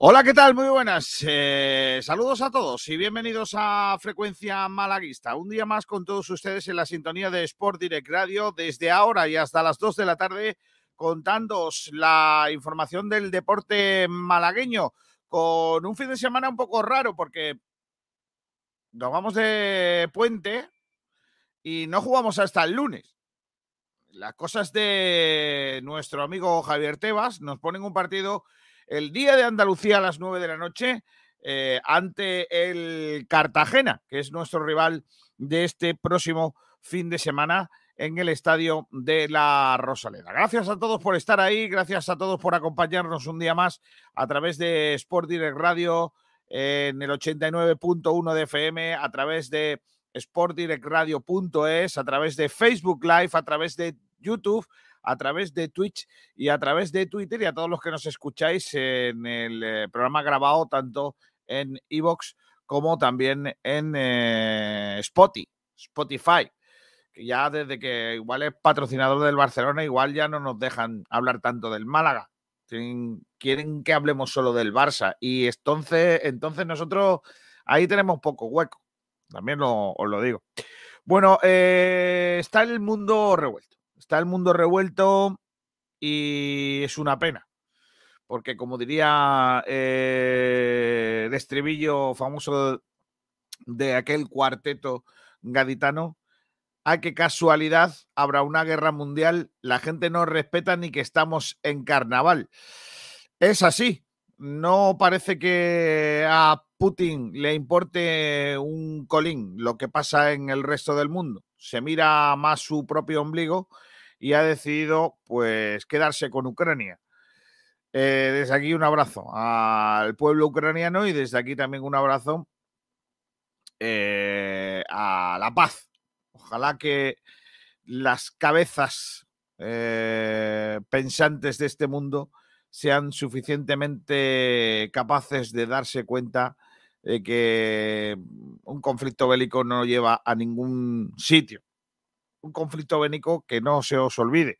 Hola, ¿qué tal? Muy buenas. Eh, saludos a todos y bienvenidos a Frecuencia Malaguista. Un día más con todos ustedes en la sintonía de Sport Direct Radio desde ahora y hasta las 2 de la tarde contándoos la información del deporte malagueño con un fin de semana un poco raro porque nos vamos de puente y no jugamos hasta el lunes. Las cosas de nuestro amigo Javier Tebas nos ponen un partido el día de Andalucía a las 9 de la noche eh, ante el Cartagena, que es nuestro rival de este próximo fin de semana en el estadio de la Rosaleda. Gracias a todos por estar ahí, gracias a todos por acompañarnos un día más a través de Sport Direct Radio en el 89.1 de FM, a través de sportdirectradio.es, a través de Facebook Live, a través de YouTube a través de Twitch y a través de Twitter y a todos los que nos escucháis en el eh, programa grabado tanto en Evox como también en eh, Spotify. Spotify. Que ya desde que igual es patrocinador del Barcelona, igual ya no nos dejan hablar tanto del Málaga. Quieren que hablemos solo del Barça. Y entonces, entonces nosotros ahí tenemos poco hueco. También os lo digo. Bueno, eh, está el mundo revuelto está el mundo revuelto y es una pena. Porque como diría eh, el estribillo famoso de aquel cuarteto gaditano, a qué casualidad habrá una guerra mundial, la gente no respeta ni que estamos en carnaval. Es así, no parece que a Putin le importe un colín lo que pasa en el resto del mundo. Se mira más su propio ombligo y ha decidido pues quedarse con Ucrania. Eh, desde aquí un abrazo al pueblo ucraniano y desde aquí también un abrazo eh, a la paz. Ojalá que las cabezas eh, pensantes de este mundo sean suficientemente capaces de darse cuenta de que un conflicto bélico no lleva a ningún sitio un conflicto bénico que no se os olvide.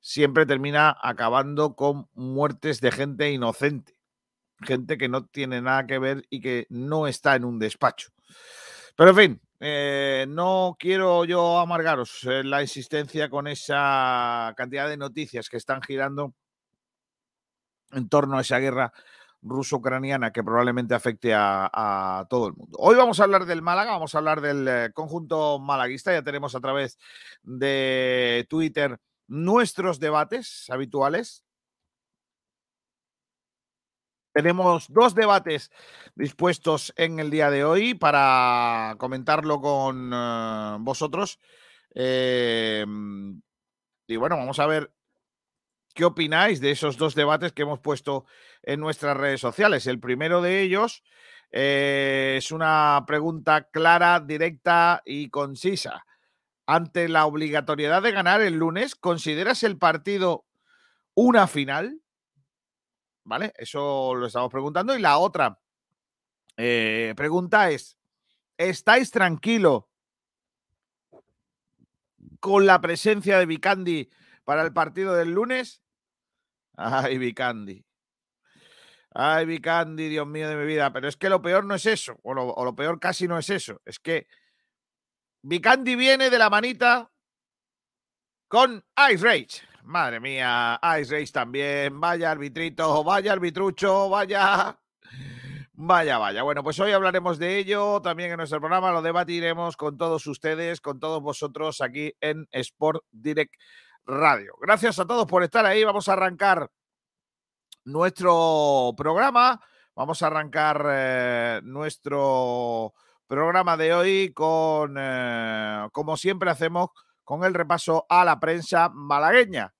Siempre termina acabando con muertes de gente inocente, gente que no tiene nada que ver y que no está en un despacho. Pero en fin, eh, no quiero yo amargaros la existencia con esa cantidad de noticias que están girando en torno a esa guerra ruso-ucraniana que probablemente afecte a, todo el mundo. Hoy vamos a hablar del Málaga, vamos a hablar del eh, conjunto malaguista, ya tenemos a través de Twitter nuestros debates habituales. Tenemos dos debates dispuestos en el día de hoy para comentarlo con eh, vosotros. Eh, y bueno, vamos a ver ¿Qué opináis de esos dos debates que hemos puesto en nuestras redes sociales? El primero de ellos eh, es una pregunta clara, directa y concisa. Ante la obligatoriedad de ganar el lunes, ¿consideras el partido una final? ¿Vale? Eso lo estamos preguntando. Y la otra eh, pregunta es, ¿estáis tranquilo con la presencia de Vicandi para el partido del lunes? Ay, Vicandi. Ay, Vicandi, Dios mío de mi vida. Pero es que lo peor no es eso, o lo, peor casi no es eso. Es que Vicandi viene de la manita con Ice Rage. Madre mía, Ice Rage también. Vaya arbitrito, vaya arbitrucho, vaya. Vaya, vaya. Bueno, pues hoy hablaremos de ello también en nuestro programa. Lo debatiremos con todos ustedes, con todos vosotros aquí en Sport Direct Radio. Gracias a todos por estar ahí. Vamos a arrancar nuestro programa. Vamos a arrancar eh, nuestro programa de hoy con, eh, como siempre hacemos, con el repaso a la prensa malagueña.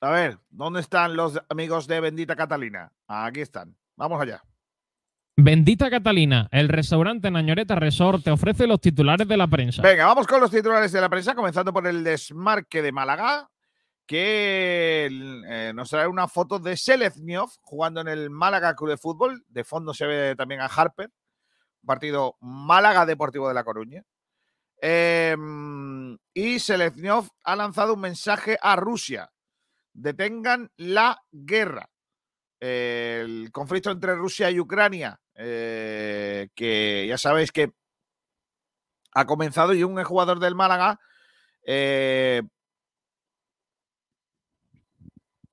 A ver, ¿dónde están los amigos de Bendita Catalina? Aquí están. Vamos allá. Bendita Catalina, el restaurante Nañoreta Resort te ofrece los titulares de la prensa. Venga, vamos con los titulares de la prensa, comenzando por el desmarque de Málaga, que eh, nos trae una foto de Selezniov jugando en el Málaga Club de Fútbol. De fondo se ve también a Harper, partido Málaga Deportivo de La Coruña. Em, y Selezniov ha lanzado un mensaje a Rusia detengan la guerra. El conflicto entre Rusia y Ucrania, eh, que ya sabéis que ha comenzado y un jugador del Málaga eh,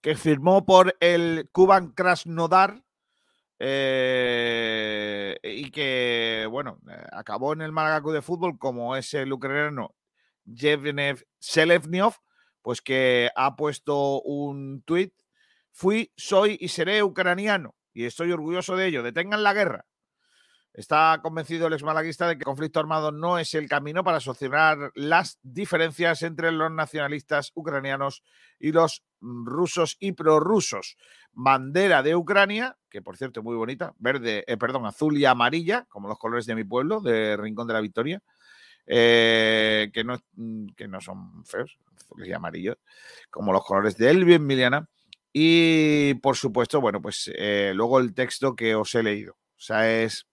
que firmó por el Cuban Krasnodar eh, y que, bueno, acabó en el Málaga de Fútbol como es el ucraniano Yevnev Selevnyov, pues que ha puesto un tuit, fui, soy y seré ucraniano y estoy orgulloso de ello, detengan la guerra. Está convencido el exmalaguista de que el conflicto armado no es el camino para solucionar las diferencias entre los nacionalistas ucranianos y los rusos y prorrusos. Bandera de Ucrania, que por cierto es muy bonita, verde, eh, perdón, azul y amarilla, como los colores de mi pueblo, de Rincón de la Victoria, eh, que, no, mm, que no son feos, azules y amarillos, como los colores de Elvia Emiliana. Y por supuesto, bueno, pues eh, luego el texto que os he leído. O sea, es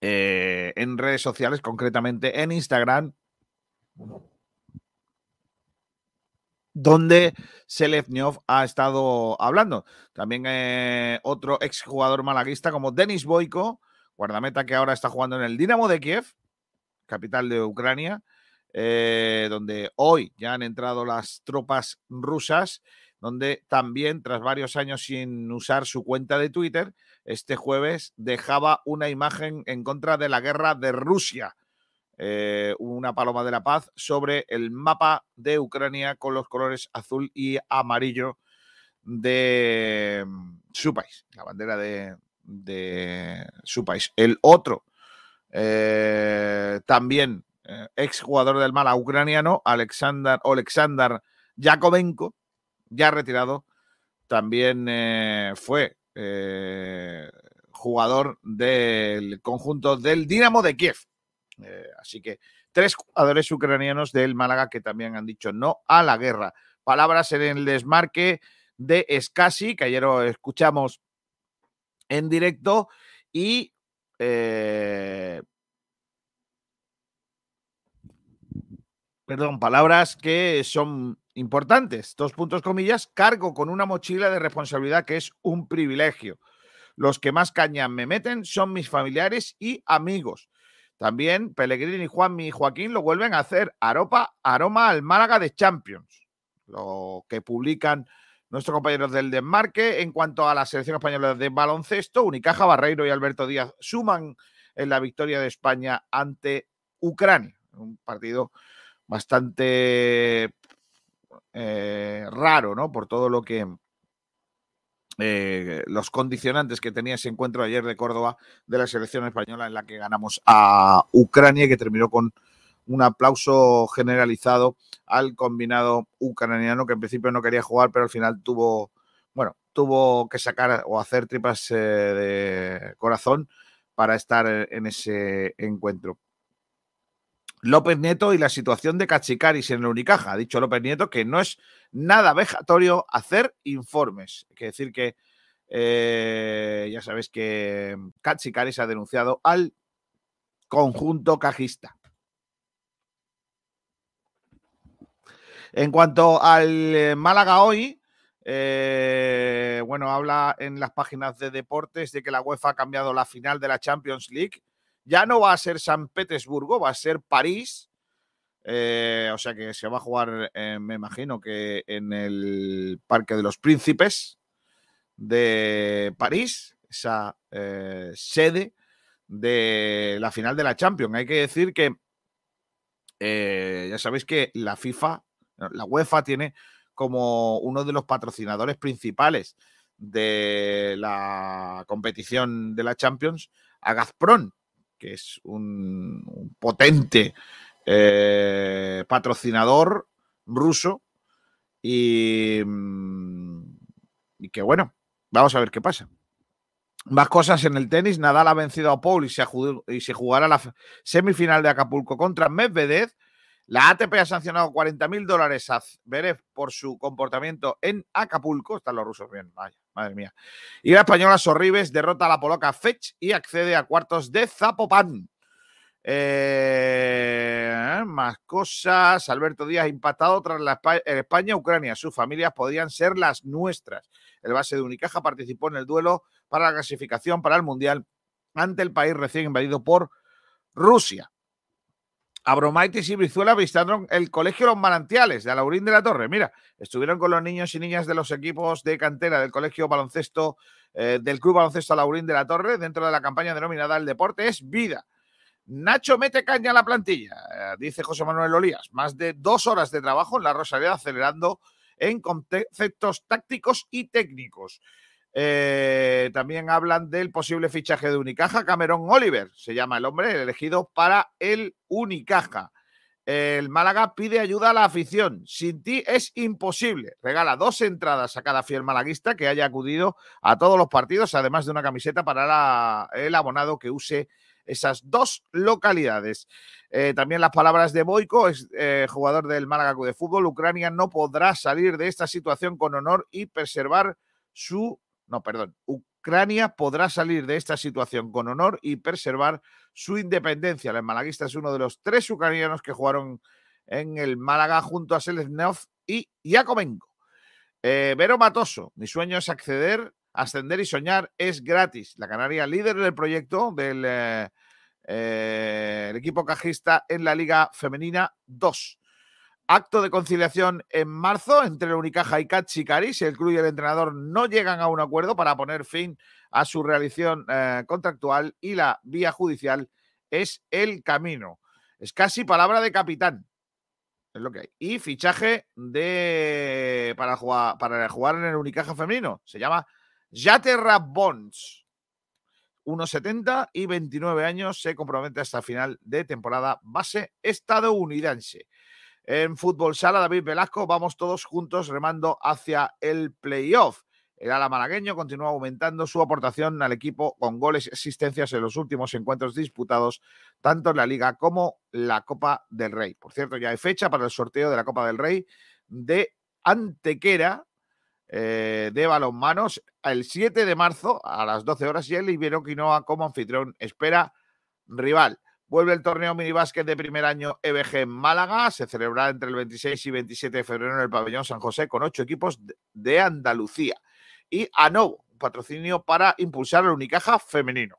eh, en redes sociales, concretamente en Instagram, donde Selevnyov ha estado hablando. También eh, otro exjugador malaguista como Denis Boiko, guardameta que ahora está jugando en el Dinamo de Kiev, capital de Ucrania, donde hoy ya han entrado las tropas rusas, donde también, tras varios años sin usar su cuenta de Twitter, este jueves dejaba una imagen en contra de la guerra de Rusia. Eh, una paloma de la paz sobre el mapa de Ucrania con los colores azul y amarillo de su país, la bandera de, su país. El otro, eh, también eh, exjugador del Mala ucraniano, Alexander, Alexander Yakovenko, ya retirado, también fue eh, jugador del conjunto del Dinamo de Kiev. Eh, así que tres jugadores ucranianos del Málaga que también han dicho no a la guerra. Palabras en el desmarque de Escasi, que ayer lo escuchamos en directo, y eh, perdón, palabras que son importantes. Dos puntos comillas, cargo con una mochila de responsabilidad que es un privilegio. Los que más caña me meten son mis familiares y amigos. También Pellegrini, Juanmi y Joaquín lo vuelven a hacer. Aropa, aroma al Málaga de Champions. Lo que publican nuestros compañeros del desmarque. En cuanto a la selección española de baloncesto, Unicaja, Barreiro y Alberto Díaz suman en la victoria de España ante Ucrania. Un partido bastante eh, raro, ¿no? Por todo lo que eh, los condicionantes que tenía ese encuentro ayer de Córdoba de la selección española en la que ganamos a Ucrania y que terminó con un aplauso generalizado al combinado ucraniano que en principio no quería jugar, pero al final tuvo, bueno, tuvo que sacar o hacer tripas eh, de corazón para estar en ese encuentro. López Nieto y la situación de Cachicaris en el Unicaja. Ha dicho López Nieto que no es nada vejatorio hacer informes. Hay que decir que eh, ya sabéis que Cachicaris ha denunciado al conjunto cajista. En cuanto al eh, Málaga hoy, eh, bueno, habla en las páginas de deportes de que la UEFA ha cambiado la final de la Champions League ya no va a ser San Petersburgo, va a ser París. Eh, o sea que se va a jugar, eh, me imagino que en el Parque de los Príncipes de París, esa eh, sede de la final de la Champions. Hay que decir que ya sabéis que la FIFA, la UEFA tiene como uno de los patrocinadores principales de la competición de la Champions a Gazprom que es un, potente eh, patrocinador ruso y, mm, y, que bueno, vamos a ver qué pasa. Más cosas en el tenis. Nadal ha vencido a Paul y se, jugará la semifinal de Acapulco contra Medvedev. La ATP ha sancionado 40 mil dólares a Zverev por su comportamiento en Acapulco. Están los rusos bien, vaya madre mía. Y la española Sorribes derrota a la polaca Fetch y accede a cuartos de Zapopan. Eh, más cosas. Alberto Díaz impactado tras la España-Ucrania. Sus familias podrían ser las nuestras. El base de Unicaja participó en el duelo para la clasificación para el Mundial ante el país recién invadido por Rusia. Abromaitis y Brizuela visitaron el Colegio Los Manantiales de Alaurín de la Torre. Mira, estuvieron con los niños y niñas de los equipos de cantera del Colegio Baloncesto, eh, del Club Baloncesto Alaurín de la Torre, dentro de la campaña denominada El Deporte es Vida. Nacho mete caña a la plantilla, eh, dice José Manuel Olías. Más de dos horas de trabajo en la Rosaleda acelerando en conceptos tácticos y técnicos. Eh, también hablan del posible fichaje de Unicaja. Cameron Oliver se llama el hombre, el elegido para el Unicaja. El Málaga pide ayuda a la afición. Sin ti es imposible. Regala dos entradas a cada fiel malaguista que haya acudido a todos los partidos, además de una camiseta para el abonado que use esas dos localidades. Eh, también las palabras de Boico, es, eh, jugador del Málaga de Fútbol. Ucrania no podrá salir de esta situación con honor y preservar su no, perdón, Ucrania podrá salir de esta situación con honor y preservar su independencia. El malaguista es uno de los tres ucranianos que jugaron en el Málaga junto a Seleznov y Yakovenko. Eh, Vero Matoso, mi sueño es acceder, ascender y soñar es gratis. La Canaria líder del proyecto del eh, eh, equipo cajista en la Liga Femenina 2. Acto de conciliación en marzo entre la Unicaja y Si El club y el entrenador no llegan a un acuerdo para poner fin a su realización eh, contractual y la vía judicial es el camino. Es casi palabra de capitán. Es lo que hay. Y fichaje de para jugar, para jugar en el Unicaja femenino. Se llama Jaterra Bonds. 1,70 y 29 años. Se compromete hasta final de temporada base estadounidense. En Fútbol Sala, David Velasco, vamos todos juntos remando hacia el playoff. El ala malagueño continúa aumentando su aportación al equipo con goles y asistencias en los últimos encuentros disputados, tanto en la Liga como la Copa del Rey. Por cierto, ya hay fecha para el sorteo de la Copa del Rey de Antequera eh, de balonmanos el 7 de marzo a las 12 horas y el Ibero Quinoa como anfitrión espera rival. Vuelve el torneo minibásquet de primer año EBG en Málaga. Se celebrará entre el 26 y 27 de febrero en el pabellón San José con ocho equipos de Andalucía. Y Anovo, un patrocinio para impulsar el Unicaja femenino.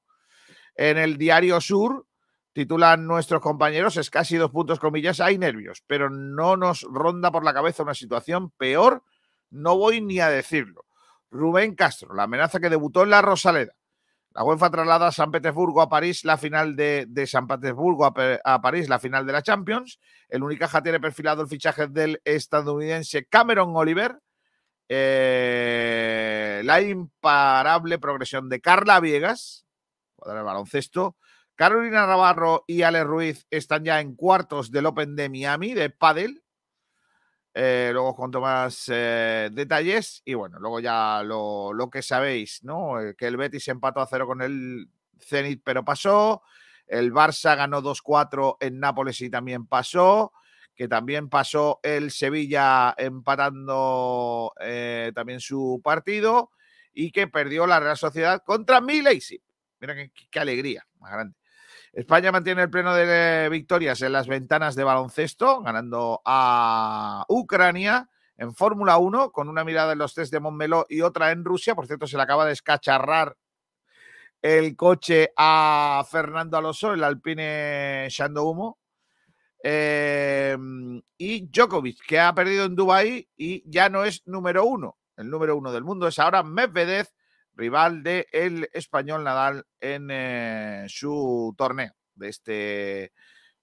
En el Diario Sur titulan nuestros compañeros, es casi dos puntos comillas, hay nervios, pero no nos ronda por la cabeza una situación peor, no voy ni a decirlo. Rubén Castro, la amenaza que debutó en la Rosaleda. La UEFA traslada a San Petersburgo a París la final de, San Petersburgo a, París la final de la Champions. El Unicaja tiene perfilado el fichaje del estadounidense Cameron Oliver. Eh, la imparable progresión de Carla Viegas, jugadora de baloncesto. Carolina Navarro y Ale Ruiz están ya en cuartos del Open de Miami de pádel. Eh, luego os cuento más eh, detalles y bueno, luego ya lo, que sabéis, ¿no? Eh, que el Betis empató a cero con el Zenit, pero pasó. El Barça ganó 2-4 en Nápoles y también pasó. Que también pasó el Sevilla empatando también su partido. Y que perdió la Real Sociedad contra Milesi. Mira qué alegría, más grande. España mantiene el pleno de victorias en las ventanas de baloncesto, ganando a Ucrania en Fórmula 1, con una mirada en los test de Montmeló y otra en Rusia. Por cierto, se le acaba de escacharrar el coche a Fernando Alonso, el Alpine echando humo. Em, y Djokovic, que ha perdido en Dubái y ya no es número uno. El número uno del mundo es ahora Medvedev, rival del el español Nadal en eh, su torneo de este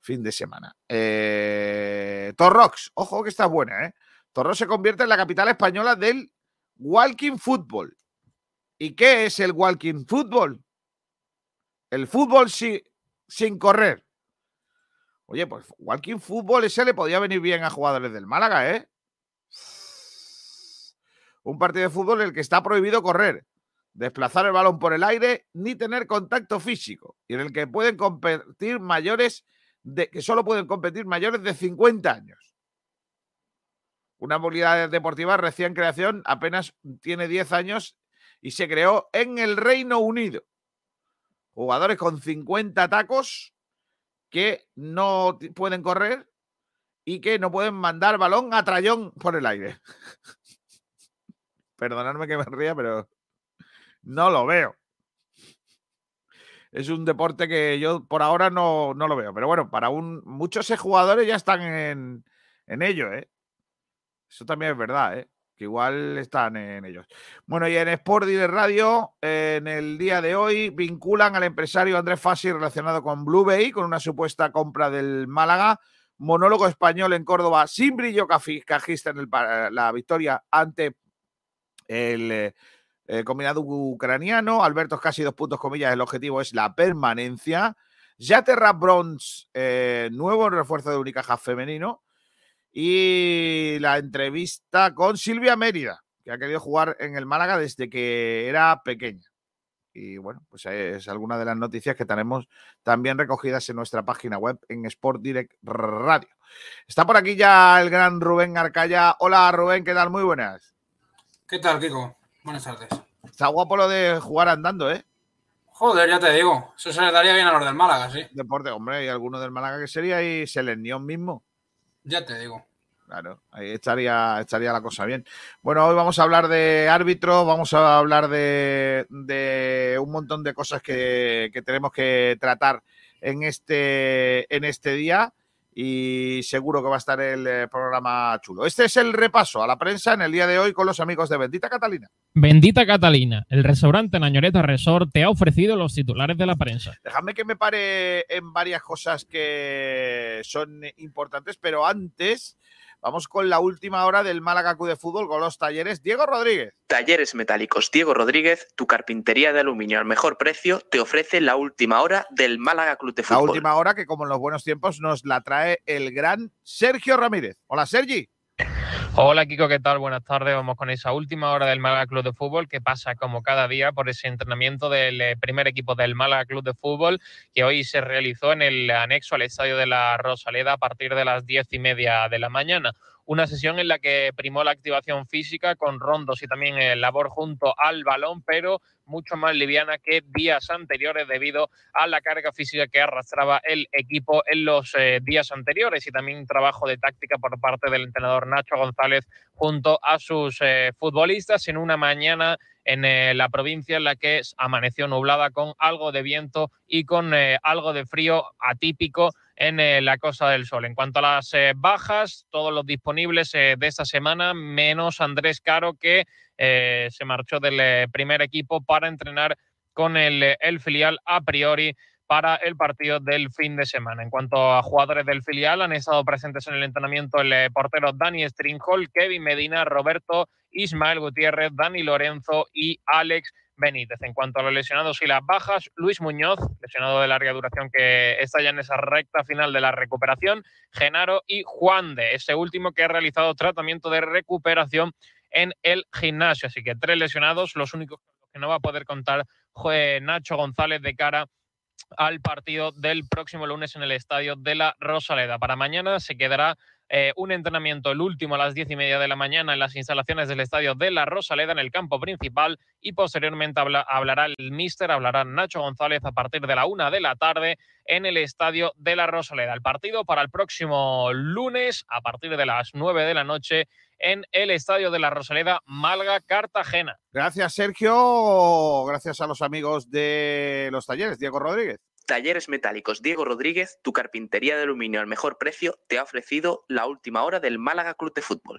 fin de semana. Eh, Torrox, ojo que está buena, ¿eh? Torrox se convierte en la capital española del walking football. ¿Y qué es el walking football? El fútbol sin correr. Oye, pues walking football ese le podía venir bien a jugadores del Málaga, ¿eh? Un partido de fútbol en el que está prohibido correr desplazar el balón por el aire ni tener contacto físico y en el que pueden competir mayores de que solo pueden competir mayores de 50 años. Una movilidad deportiva recién creación apenas tiene 10 años y se creó en el Reino Unido. Jugadores con 50 tacos que no pueden correr y que no pueden mandar balón a trayón por el aire. Perdonadme que me ría, pero no lo veo. Es un deporte que yo por ahora no, lo veo. Pero bueno, para un, muchos jugadores ya están en, en ello, ¿eh? Eso también es verdad, ¿eh? que igual están en ellos. Bueno, y en Sport de Radio, en el día de hoy, vinculan al empresario Andrés Fassi relacionado con Blue Bay, con una supuesta compra del Málaga. Monólogo español en Córdoba sin brillo cajista en la victoria ante el eh, combinado ucraniano. Alberto casi dos puntos comillas, el objetivo es la permanencia. Yaterra Bronze, eh, nuevo refuerzo de Unicaja femenino y la entrevista con Silvia Mérida, que ha querido jugar en el Málaga desde que era pequeña. Y bueno, pues es alguna de las noticias que tenemos también recogidas en nuestra página web en Sport Direct Radio. Está por aquí ya el gran Rubén Arcaya. Hola Rubén, ¿qué tal? Muy buenas. ¿Qué tal, Kiko? Buenas tardes. Está guapo lo de jugar andando, ¿eh? Joder, ya te digo. Eso se le daría bien a los del Málaga, sí. Deporte, hombre, y alguno del Málaga que sería y se les mismo. Ya te digo. Claro, ahí estaría, estaría la cosa bien. Bueno, hoy vamos a hablar de árbitros, vamos a hablar de, un montón de cosas que, tenemos que tratar en este, en este día y seguro que va a estar el eh, programa chulo. Este es el repaso a la prensa en el día de hoy con los amigos de Bendita Catalina. Bendita Catalina, el restaurante Nañoreta Resort te ha ofrecido los titulares de la prensa. Déjame que me pare en varias cosas que son importantes, pero antes Vamos con la última hora del Málaga Club de Fútbol con los talleres. Diego Rodríguez. Talleres Metálicos Diego Rodríguez, tu carpintería de aluminio al mejor precio, te ofrece la última hora del Málaga Club de Fútbol. La última hora que, como en los buenos tiempos, nos la trae el gran Sergio Ramírez. Hola, Sergi. Hola Kiko, ¿qué tal? Buenas tardes. Vamos con esa última hora del Málaga Club de Fútbol que pasa como cada día por ese entrenamiento del eh, primer equipo del Málaga Club de Fútbol que hoy se realizó en el anexo al estadio de la Rosaleda a partir de las diez y media de la mañana una sesión en la que primó la activación física con rondos y también el labor junto al balón, pero mucho más liviana que días anteriores debido a la carga física que arrastraba el equipo en los eh, días anteriores y también trabajo de táctica por parte del entrenador Nacho González junto a sus eh, futbolistas en una mañana en eh, la provincia en la que amaneció nublada con algo de viento y con algo de frío atípico en eh, la Costa del Sol. En cuanto a las eh, bajas, todos los disponibles eh, de esta semana, menos Andrés Caro, que se marchó del primer equipo para entrenar con el, el filial a priori para el partido del fin de semana. En cuanto a jugadores del filial, han estado presentes en el entrenamiento el portero Dani Stringhol, Kevin Medina, Roberto, Ismael Gutiérrez, Dani Lorenzo y Alex Benítez. En cuanto a los lesionados y las bajas, Luis Muñoz, lesionado de larga duración que está ya en esa recta final de la recuperación, Genaro y Juan de, ese último que ha realizado tratamiento de recuperación en el gimnasio. Así que tres lesionados, los únicos que no va a poder contar Nacho González de cara al partido del próximo lunes en el estadio de la Rosaleda. Para mañana se quedará eh, un entrenamiento, el último a las diez y media de la mañana en las instalaciones del estadio de la Rosaleda en el campo principal y posteriormente hablará el míster, hablará Nacho González a partir de la una de la tarde en el estadio de la Rosaleda. El partido para el próximo lunes a partir de las nueve de la noche en el estadio de la Rosaleda, Malga, Cartagena. Gracias, Sergio. Gracias a los amigos de los talleres, Diego Rodríguez. Talleres Metálicos Diego Rodríguez, tu carpintería de aluminio al mejor precio, te ha ofrecido la última hora del Málaga Club de Fútbol.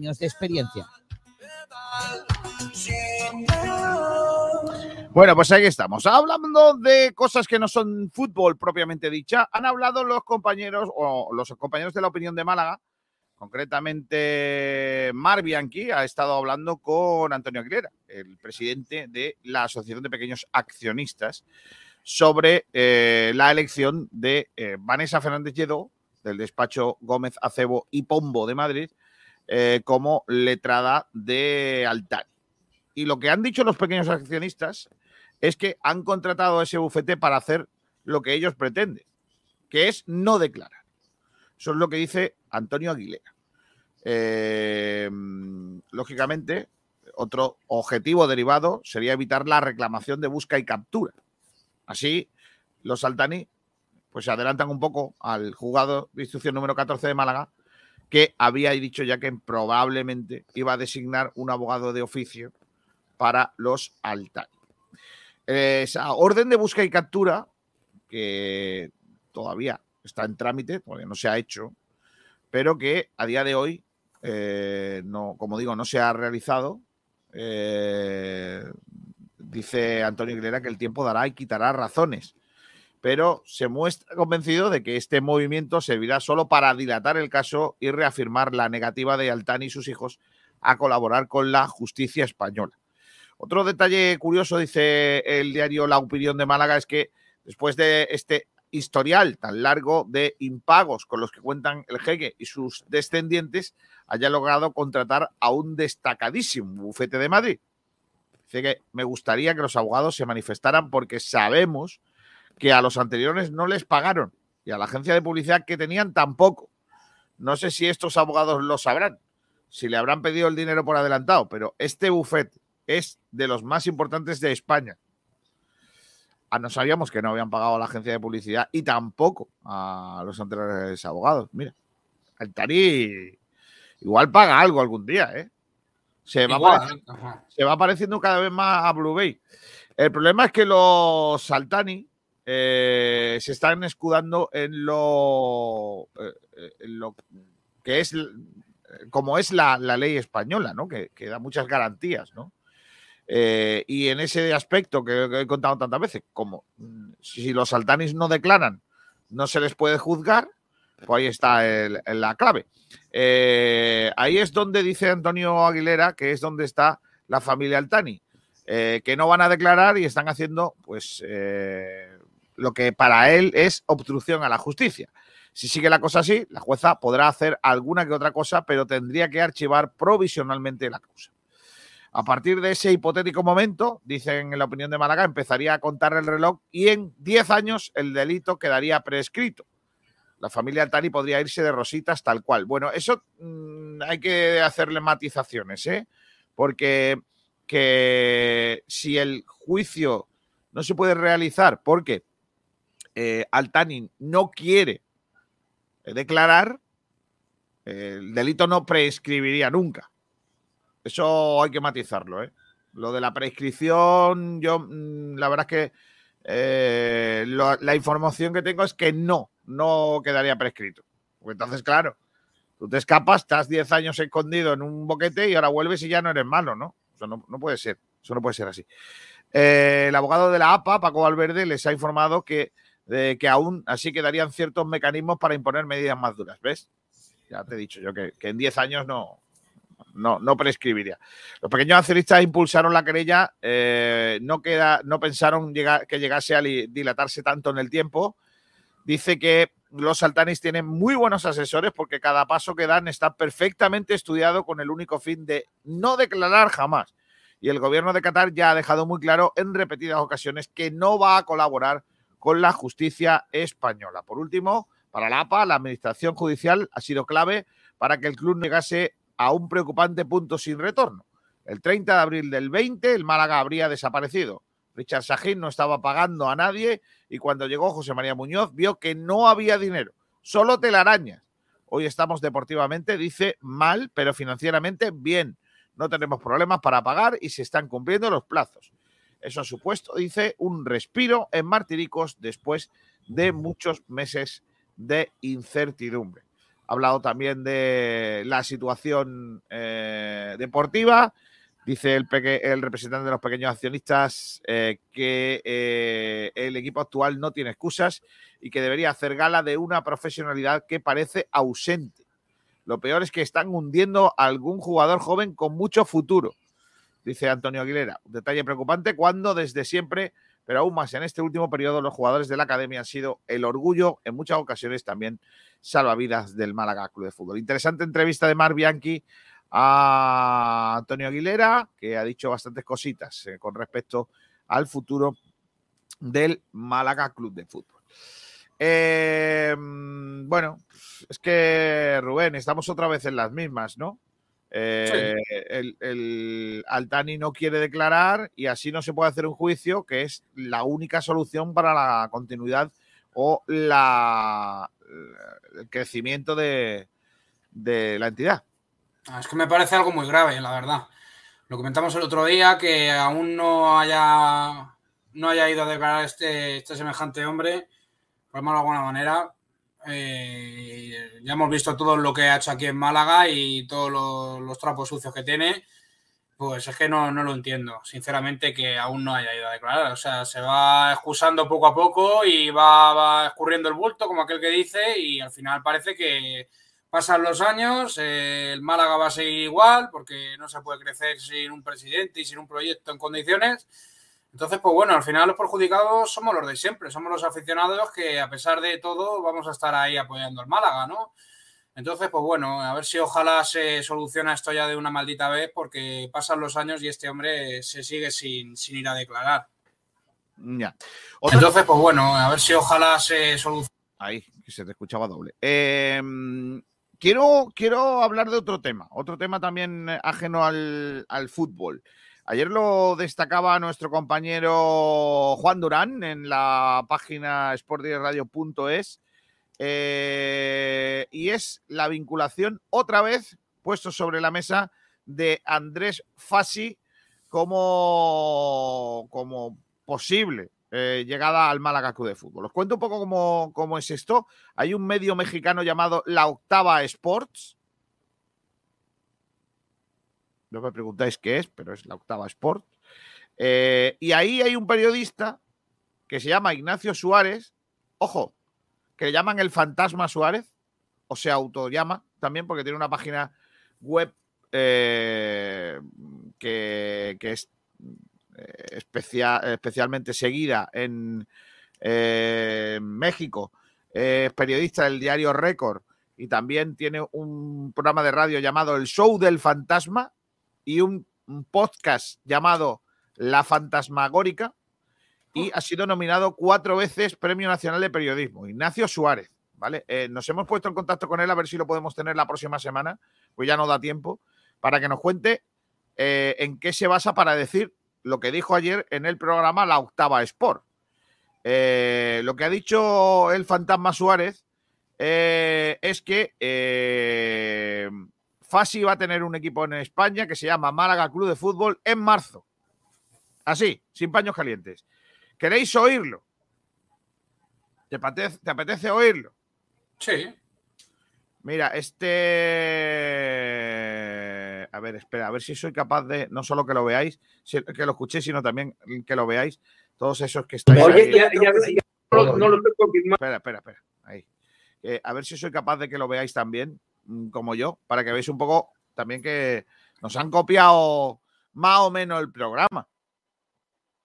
de experiencia. Bueno, pues ahí estamos. Hablando de cosas que no son fútbol propiamente dicha, han hablado los compañeros o los compañeros de la opinión de Málaga, concretamente Mar Bianchi, ha estado hablando con Antonio Aguilera, el presidente de la Asociación de Pequeños Accionistas, sobre eh, la elección de eh, Vanessa Fernández Lledó, del despacho Gómez Acebo y Pombo de Madrid, eh, como letrada de Altani. Y lo que han dicho los pequeños accionistas es que han contratado a ese bufete para hacer lo que ellos pretenden, que es no declarar. Eso es lo que dice Antonio Aguilera. Eh, lógicamente, otro objetivo derivado sería evitar la reclamación de busca y captura. Así, los Altani pues se adelantan un poco al juzgado de instrucción número 14 de Málaga, que había dicho ya que probablemente iba a designar un abogado de oficio para los Altani. Esa orden de busca y captura, que todavía está en trámite, todavía no se ha hecho, pero que a día de hoy, eh, no, como digo, no se ha realizado. Eh, dice Antonio Aguilera que el tiempo dará y quitará razones, pero se muestra convencido de que este movimiento servirá solo para dilatar el caso y reafirmar la negativa de Altani y sus hijos a colaborar con la justicia española. Otro detalle curioso, dice el diario La Opinión de Málaga, es que después de este historial tan largo de impagos con los que cuentan el jeque y sus descendientes, haya logrado contratar a un destacadísimo bufete de Madrid. Dice que me gustaría que los abogados se manifestaran porque sabemos que a los anteriores no les pagaron y a la agencia de publicidad que tenían tampoco. No sé si estos abogados lo sabrán, si le habrán pedido el dinero por adelantado, pero este bufete es de los más importantes de España. Ah, no sabíamos que no habían pagado a la agencia de publicidad y tampoco a los anteriores abogados. Mira, Altari igual paga algo algún día, ¿eh? Se va, se va pareciendo cada vez más a Blue Bay. El problema es que los Saltani eh, se están escudando en lo, eh, lo que es, como es la, ley española, ¿no? Que, da muchas garantías, ¿no? Eh, y en ese aspecto que, he contado tantas veces, como mm, si los saltanis no declaran, no se les puede juzgar, pues ahí está la clave. Eh, ahí es donde dice Antonio Aguilera que es donde está la familia Altani, eh, que no van a declarar y están haciendo, pues, eh, lo que para él es obstrucción a la justicia. Si sigue la cosa así, la jueza podrá hacer alguna que otra cosa, pero tendría que archivar provisionalmente la causa. A partir de ese hipotético momento, dicen en la opinión de Málaga, empezaría a contar el reloj y en 10 años el delito quedaría prescrito. La familia Altani podría irse de rositas tal cual. Bueno, eso mm, hay que hacerle matizaciones, ¿eh? Porque que si el juicio no se puede realizar porque eh, Altani no quiere declarar, el delito no prescribiría nunca. Eso hay que matizarlo, ¿eh? Lo de la prescripción, yo mm, la verdad es que eh, la información que tengo es que no, no quedaría prescrito. Porque entonces, claro, tú te escapas, estás 10 años escondido en un boquete y ahora vuelves y ya no eres malo, ¿no? Eso no, no puede ser, eso no puede ser así. Eh, el abogado de la APA, Paco Valverde, les ha informado que, eh, que aún así quedarían ciertos mecanismos para imponer medidas más duras, ¿ves? Ya te he dicho yo que, en 10 años no, no, no prescribiría. Los pequeños accionistas impulsaron la querella, eh, no, queda, no pensaron llegar, que llegase a dilatarse tanto en el tiempo. Dice que los saltanis tienen muy buenos asesores porque cada paso que dan está perfectamente estudiado con el único fin de no declarar jamás. Y el gobierno de Qatar ya ha dejado muy claro en repetidas ocasiones que no va a colaborar con la justicia española. Por último, para la APA, la administración judicial ha sido clave para que el club llegase a un preocupante punto sin retorno. El 30 de abril del 20, el Málaga habría desaparecido. Richard Sajín no estaba pagando a nadie y cuando llegó José María Muñoz vio que no había dinero, solo telarañas. Hoy estamos deportivamente, dice, mal, pero financieramente bien. No tenemos problemas para pagar y se están cumpliendo los plazos. Eso ha supuesto, dice, un respiro en Martiricos después de muchos meses de incertidumbre. Ha hablado también de la situación eh, deportiva. Dice el, el representante de los pequeños accionistas eh, que eh, el equipo actual no tiene excusas y que debería hacer gala de una profesionalidad que parece ausente. Lo peor es que están hundiendo a algún jugador joven con mucho futuro, dice Antonio Aguilera. Un detalle preocupante cuando desde siempre pero aún más en este último periodo los jugadores de la academia han sido el orgullo, en muchas ocasiones también salvavidas del Málaga Club de Fútbol. Interesante entrevista de Mar Bianchi a Antonio Aguilera, que ha dicho bastantes cositas eh, con respecto al futuro del Málaga Club de Fútbol. Eh, bueno, es que Rubén, estamos otra vez en las mismas, ¿no? Eh, el, el, Altani no quiere declarar y así no se puede hacer un juicio, que es la única solución para la continuidad o la, el crecimiento de, de la entidad. Ah, es que me parece algo muy grave, la verdad. Lo comentamos el otro día, que aún no haya, no haya ido a declarar este, este semejante hombre, por de alguna manera. Eh, ya hemos visto todo lo que ha hecho aquí en Málaga y todos los, los trapos sucios que tiene. Pues es que no, no, lo entiendo, sinceramente, que aún no haya ido a declarar. O sea, se va excusando poco a poco y va, va escurriendo el bulto, como aquel que dice, y al final parece que, Pasan los años, eh, el Málaga va a seguir igual porque no se puede crecer sin un presidente y sin un proyecto en condiciones. Entonces, pues bueno, al final los perjudicados somos los de siempre, somos los aficionados que a pesar de todo vamos a estar ahí apoyando al Málaga, ¿no? Entonces, pues bueno, a ver si ojalá se soluciona esto ya de una maldita vez porque pasan los años y este hombre se sigue sin, sin ir a declarar. Ya. Entonces, pues bueno, a ver si ojalá se soluciona. Ahí, que se te escuchaba doble. Eh, Quiero, quiero hablar de otro tema, otro tema también eh, ajeno al, al fútbol. Ayer lo destacaba nuestro compañero Juan Durán en la página sportdirectradio.es eh, y es la vinculación otra vez puesto sobre la mesa de Andrés Fassi como, como posible eh, llegada al Málaga Club de Fútbol. Os cuento un poco cómo, cómo, es esto. Hay un medio mexicano llamado La Octava Sports. No me preguntáis qué es, pero es La Octava Sports. Eh, y ahí hay un periodista que se llama Ignacio Suárez. Ojo, que le llaman el Fantasma Suárez, o se autollama también porque tiene una página web eh, que, es especial, especialmente seguida en eh, México. Es periodista del diario Récord y también tiene un programa de radio llamado El Show del Fantasma y un, un podcast llamado La Fantasmagórica y ha sido nominado cuatro veces Premio Nacional de Periodismo. Ignacio Suárez, ¿vale? Eh, nos hemos puesto en contacto con él a ver si lo podemos tener la próxima semana, pues ya no da tiempo, para que nos cuente eh, en qué se basa para decir lo que dijo ayer en el programa La Octava Sport. Eh, lo que ha dicho el fantasma Suárez es que Fasi va a tener un equipo en España que se llama Málaga Club de Fútbol en marzo. Así, sin paños calientes. ¿Queréis oírlo? ¿Te apetece, te apetece oírlo? Sí. Mira, este. A ver, espera, a ver si soy capaz de. No solo que lo veáis, que lo escuchéis, sino también que lo veáis. Todos esos que estáis. Oye, ahí. Ya, ya, ya, no, no, lo estoy confirmando. Espera, espera, espera. Ahí. Eh, a ver si soy capaz de que lo veáis también, como yo, para que veáis un poco también que nos han copiado más o menos el programa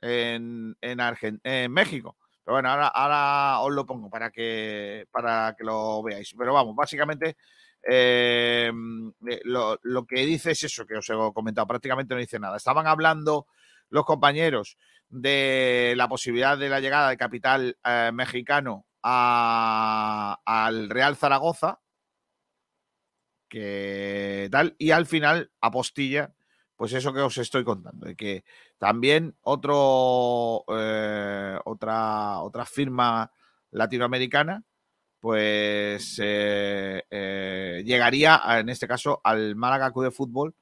en, en, Argent en México. Pero bueno, ahora, ahora os lo pongo para que, para que lo veáis. Pero vamos, básicamente eh, lo, lo, que dice es eso que os he comentado. Prácticamente no dice nada. Estaban hablando los compañeros de la posibilidad de la llegada de capital eh, mexicano a, al Real Zaragoza. Que tal, y al final apostilla pues eso que os estoy contando, de que también otro, eh, otra, otra firma latinoamericana, pues eh, eh, llegaría, en este caso, al Málaga Club de Fútbol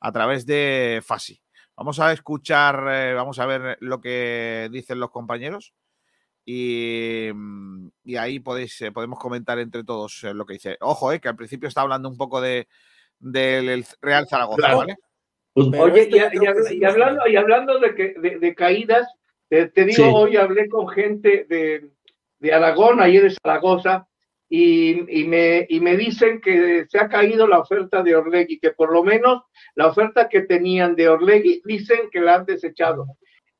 a través de Fasi. Vamos a escuchar, eh, vamos a ver lo que dicen los compañeros y, y ahí podéis, podemos comentar entre todos lo que dice. Ojo, que al principio está hablando un poco de del Real Zaragoza, claro. ¿vale? Oye, y, y, y, hablando, y hablando de, que, de, de caídas, te, te digo, sí. hoy hablé con gente de, de Aragón, ayer de Zaragoza, y, y, me, y me dicen que se ha caído la oferta de Orlegui, que por lo menos la oferta que tenían de Orlegui dicen que la han desechado.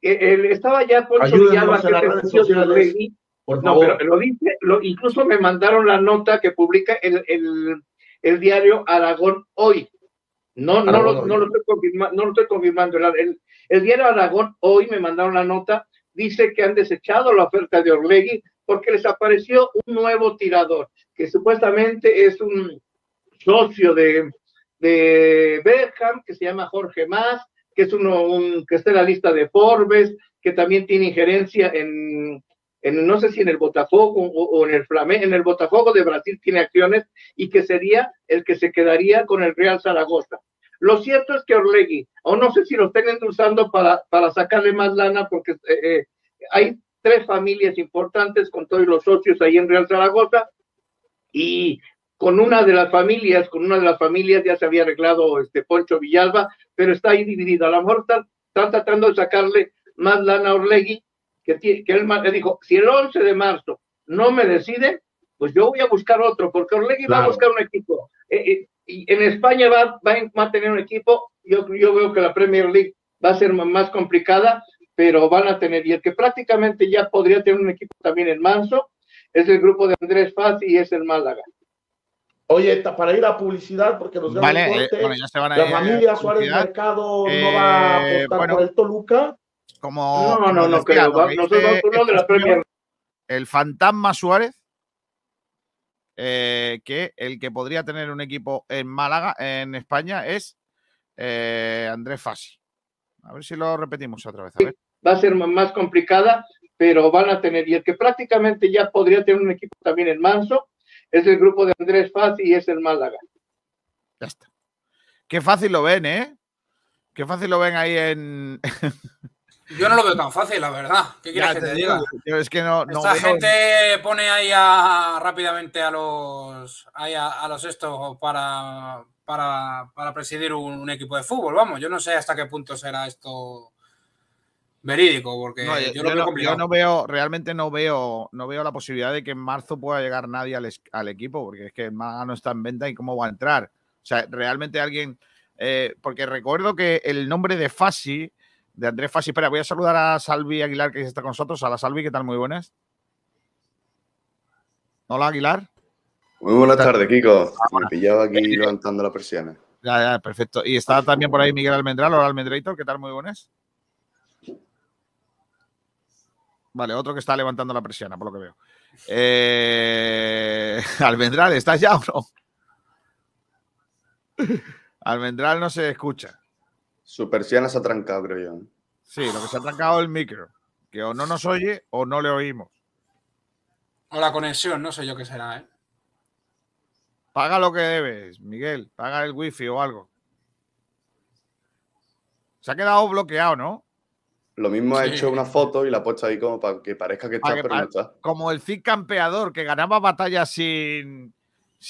Estaba ya Poncho Villalba que por no, pero lo dice, lo, incluso me mandaron la nota que publica el, el, el diario Aragón hoy. No, no, lo, no, lo estoy confirmando, no lo estoy confirmando. El, el, diario Aragón hoy me mandaron la nota, dice que han desechado la oferta de Orlegui porque les apareció un nuevo tirador, que supuestamente es un socio de, de Beckham, que se llama Jorge Más, que es uno un, que está en la lista de Forbes, que también tiene injerencia en, en no sé si en el Botafogo o, en el Flamengo, en el Botafogo de Brasil tiene acciones y que sería el que se quedaría con el Real Zaragoza. Lo cierto es que Orlegui, o no sé si lo estén endulzando para, para sacarle más lana, porque eh, eh, hay tres familias importantes con todos los socios ahí en Real Zaragoza, y con una de las familias, con una de las familias ya se había arreglado este Poncho Villalba, pero está ahí dividido. A lo mejor están, tratando de sacarle más lana a Orlegui, que, que él le dijo, si el 11 de marzo no me decide, pues yo voy a buscar otro, porque Orlegui va a buscar un equipo. Eh, y en España va, va, a tener un equipo, yo, yo veo que la Premier League va a ser más complicada, pero van a tener, y el que prácticamente ya podría tener un equipo también en Manso, es el grupo de Andrés Faz y es el Málaga. Oye, para ir a publicidad, porque nos vale, eh, bueno, ya se van a la familia Suárez Mercado no va a eh, apostar por el Toluca. Como, no, no, no, creo. Nosotros no de la Premier. El fantasma Suárez eh, que el que podría tener un equipo en Málaga, en España, es eh, Andrés Fassi. A ver si lo repetimos otra vez. Va a ser más complicada, pero van a tener, y el que prácticamente ya podría tener un equipo también en Manso, es el grupo de Andrés Fassi y es el Málaga. Ya está. Qué fácil lo ven, ¿eh? Qué fácil lo ven ahí en, Yo no lo veo tan fácil, la verdad. ¿Qué quieres que te, diga? es que no, Esta gente pone ahí a, rápidamente a los a, los estos para, para, para presidir un, equipo de fútbol. Vamos, yo no sé hasta qué punto será esto verídico, porque yo, lo veo no, yo, no, veo, realmente no veo, no veo la posibilidad de que en marzo pueda llegar nadie al, equipo, porque es que el Málaga no está en venta y cómo va a entrar. O sea, realmente alguien. Eh, porque recuerdo que el nombre de Fasi de Andrés Fasi. Espera, voy a saludar a Salvi Aguilar, que está con nosotros. A la Salvi, ¿qué tal? Muy buenas. Hola, Aguilar. Muy buenas tardes, Kiko. Me pillaba aquí levantando la persiana. Ya, ya, perfecto. Y está también por ahí Miguel Almendral. Hola, Almendrator, ¿qué tal? Muy buenas. Vale, otro que está levantando la persiana, por lo que veo. Eh... Almendral, ¿estás ya o no? Almendral no se escucha. Su persiana se ha trancado, creo yo. Sí, lo que se ha trancado es el micro. Que o no nos oye o no le oímos. O la conexión, no sé yo qué será, ¿eh? Paga lo que debes, Miguel. Paga el wifi o algo. Se ha quedado bloqueado, ¿no? Lo mismo ha hecho una foto y la ha puesto ahí como para que parezca que está, pero no está. Como el Cid campeador que ganaba batallas sin,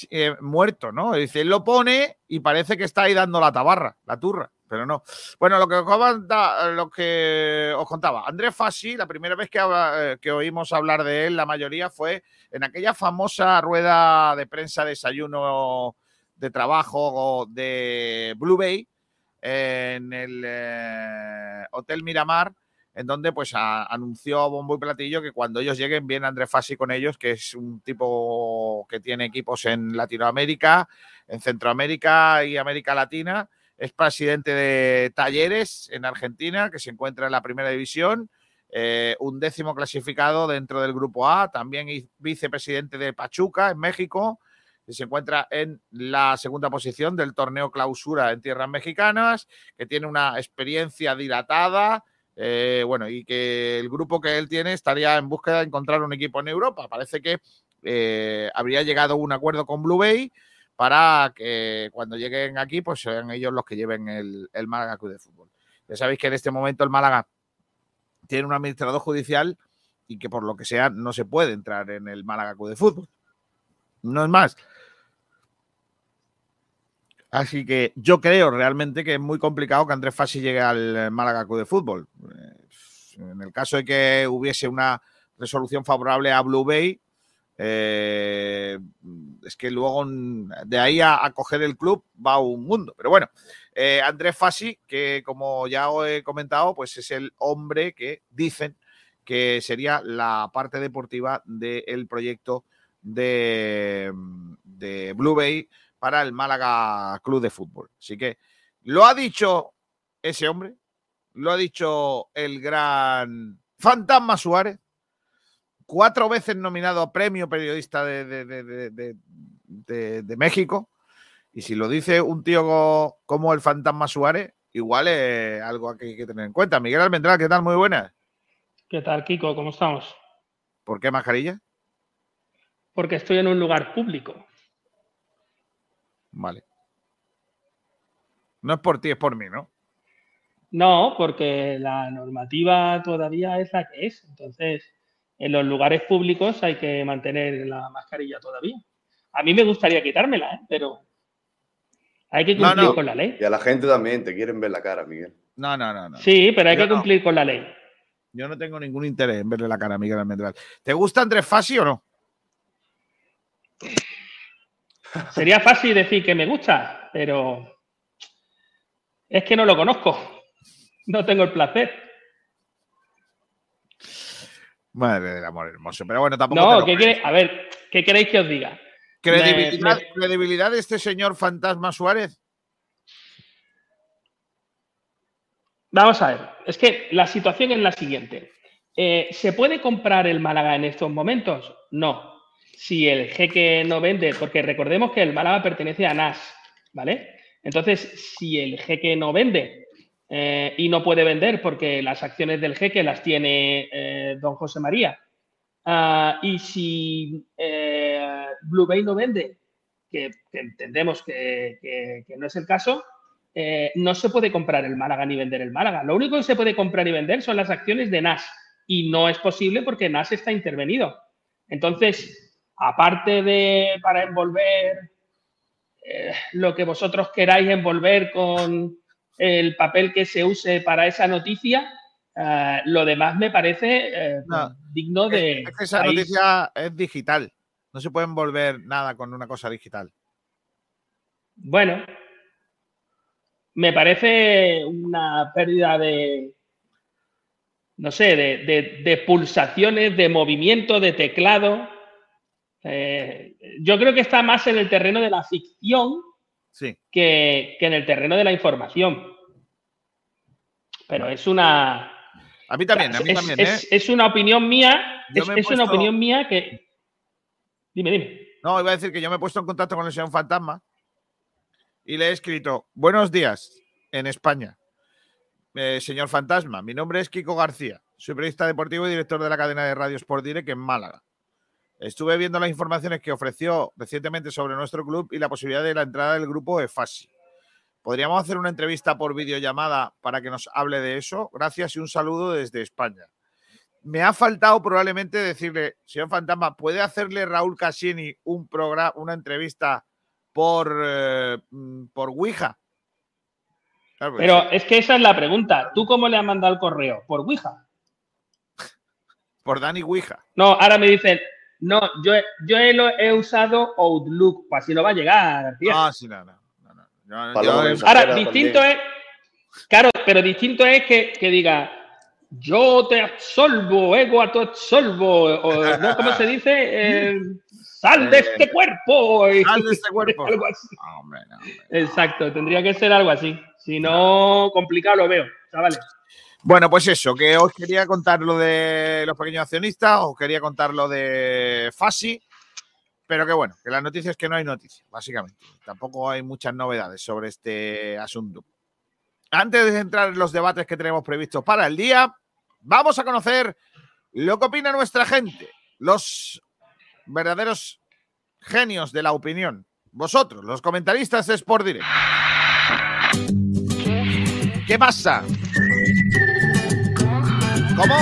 eh, muerto, ¿no? Dice, él lo pone y parece que está ahí dando la tabarra, la turra pero no. Bueno, lo que, os, lo que os contaba, Andrés Fassi, la primera vez que, eh, que, oímos hablar de él, la mayoría fue en aquella famosa rueda de prensa, desayuno de trabajo de Blue Bay, en el eh, Hotel Miramar, en donde pues anunció a bombo y platillo que cuando ellos lleguen viene Andrés Fassi con ellos, que es un tipo que tiene equipos en Latinoamérica, en Centroamérica y América Latina. Es presidente de Talleres en Argentina, que se encuentra en la primera división. Eh, un décimo clasificado dentro del grupo A, también vicepresidente de Pachuca en México, se encuentra en la segunda posición del torneo clausura en tierras mexicanas, que tiene una experiencia dilatada, eh, bueno, y que el grupo que él tiene estaría en búsqueda de encontrar un equipo en Europa. Parece que eh, habría llegado un acuerdo con Blue Bay para que cuando lleguen aquí, pues sean ellos los que lleven el, Málaga Club de Fútbol. Ya sabéis que en este momento el Málaga tiene un administrador judicial y que por lo que sea no se puede entrar en el Málaga Club de Fútbol. No es más. Así que yo creo realmente que es muy complicado que Andrés Fassi llegue al Málaga Club de Fútbol. En el caso de que hubiese una resolución favorable a Blue Bay, eh, es que luego de ahí a, coger el club va un mundo. Pero bueno, eh, Andrés Fassi, que como ya he comentado, pues es el hombre que dicen que sería la parte deportiva del proyecto de Blue Bay para el Málaga Club de Fútbol. Así que lo ha dicho ese hombre, lo ha dicho el gran Fantasma Suárez, cuatro veces nominado a Premio Periodista de, México. Y si lo dice un tío como el Fantasma Suárez, igual es algo que hay que tener en cuenta. Miguel Almendral, ¿qué tal? Muy buenas. ¿Qué tal, Kiko? ¿Cómo estamos? ¿Por qué mascarilla? Porque estoy en un lugar público. Vale. No es por ti, es por mí, ¿no? No, porque la normativa todavía es la que es. Entonces, en los lugares públicos hay que mantener la mascarilla todavía. A mí me gustaría quitármela, ¿eh? pero hay que cumplir con la ley. Y a la gente también, te quieren ver la cara, Miguel. No, no, no. no. Sí, pero hay que cumplir con la ley. Yo no tengo ningún interés en verle la cara a Miguel Almendral. ¿Te gusta Andrés Fassi o no? Sería fácil decir que me gusta, pero es que no lo conozco. No tengo el placer. Madre del amor hermoso. Pero bueno, tampoco. No, ¿qué a ver, ¿qué queréis que os diga? ¿Credibilidad, de este señor Fantasma Suárez? Vamos a ver, es que la situación es la siguiente. Eh, ¿Se puede comprar el Málaga en estos momentos? No. Si el jeque no vende, porque recordemos que el Málaga pertenece a NAS, ¿vale? Entonces, si el jeque no vende eh, y no puede vender porque las acciones del jeque las tiene eh, don José María, ah, y si Blue Bay no vende, que, entendemos que, no es el caso, no se puede comprar el Málaga ni vender el Málaga. Lo único que se puede comprar y vender son las acciones de NAS y no es posible porque NAS está intervenido. Entonces, aparte de para envolver eh, lo que vosotros queráis envolver con el papel que se use para esa noticia, eh, lo demás me parece eh, digno de... esa noticia es digital, no se puede envolver nada con una cosa digital. Bueno, me parece una pérdida de, no sé, de, pulsaciones, de movimiento, de teclado. Eh, yo creo que está más en el terreno de la ficción que, en el terreno de la información. Pero es una. A mí también, a mí es, también. ¿eh? Es, una opinión mía. Es, una opinión mía que. Dime, dime. No, iba a decir que yo me he puesto en contacto con el señor Fantasma y le he escrito: Buenos días en España. Eh, señor Fantasma. Mi nombre es Kiko García. Soy periodista deportivo y director de la cadena de Radio Sport Direct en Málaga. Estuve viendo las informaciones que ofreció recientemente sobre nuestro club y la posibilidad de la entrada del grupo EFASI. ¿Podríamos hacer una entrevista por videollamada para que nos hable de eso? Gracias y un saludo desde España. Me ha faltado probablemente decirle, señor Fantasma, ¿puede hacerle Raúl Cassini un programa, una entrevista por, eh, mm, por Ouija? Pero es que esa es la pregunta. ¿Tú cómo le has mandado el correo? ¿Por Ouija? Por Dani Ouija. No, ahora me dicen, no, yo, yo he, usado Outlook, pues así no va a llegar. Ah, sí, no, no. ahora, distinto es, claro, pero distinto es que, diga, yo te absolvo, ego a tu absolvo, o, ¿no? ¿Cómo se dice? Eh, sal de este cuerpo. Sal de este cuerpo. Exacto, tendría que ser algo así. Si no, complicado lo veo, chavales. Bueno, pues eso, que os quería contar lo de los pequeños accionistas, os quería contar lo de Fasi, pero que bueno, que la noticia es que no hay noticias, básicamente. Tampoco hay muchas novedades sobre este asunto. Antes de entrar en los debates que tenemos previstos para el día, vamos a conocer lo que opina nuestra gente, los verdaderos genios de la opinión. Vosotros, los comentaristas de Sport Direct. ¿Qué pasa? ¿Cómo?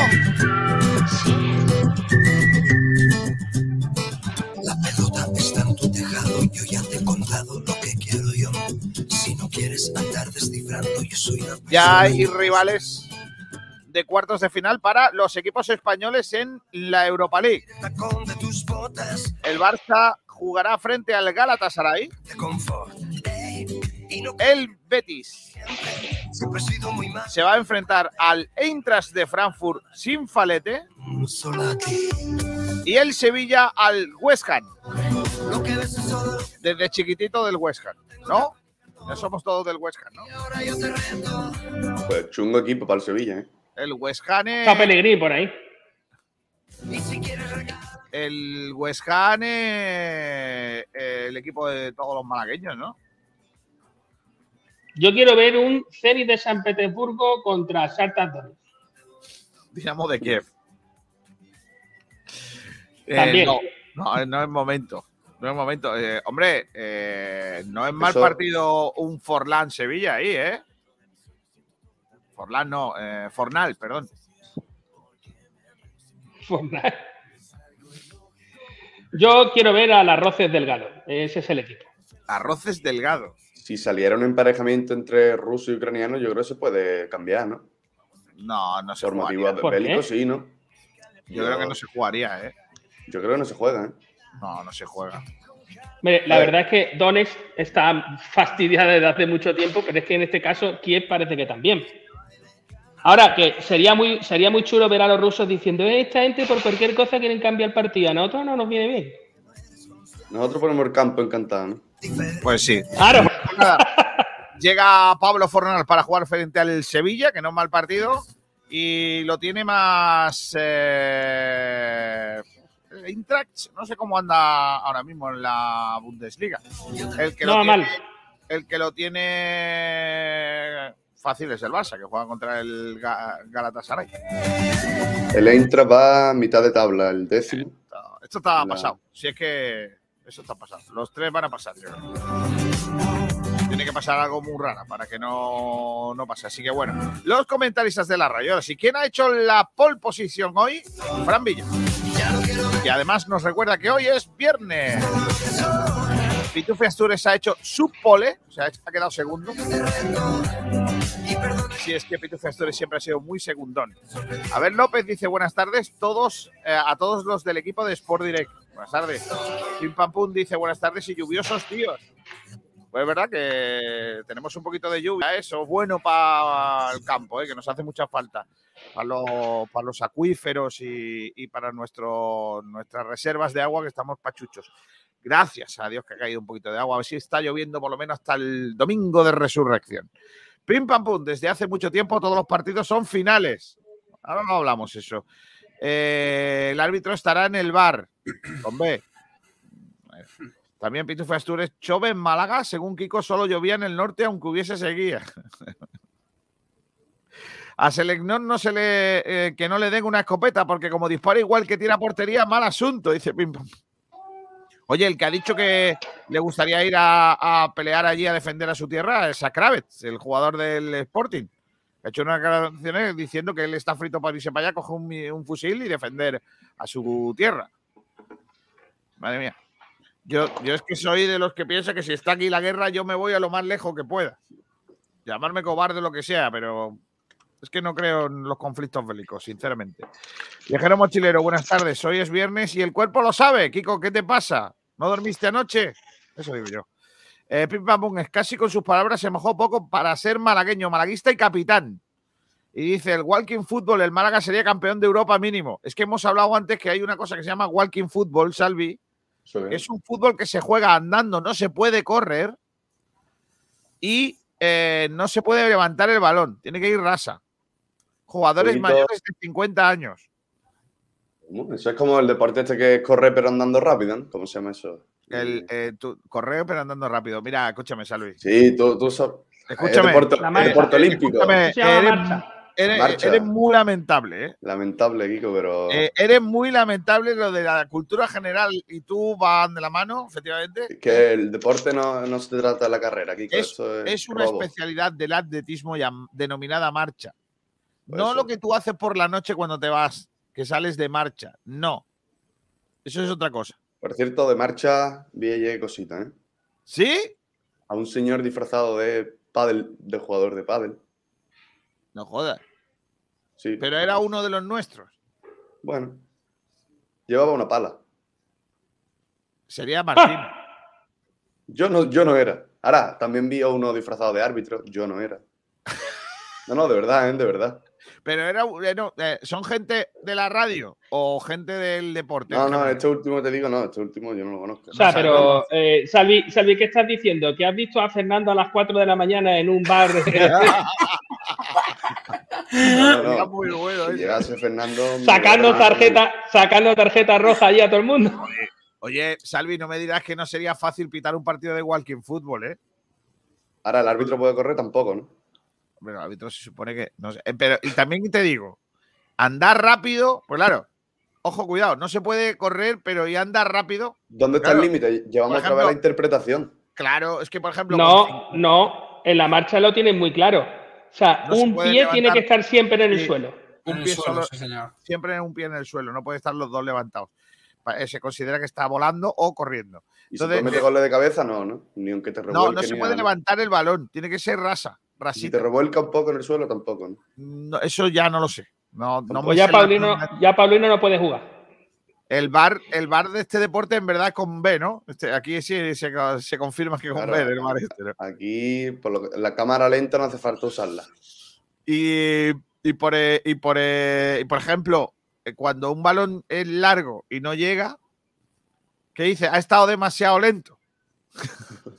La pelota está en tu tejado, yo ya te he contado lo que quiero yo. Si no quieres andar descifrando, yo soy una Ya hay rivales de cuartos de final para los equipos españoles en la Europa League. El Barça jugará frente al Galatasaray. El Betis se va a enfrentar al Eintracht de Frankfurt sin falete. Y el Sevilla al West Ham. Desde chiquitito del West Ham, ¿no? Ya somos todos del West Ham, ¿no? Pues chungo equipo para el Sevilla, ¿eh? El West Ham es... Está Pellegrini por ahí. El West Ham es el equipo de todos los malagueños, ¿no? Yo quiero ver un Zenit de San Petersburgo contra Shakhtar Donetsk. Dinamo de Kiev. Eh, También. no, no, no es momento. No es momento. Eh, hombre, eh, no es mal Eso- partido un Forlán Sevilla ahí, ¿eh? Forlán no, eh, Fornal, perdón. Fortnite. Yo quiero ver al Arroces Delgado. Ese es el equipo. Arroces Delgado. Si saliera un emparejamiento entre ruso y ucraniano, yo creo que se puede cambiar, ¿no? No, no se Por motivos bélicos, sí, ¿no? Yo creo que no se jugaría, ¿eh? Yo creo que no se juega, ¿eh? No, no se juega. Mire, la ver. verdad es que Donetsk está fastidiada desde hace mucho tiempo, pero es que en este caso Kiev parece que también. Ahora, que sería muy, sería muy chulo ver a los rusos diciendo, "Eh, esta gente por cualquier cosa quieren cambiar el partido, a nosotros no nos viene bien. Nosotros ponemos el campo encantado, ¿no? Pues sí. Claro. Nada, Llega Pablo Fornal para jugar frente al Sevilla, que no es mal partido, y lo tiene más. Eh, el Eintracht, no sé cómo anda ahora mismo en la Bundesliga. El que, No, lo tiene, mal. el que lo tiene fácil es el Barça, que juega contra el Ga- Galatasaray. El Eintracht va a mitad de tabla, el décimo. Esto está La- pasado. Si es que eso está pasado. Los tres van a pasar, yo creo. Tiene que pasar algo muy raro para que no, no pase. Así que bueno, los comentaristas de la Rayola. Si quién ha hecho la pole position hoy, Fran Villa. Y además nos recuerda que hoy es viernes. Pitufi Astures ha hecho su pole, o sea, ha quedado segundo. Si es que Pitufi Astures siempre ha sido muy segundón. A ver, López dice buenas tardes eh, a todos los del equipo de Sport Direct. Buenas tardes. Pim Pam Pum dice buenas tardes y lluviosos tíos. Pues es verdad que tenemos un poquito de lluvia, eso es bueno para el campo, ¿eh? que nos hace mucha falta. Para los, acuíferos y, para nuestras reservas de agua que estamos pachuchos. Gracias a Dios que ha caído un poquito de agua. A ver si está lloviendo por lo menos hasta el domingo de resurrección. Pim pam pum, desde hace mucho tiempo todos los partidos son finales. Ahora no hablamos eso. Eh, el árbitro estará en el bar. Hombre. También Pitufo Astures, chove en Málaga, según Kiko, solo llovía en el norte, aunque hubiese seguía. A Selecnón no se le eh, que no le den una escopeta, porque como dispara igual que tira portería, mal asunto, dice Pim. Oye, el que ha dicho que le gustaría ir a, a pelear allí a defender a su tierra es a Kravitz, el jugador del Sporting. Ha hecho unas declaraciones diciendo que él está frito para irse para allá, coger un, fusil y defender a su tierra. Madre mía. Yo, yo es que soy de los que piensa que si está aquí la guerra, yo me voy a lo más lejos que pueda. Llamarme cobarde lo que sea, pero es que no creo en los conflictos bélicos, sinceramente. Viajero mochilero, buenas tardes. Hoy es viernes y el cuerpo lo sabe. Kiko, ¿qué te pasa? ¿No dormiste anoche? Eso digo yo. Eh, Pim Pam Pum, es casi con sus palabras se mojó poco para ser malagueño, malaguista y capitán. Y dice, el walking football, el Málaga sería campeón de Europa mínimo. Es que hemos hablado antes que hay una cosa que se llama walking football, Salvi, que es un fútbol que se juega andando, no se puede correr y eh, no se puede levantar el balón, tiene que ir rasa. Jugadores mayores de 50 años. ¿Cómo? Eso es como el deporte este que es correr pero andando rápido, ¿no? ¿Cómo se llama eso? El eh, tu- correo pero andando rápido. Mira, escúchame, Salvi. Sí, tú, tú sabes. Escúchame. Es deporte, marcha. deporte olímpico. Escúchame, eres, marcha. eres- Marcha. eres muy lamentable, ¿eh? Lamentable, Kiko, pero. Eh, Eres muy lamentable lo de la cultura general y tú van de la mano, efectivamente. que el deporte no, no se trata de la carrera, Kiko. Es, eso es, es una robo. especialidad del atletismo llam- denominada marcha. No eso. lo que tú haces por la noche cuando te vas, que sales de marcha. No. Eso es otra cosa. Por cierto, de marcha vi ayer cosita, ¿eh? ¿Sí? A un señor disfrazado de pádel, de jugador de pádel. No jodas. Sí. Pero era uno de los nuestros. Bueno. Llevaba una pala. sería Martín. Yo no, yo no era. Ahora, también vi a uno disfrazado de árbitro. Yo no era. No, no, de verdad, ¿eh? de verdad. Pero era, eh, no, eh, ¿son gente de la radio o gente del deporte? No, no, este último te digo, no, este último yo no lo conozco. O sea, pero, eh, Salvi, Salvi, ¿qué estás diciendo? ¿Que has visto a Fernando a las 4 de la mañana en un bar? No, no, no. Muy bueno, ¿eh? llegase Fernando. sacando tarjeta, sacando tarjeta roja allí a todo el mundo. Oye, Salvi, no me dirás que no sería fácil pitar un partido de walking fútbol, ¿eh? Ahora, el árbitro puede correr tampoco, ¿no? El árbitro se supone que. No sé. Eh, Pero, y también te digo, andar rápido, pues claro, ojo, cuidado, no se puede correr, pero y andar rápido. ¿Dónde está el límite? Llevamos Por otra vez la ejemplo- interpretación. Claro, es que, por ejemplo. No, no, en la marcha lo tienen muy claro. O sea, No un pie tiene que estar siempre en el Sí. suelo. Un En el pie suelo, solo- sí, señor. siempre en un pie en el suelo, no puede estar los dos levantados. Eh, Se considera que está volando o corriendo. Y Entonces, si tú metes goles de cabeza, no, ¿no? Ni aunque te revuelque. No, no se puede levantar el balón, tiene que ser rasa, Te revuelca un poco en el suelo, tampoco, ¿no? No, eso ya no lo sé. No, Pues ya la Paulino, ya Paulino no puede jugar. El bar, el bar de este deporte en verdad es con B, ¿no? Este, aquí sí se, se confirma que con Claro. B el bar este, ¿no? Aquí, por lo que- la cámara lenta no hace falta usarla. Y, y por, eh, y, por, eh, y por ejemplo, eh, cuando un balón es largo y no llega, ¿qué dice? Ha estado demasiado lento.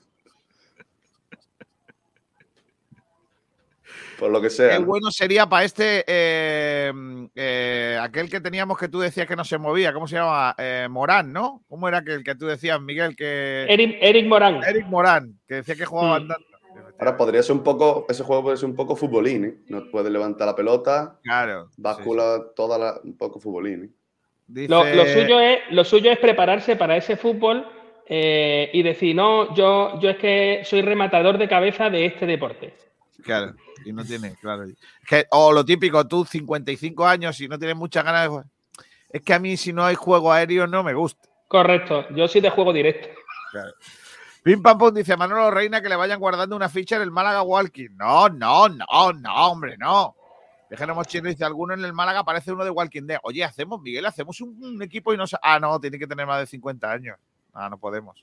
Por lo que sea. Qué ¿no? bueno sería para este, eh, eh, aquel que teníamos que tú decías que no se movía, ¿cómo se llama? Eh, Morán, ¿no? ¿Cómo era que el que tú decías, Miguel? Que Eric, Eric Morán. Eric Morán, que decía que jugaba Mm. andando. Ahora podría ser un poco, ese juego puede ser un poco futbolín, ¿eh? No puede levantar la pelota, Claro. báscula toda la, un poco futbolín. ¿eh? Dice- Lo, lo suyo es, lo suyo es prepararse para ese fútbol eh, y decir, no, yo, yo es que soy rematador de cabeza de este deporte. Claro, y no tiene, claro. Que, o lo típico, tú 55 años y no tienes muchas ganas de jugar. Es que a mí si no hay juego aéreo no me gusta. Correcto, yo soy de juego directo. Claro. Pim Pam Pum dice Manolo Reina que le vayan guardando una ficha en el Málaga Walking. No, no, no, no, hombre, no. Déjenos chino, dice alguno en el Málaga parece uno de Walking Dead. Oye, hacemos, Miguel, hacemos un, un equipo y no Ah, no, tiene que tener más de 50 años. Ah, no podemos.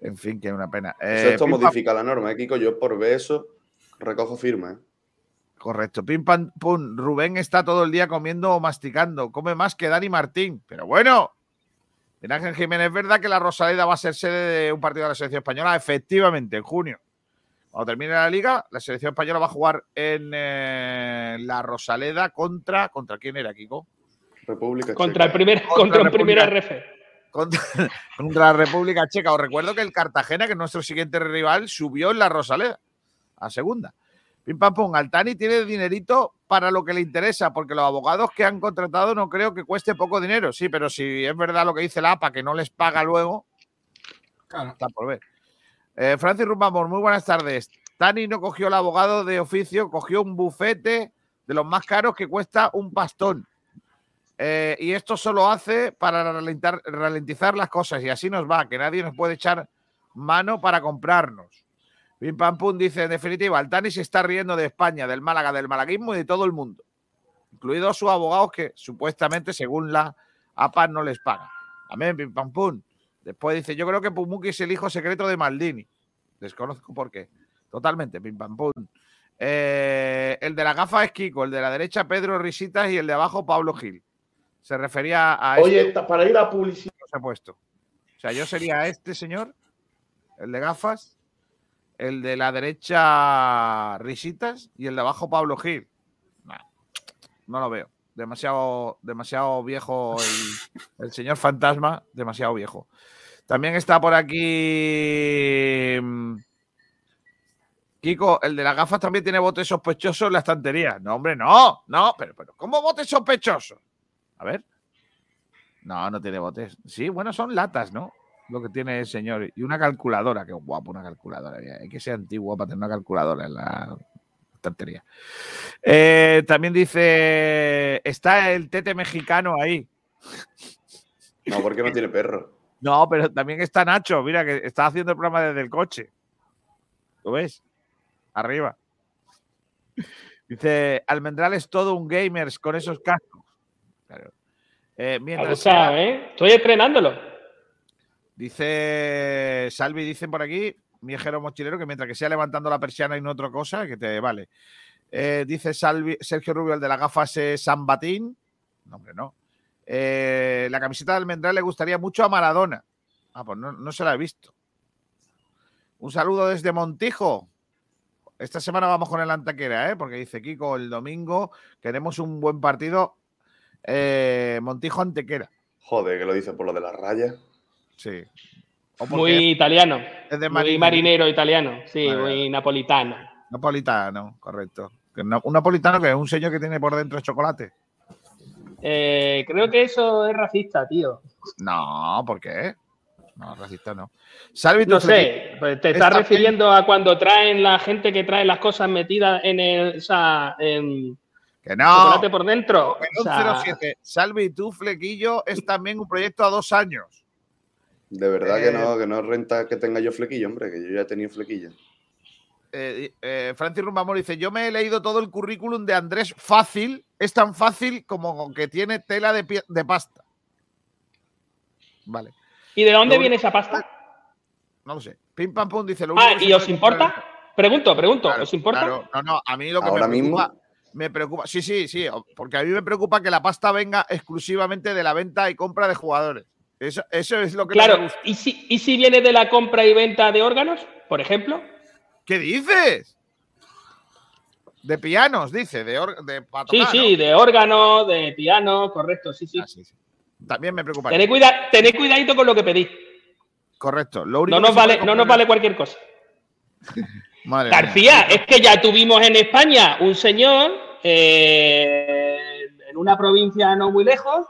En fin, que una pena. Eso Eh, esto modifica la norma, ¿eh, Kiko? Yo por ver eso recojo firma, ¿eh? Correcto. Pim pam pum. Rubén está todo el día comiendo o masticando. Come más que Dani Martín. Pero bueno. En Ángel Jiménez, ¿es verdad que la Rosaleda va a ser sede de un partido de la selección española? Efectivamente, en junio. Cuando termine la liga, la selección española va a jugar en eh, la Rosaleda contra. ¿Contra quién era, Kiko? República Contra el Checa. primer, Contra contra un primer. RF. Contra, contra la República Checa. Os recuerdo que el Cartagena, que es nuestro siguiente rival, subió en la Rosaleda a segunda. Pim pam pum, Altani tiene dinerito para lo que le interesa, porque los abogados que han contratado no creo que cueste poco dinero. Sí, pero si es verdad lo que dice la APA, que no les paga luego, Claro. está por ver. Eh, Francis Rumbamor, muy buenas tardes. Tani no cogió el abogado de oficio, cogió un bufete de los más caros que cuesta un pastón. Eh, y esto solo hace para ralentar- ralentizar las cosas y así nos va, que nadie nos puede echar mano para comprarnos. Pim Pam Pum dice, en definitiva, Altani se está riendo de España, del Málaga, del malaguismo y de todo el mundo, incluidos sus abogados que supuestamente, según la APA, no les pagan. Amén, Pim Pam Pum. Después dice, yo creo que Pumuki es el hijo secreto de Maldini. Desconozco por qué. Totalmente, Pim Pam Pum. Eh, el de la gafa es Kiko, el de la derecha Pedro Risitas y el de abajo Pablo Gil. Se refería a Oye, este para ir a publicidad. se ha puesto. O sea, yo sería este señor, el de gafas, el de la derecha Risitas y el de abajo Pablo Gil. Nah, no lo veo. Demasiado, demasiado viejo el, el señor fantasma, demasiado viejo. También está por aquí. mm, Kiko, el de las gafas también tiene bote sospechoso en la estantería. No, hombre, no, no, pero, pero, ¿cómo bote sospechoso? A ver. No, no tiene botes. Sí, bueno, son latas, ¿no? Lo que tiene el señor. Y una calculadora, qué guapo, una calculadora. Hay que ser antiguo para tener una calculadora en la estantería. Eh, también dice, está el tete mexicano ahí. No, porque no tiene perro. No, pero también está Nacho, mira, que está haciendo el programa desde el coche. ¿Lo ves? Arriba. Dice, Almendral es todo un gamers con esos cascos. Claro. Eh, mientras ¿eh? Estoy estrenándolo. Dice Salvi, dicen por aquí, viajero mochilero, que mientras que sea levantando la persiana y no otra cosa, que te vale. Eh, dice Salvi, Sergio Rubio, el de las gafas es San Batín. No, hombre, no. Eh, la camiseta de Almendral le gustaría mucho a Maradona. Ah, pues no, no se la he visto. Un saludo desde Montijo. Esta semana vamos con el Antequera, ¿eh? porque dice Kiko, el domingo queremos un buen partido. Eh, Montijo Antequera. Joder, que lo dice por lo de las rayas. Sí. Muy italiano. Es de muy marinero. marinero italiano. Sí, muy napolitano. Napolitano, correcto. Un napolitano que es un señor que tiene por dentro chocolate. Eh, creo que eso es racista, tío. No, ¿por qué? No, racista no. Salvi, No sé, pues te estás Está refiriendo a cuando traen la gente que trae las cosas metidas en el. O sea, en Que no. chocolate por dentro. O sea, 07. Salvi, tu flequillo es también un proyecto a dos años. De verdad Eh, que no, que no renta que tenga yo flequillo, hombre, que yo ya he tenido flequillo. Eh, eh, Francis Rumbamor dice: Yo me he leído todo el currículum de Andrés fácil. Es tan fácil como que tiene tela de, pie- de pasta. Vale, ¿Y de dónde Lo viene esa pasta? no lo sé. Pim pam pum dice: lo Ah, ¿y se os importa? Pregunto, pregunto, Claro, ¿os importa? Claro, no, no, a mí lo que Ahora me mismo. preocupa, me preocupa, sí, sí, sí, porque a mí me preocupa que la pasta venga exclusivamente de la venta y compra de jugadores. Eso, eso es lo que me Claro, gusta. ¿y si, ¿y si viene de la compra y venta de órganos, por ejemplo? ¿Qué dices? De pianos, dice, de, de Sí, sí, de órgano, de piano, correcto, sí, sí. Ah, sí, sí. También me preocupa. Tened, cuida- tened cuidadito con lo que pedís. Correcto. Lo único No nos, vale, no nos vale cualquier cosa. Madre mía. García, es que ya tuvimos en España un señor eh, en una provincia no muy lejos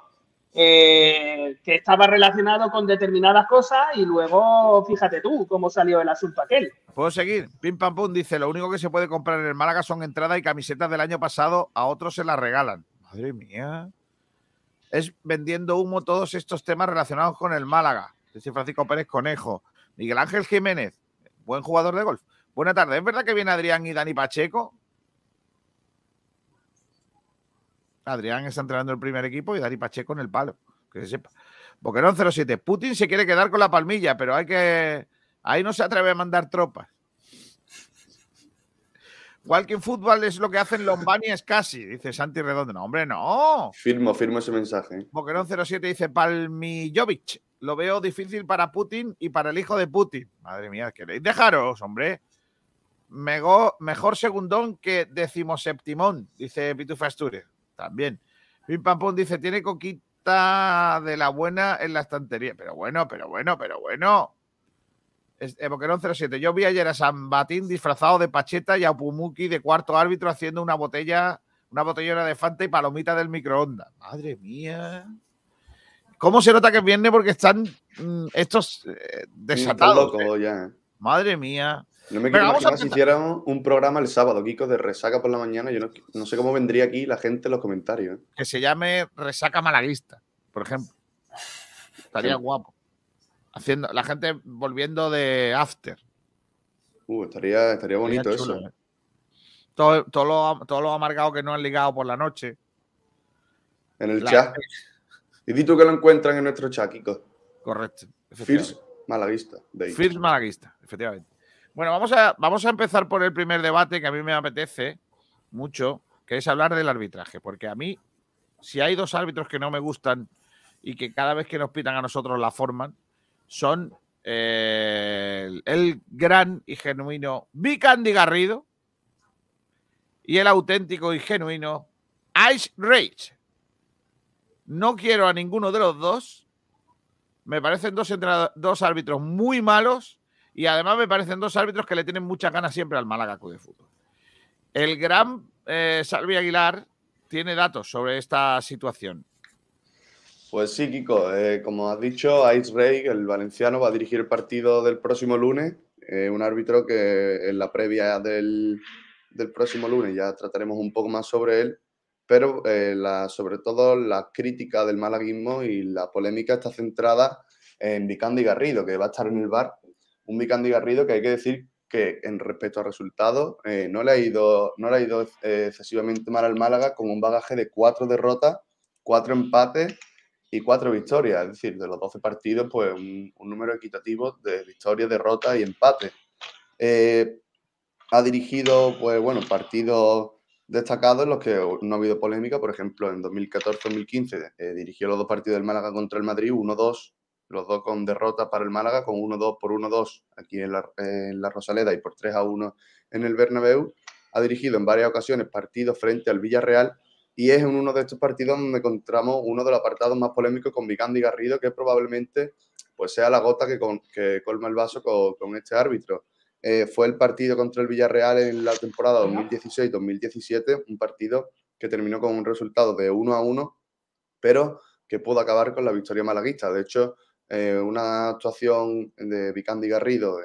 eh, que estaba relacionado con determinadas cosas y luego fíjate tú cómo salió el asunto aquel. ¿Puedo seguir? Pim Pam Pum dice: Lo único que se puede comprar en el Málaga son entradas y camisetas del año pasado, a otros se las regalan. Madre mía. Es vendiendo humo todos estos temas relacionados con el Málaga. Dice Francisco Pérez Conejo. Miguel Ángel Jiménez, buen jugador de golf. Buena tarde. ¿Es verdad que viene Adrián y Dani Pacheco? Adrián está entrenando el primer equipo y Dani Pacheco en el palo. Que se sepa. Boquerón 07. Putin se quiere quedar con la palmilla, pero hay que. Ahí no se atreve a mandar tropas. Walking Football es lo que hacen Lombani es casi, dice Santi Redondo. No, hombre, no. Firmo, firmo ese mensaje. Boquerón 07 dice Palmijovic. Lo veo difícil para Putin y para el hijo de Putin. Madre mía, queréis dejaros, hombre. Mego- mejor segundón que decimoseptimón, dice Pitufa Asturias. También. Pim Pam Pum dice, tiene coquita de la buena en la estantería. Pero bueno, pero bueno, pero bueno. Es- eh, Boquerón 07. Yo vi ayer a San Batín disfrazado de Pacheta y a Pumuki de cuarto árbitro haciendo una botella, una botellona de Fanta y palomita del microondas. Madre mía. ¿Cómo se nota que es viernes? Porque están mm, estos eh, Está desatados. loco eh. ya. Madre mía. No me quiero imaginar si hiciéramos un programa el sábado, Kiko, de resaca por la mañana. Yo no, no sé cómo vendría aquí la gente en los comentarios. ¿eh? Que se llame Resaca Malaguista, por ejemplo. Estaría Sí. guapo. Haciendo, la gente volviendo de after. Uh, estaría, estaría bonito Estaría chulo, eso. eh. Todo, todo lo, todo lo amargado que no han ligado por la noche. En el La- chat. Y di tú que lo encuentran en nuestro chat, Kiko. Correcto. First Malaguista. Day. First Malaguista, efectivamente. Bueno, vamos a, vamos a empezar por el primer debate que a mí me apetece mucho, que es hablar del arbitraje. Porque a mí, si hay dos árbitros que no me gustan y que cada vez que nos pitan a nosotros la forman, son eh, el, el gran y genuino Vicandi Garrido y el auténtico y genuino Ice Rage. No quiero a ninguno de los dos. Me parecen dos, dos árbitros muy malos y además me parecen dos árbitros que le tienen muchas ganas siempre al Málaga Club de Fútbol. El gran eh, Salvi Aguilar tiene datos sobre esta situación. Pues sí, Kiko. eh, como has dicho, Ice Rey, el valenciano, va a dirigir el partido del próximo lunes. eh, un árbitro que en la previa del, del próximo lunes ya trataremos un poco más sobre él. Pero eh, la- sobre todo la crítica del malaguismo y la polémica está centrada en Vicandi Garrido, que va a estar en el bar. Un Vicandi Garrido que hay que decir que en respecto a resultados eh, no le ha ido, no le ha ido eh, excesivamente mal al Málaga con un bagaje de cuatro derrotas, cuatro empates y cuatro victorias, es decir, de los 12 partidos, pues un, número equitativo de victorias, derrotas y empates. Eh, ha dirigido, pues bueno, partidos destacados en los que no ha habido polémica. Por ejemplo, en 2014-2015 eh, dirigió los dos partidos del Málaga contra el Madrid, 1-2, los dos con derrota para el Málaga, con 1-2 por 1-2 aquí en la, en la, Rosaleda y por 3-1 en el Bernabéu. Ha dirigido en varias ocasiones partidos frente al Villarreal y es en uno de estos partidos donde encontramos uno de los apartados más polémicos con Vicandi Garrido, que probablemente pues, sea la gota que, que colma el vaso con, con este árbitro. Eh, fue el partido contra el Villarreal en la temporada 2016-2017, un partido que terminó con un resultado de 1 a 1, pero que pudo acabar con la victoria malaguista. De hecho, eh, una actuación de Vicandi Garrido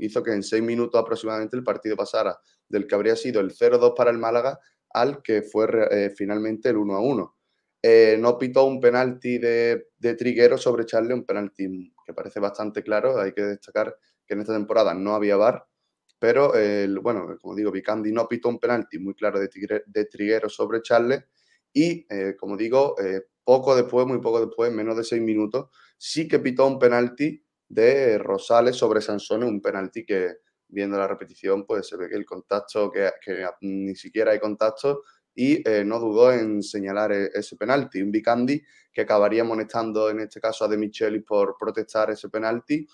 hizo que en seis minutos aproximadamente el partido pasara del que habría sido el 0-2 para el Málaga al que fue eh, finalmente el 1 a 1. Eh, no pitó un penalti de, Triguero sobre Charlie, un penalti que parece bastante claro. Hay que destacar que en esta temporada no había VAR, pero el, bueno, como digo, Vicandi no pitó un penalti muy claro de, Triguero sobre Charles y, como digo, poco después, muy poco después, menos de seis minutos, sí que pitó un penalti de Rosales sobre Sansone, un penalti que, viendo la repetición, pues se ve que el contacto, que, ni siquiera hay contacto, y eh, no dudó en señalar e, ese penalti. Un Vicandi que acabaría molestando en este caso a De Micheli por protestar ese penalti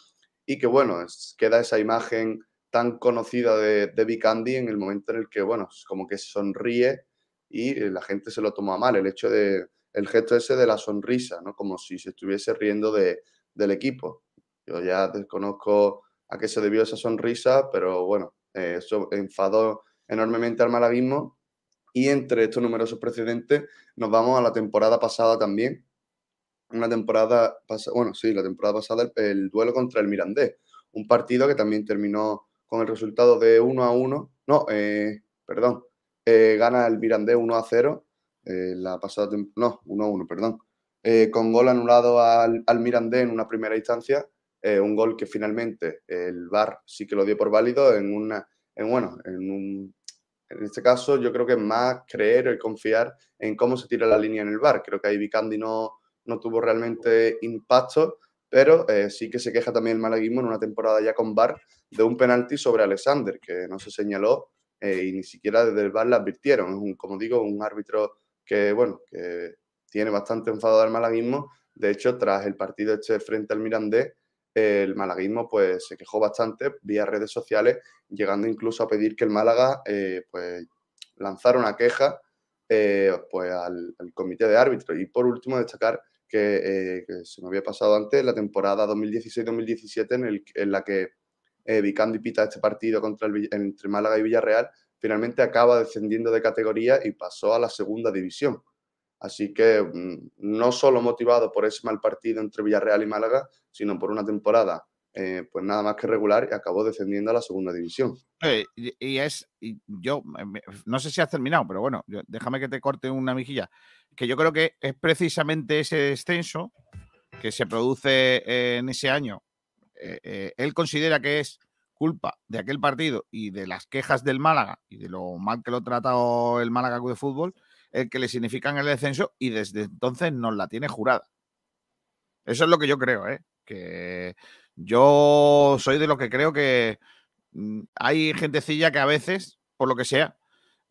y que bueno, queda esa imagen tan conocida de, de Vicandi en el momento en el que, bueno, como que sonríe y la gente se lo toma mal, el hecho de, el gesto ese de la sonrisa, ¿no? Como si se estuviese riendo de, del equipo. Yo ya desconozco a qué se debió esa sonrisa, pero bueno, eh, eso enfadó enormemente al malaguismo. Y entre estos numerosos precedentes nos vamos a la temporada pasada también. Una temporada, pasada, bueno, sí, la temporada pasada el, duelo contra el Mirandés. Un partido que también terminó con el resultado de 1 a 1. No, eh, perdón. Eh, gana el Mirandés 1 a 0. La pasada, no, 1 a 1, perdón. con gol anulado al, al Mirandés en una primera instancia eh, un gol que finalmente el VAR sí que lo dio por válido en una, en, bueno, en, un, en este caso yo creo que es más creer y confiar en cómo se tira la línea en el VAR. Creo que ahí Vicandi no, no tuvo realmente impacto, pero eh, sí que se queja también el malaguismo en una temporada ya con VAR de un penalti sobre Alexander, que no se señaló eh, y ni siquiera desde el VAR le advirtieron. Es un, como digo, un árbitro que, bueno, que tiene bastante enfado al malaguismo. De hecho, tras el partido este frente al Mirandés, el malaguismo pues se quejó bastante vía redes sociales, llegando incluso a pedir que el Málaga eh, pues lanzara una queja eh, pues al, comité de árbitros. Y por último destacar que, eh, se me había pasado antes la temporada 2016-2017 en, en, la que Vicandi pita este partido contra el, entre Málaga y Villarreal, finalmente acaba descendiendo de categoría y pasó a la segunda división. Así que mm, no solo motivado por ese mal partido entre Villarreal y Málaga, sino por una temporada eh, pues nada más que regular y acabó descendiendo a la segunda división. y, es, yo no sé si has terminado, pero bueno, déjame que te corte una mejilla, que yo creo que es precisamente ese descenso que se produce en ese año. Eh, eh, él considera que es culpa de aquel partido y de las quejas del Málaga y de lo mal que lo ha tratado el Málaga de fútbol, el que le significan el descenso y desde entonces nos la tiene jurada. Eso es lo que yo creo, ¿eh? que yo soy de lo que creo que mm, hay gentecilla que a veces, por lo que sea,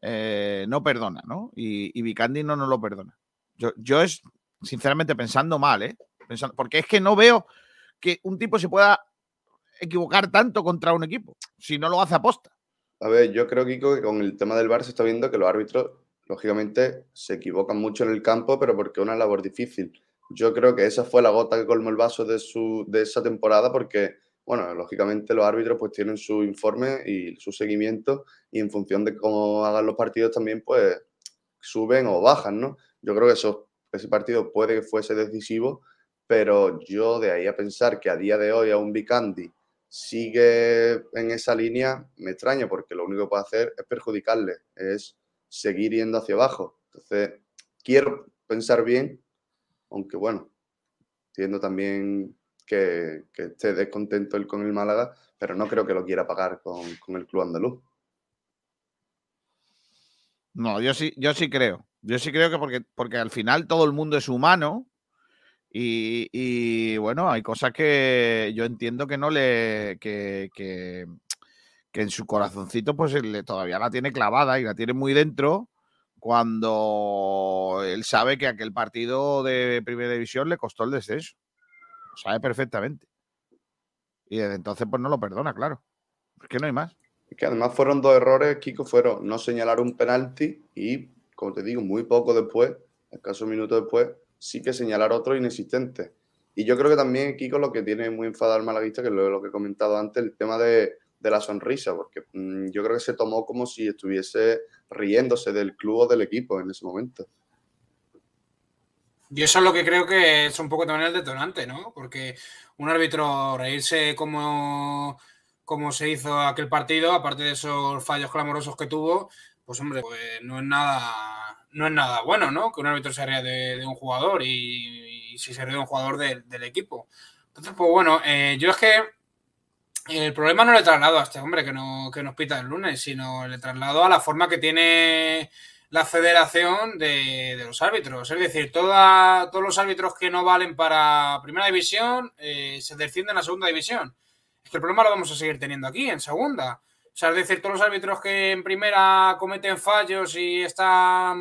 eh, no perdona, ¿no? Y, y Vicandi no nos lo perdona. Yo, yo es, sinceramente, pensando mal, ¿eh? Pensando, porque es que no veo que un tipo se pueda equivocar tanto contra un equipo si no lo hace aposta. A ver, yo creo, Kiko, que con el tema del VAR se está viendo que los árbitros lógicamente se equivocan mucho en el campo, pero porque es una labor difícil. Yo creo que esa fue la gota que colmó el vaso de, su, de esa temporada porque, bueno, lógicamente los árbitros pues tienen su informe y su seguimiento y en función de cómo hagan los partidos también pues suben o bajan, ¿no? Yo creo que eso, ese partido puede que fuese decisivo, pero yo de ahí a pensar que a día de hoy a un Vicandi sigue en esa línea, me extraña porque lo único que puede hacer es perjudicarle, es seguir yendo hacia abajo. Entonces, quiero pensar bien, aunque bueno, entiendo también que, esté descontento él con el Málaga, pero no creo que lo quiera pagar con, el club andaluz. No, yo sí, yo sí creo. Yo sí creo que porque, porque al final todo el mundo es humano Y, bueno, hay cosas que yo entiendo que no le. que, que, en su corazoncito, pues todavía la tiene clavada y la tiene muy dentro. Cuando él sabe que aquel partido de primera división le costó el descenso. Lo sabe perfectamente. Y desde entonces, pues no lo perdona, claro. Es que no hay más. Es que además fueron dos errores, Kiko, fueron no señalar un penalti y, como te digo, muy poco después, escasos minutos después, sí que señalar otro inexistente. Y yo creo que también, Kiko, lo que tiene muy enfadado al malaguista, que es lo, que he comentado antes, el tema de, la sonrisa, porque mm, yo creo que se tomó como si estuviese riéndose del club o del equipo en ese momento. Y eso es lo que creo que es un poco también el detonante, ¿no? Porque un árbitro reírse como, como se hizo aquel partido, aparte de esos fallos clamorosos que tuvo, pues hombre, pues no es nada, no es nada bueno, ¿no? Que un árbitro se ría de, un jugador y, si se de un jugador del equipo. Entonces, pues bueno, eh, yo es que el problema no le traslado a este hombre que, no, que nos pita el lunes, sino le traslado a la forma que tiene la federación de, los árbitros. Es decir, todos los árbitros que no valen para primera división eh, se descienden a segunda división. Es el problema lo vamos a seguir teniendo aquí, en segunda. O sea, es decir, todos los árbitros que en primera cometen fallos y están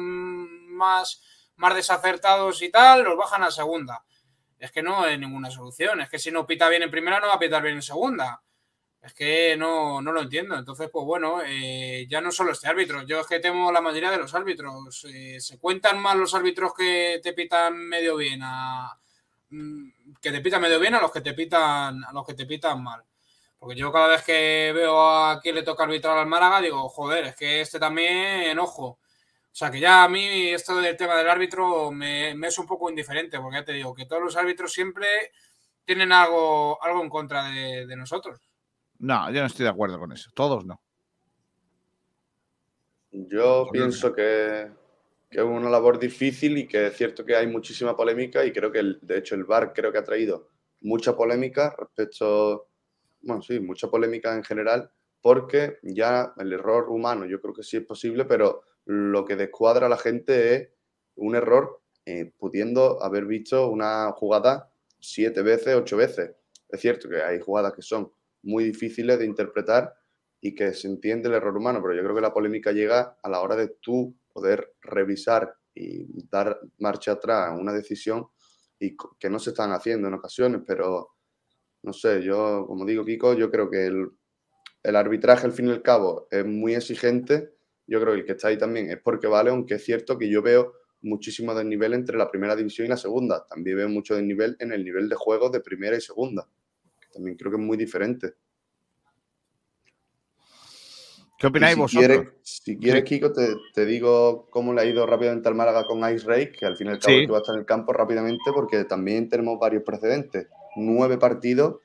más, más desacertados y tal, los bajan a segunda. Es que no hay ninguna solución. Es que si no pita bien en primera, no va a pitar bien en segunda. Es que no, lo entiendo. Entonces, pues bueno, eh, ya no solo este árbitro. Yo es que temo la mayoría de los árbitros. Eh, se cuentan más los árbitros que te pitan medio bien a mm, que te pitan medio bien a los que te pitan a los que te pitan mal. Porque yo cada vez que veo a quien le toca arbitrar al Málaga, digo, joder, es que este también enojo. O sea que ya a mí esto del tema del árbitro me, es un poco indiferente, porque ya te digo que todos los árbitros siempre tienen algo, algo en contra de nosotros. No, yo no estoy de acuerdo con eso. Todos no. Yo pienso que, es una labor difícil y que es cierto que hay muchísima polémica y creo que, de hecho, el VAR creo que ha traído mucha polémica respecto, bueno, sí, mucha polémica en general, porque ya el error humano yo creo que sí es posible, pero lo que descuadra a la gente es un error eh, pudiendo haber visto una jugada siete veces, ocho veces. Es cierto que hay jugadas que son muy difíciles de interpretar y que se entiende el error humano, pero yo creo que la polémica llega a la hora de tú poder revisar y dar marcha atrás a una decisión y que no se están haciendo en ocasiones, pero no sé, yo, como digo, Kiko, yo creo que el, el arbitraje al fin y al cabo es muy exigente. Yo creo que el que está ahí también es porque vale, aunque es cierto que yo veo muchísimo desnivel entre la primera división y la segunda. También veo mucho desnivel en el nivel de juego de primera y segunda también creo que es muy diferente. ¿Qué opináis si vosotros? Quieres, si quieres, Kiko, te, digo cómo le ha ido rápidamente al Málaga con Ice Ray, que al final cabo va a estar en el campo rápidamente, porque también tenemos varios precedentes. Nueve partidos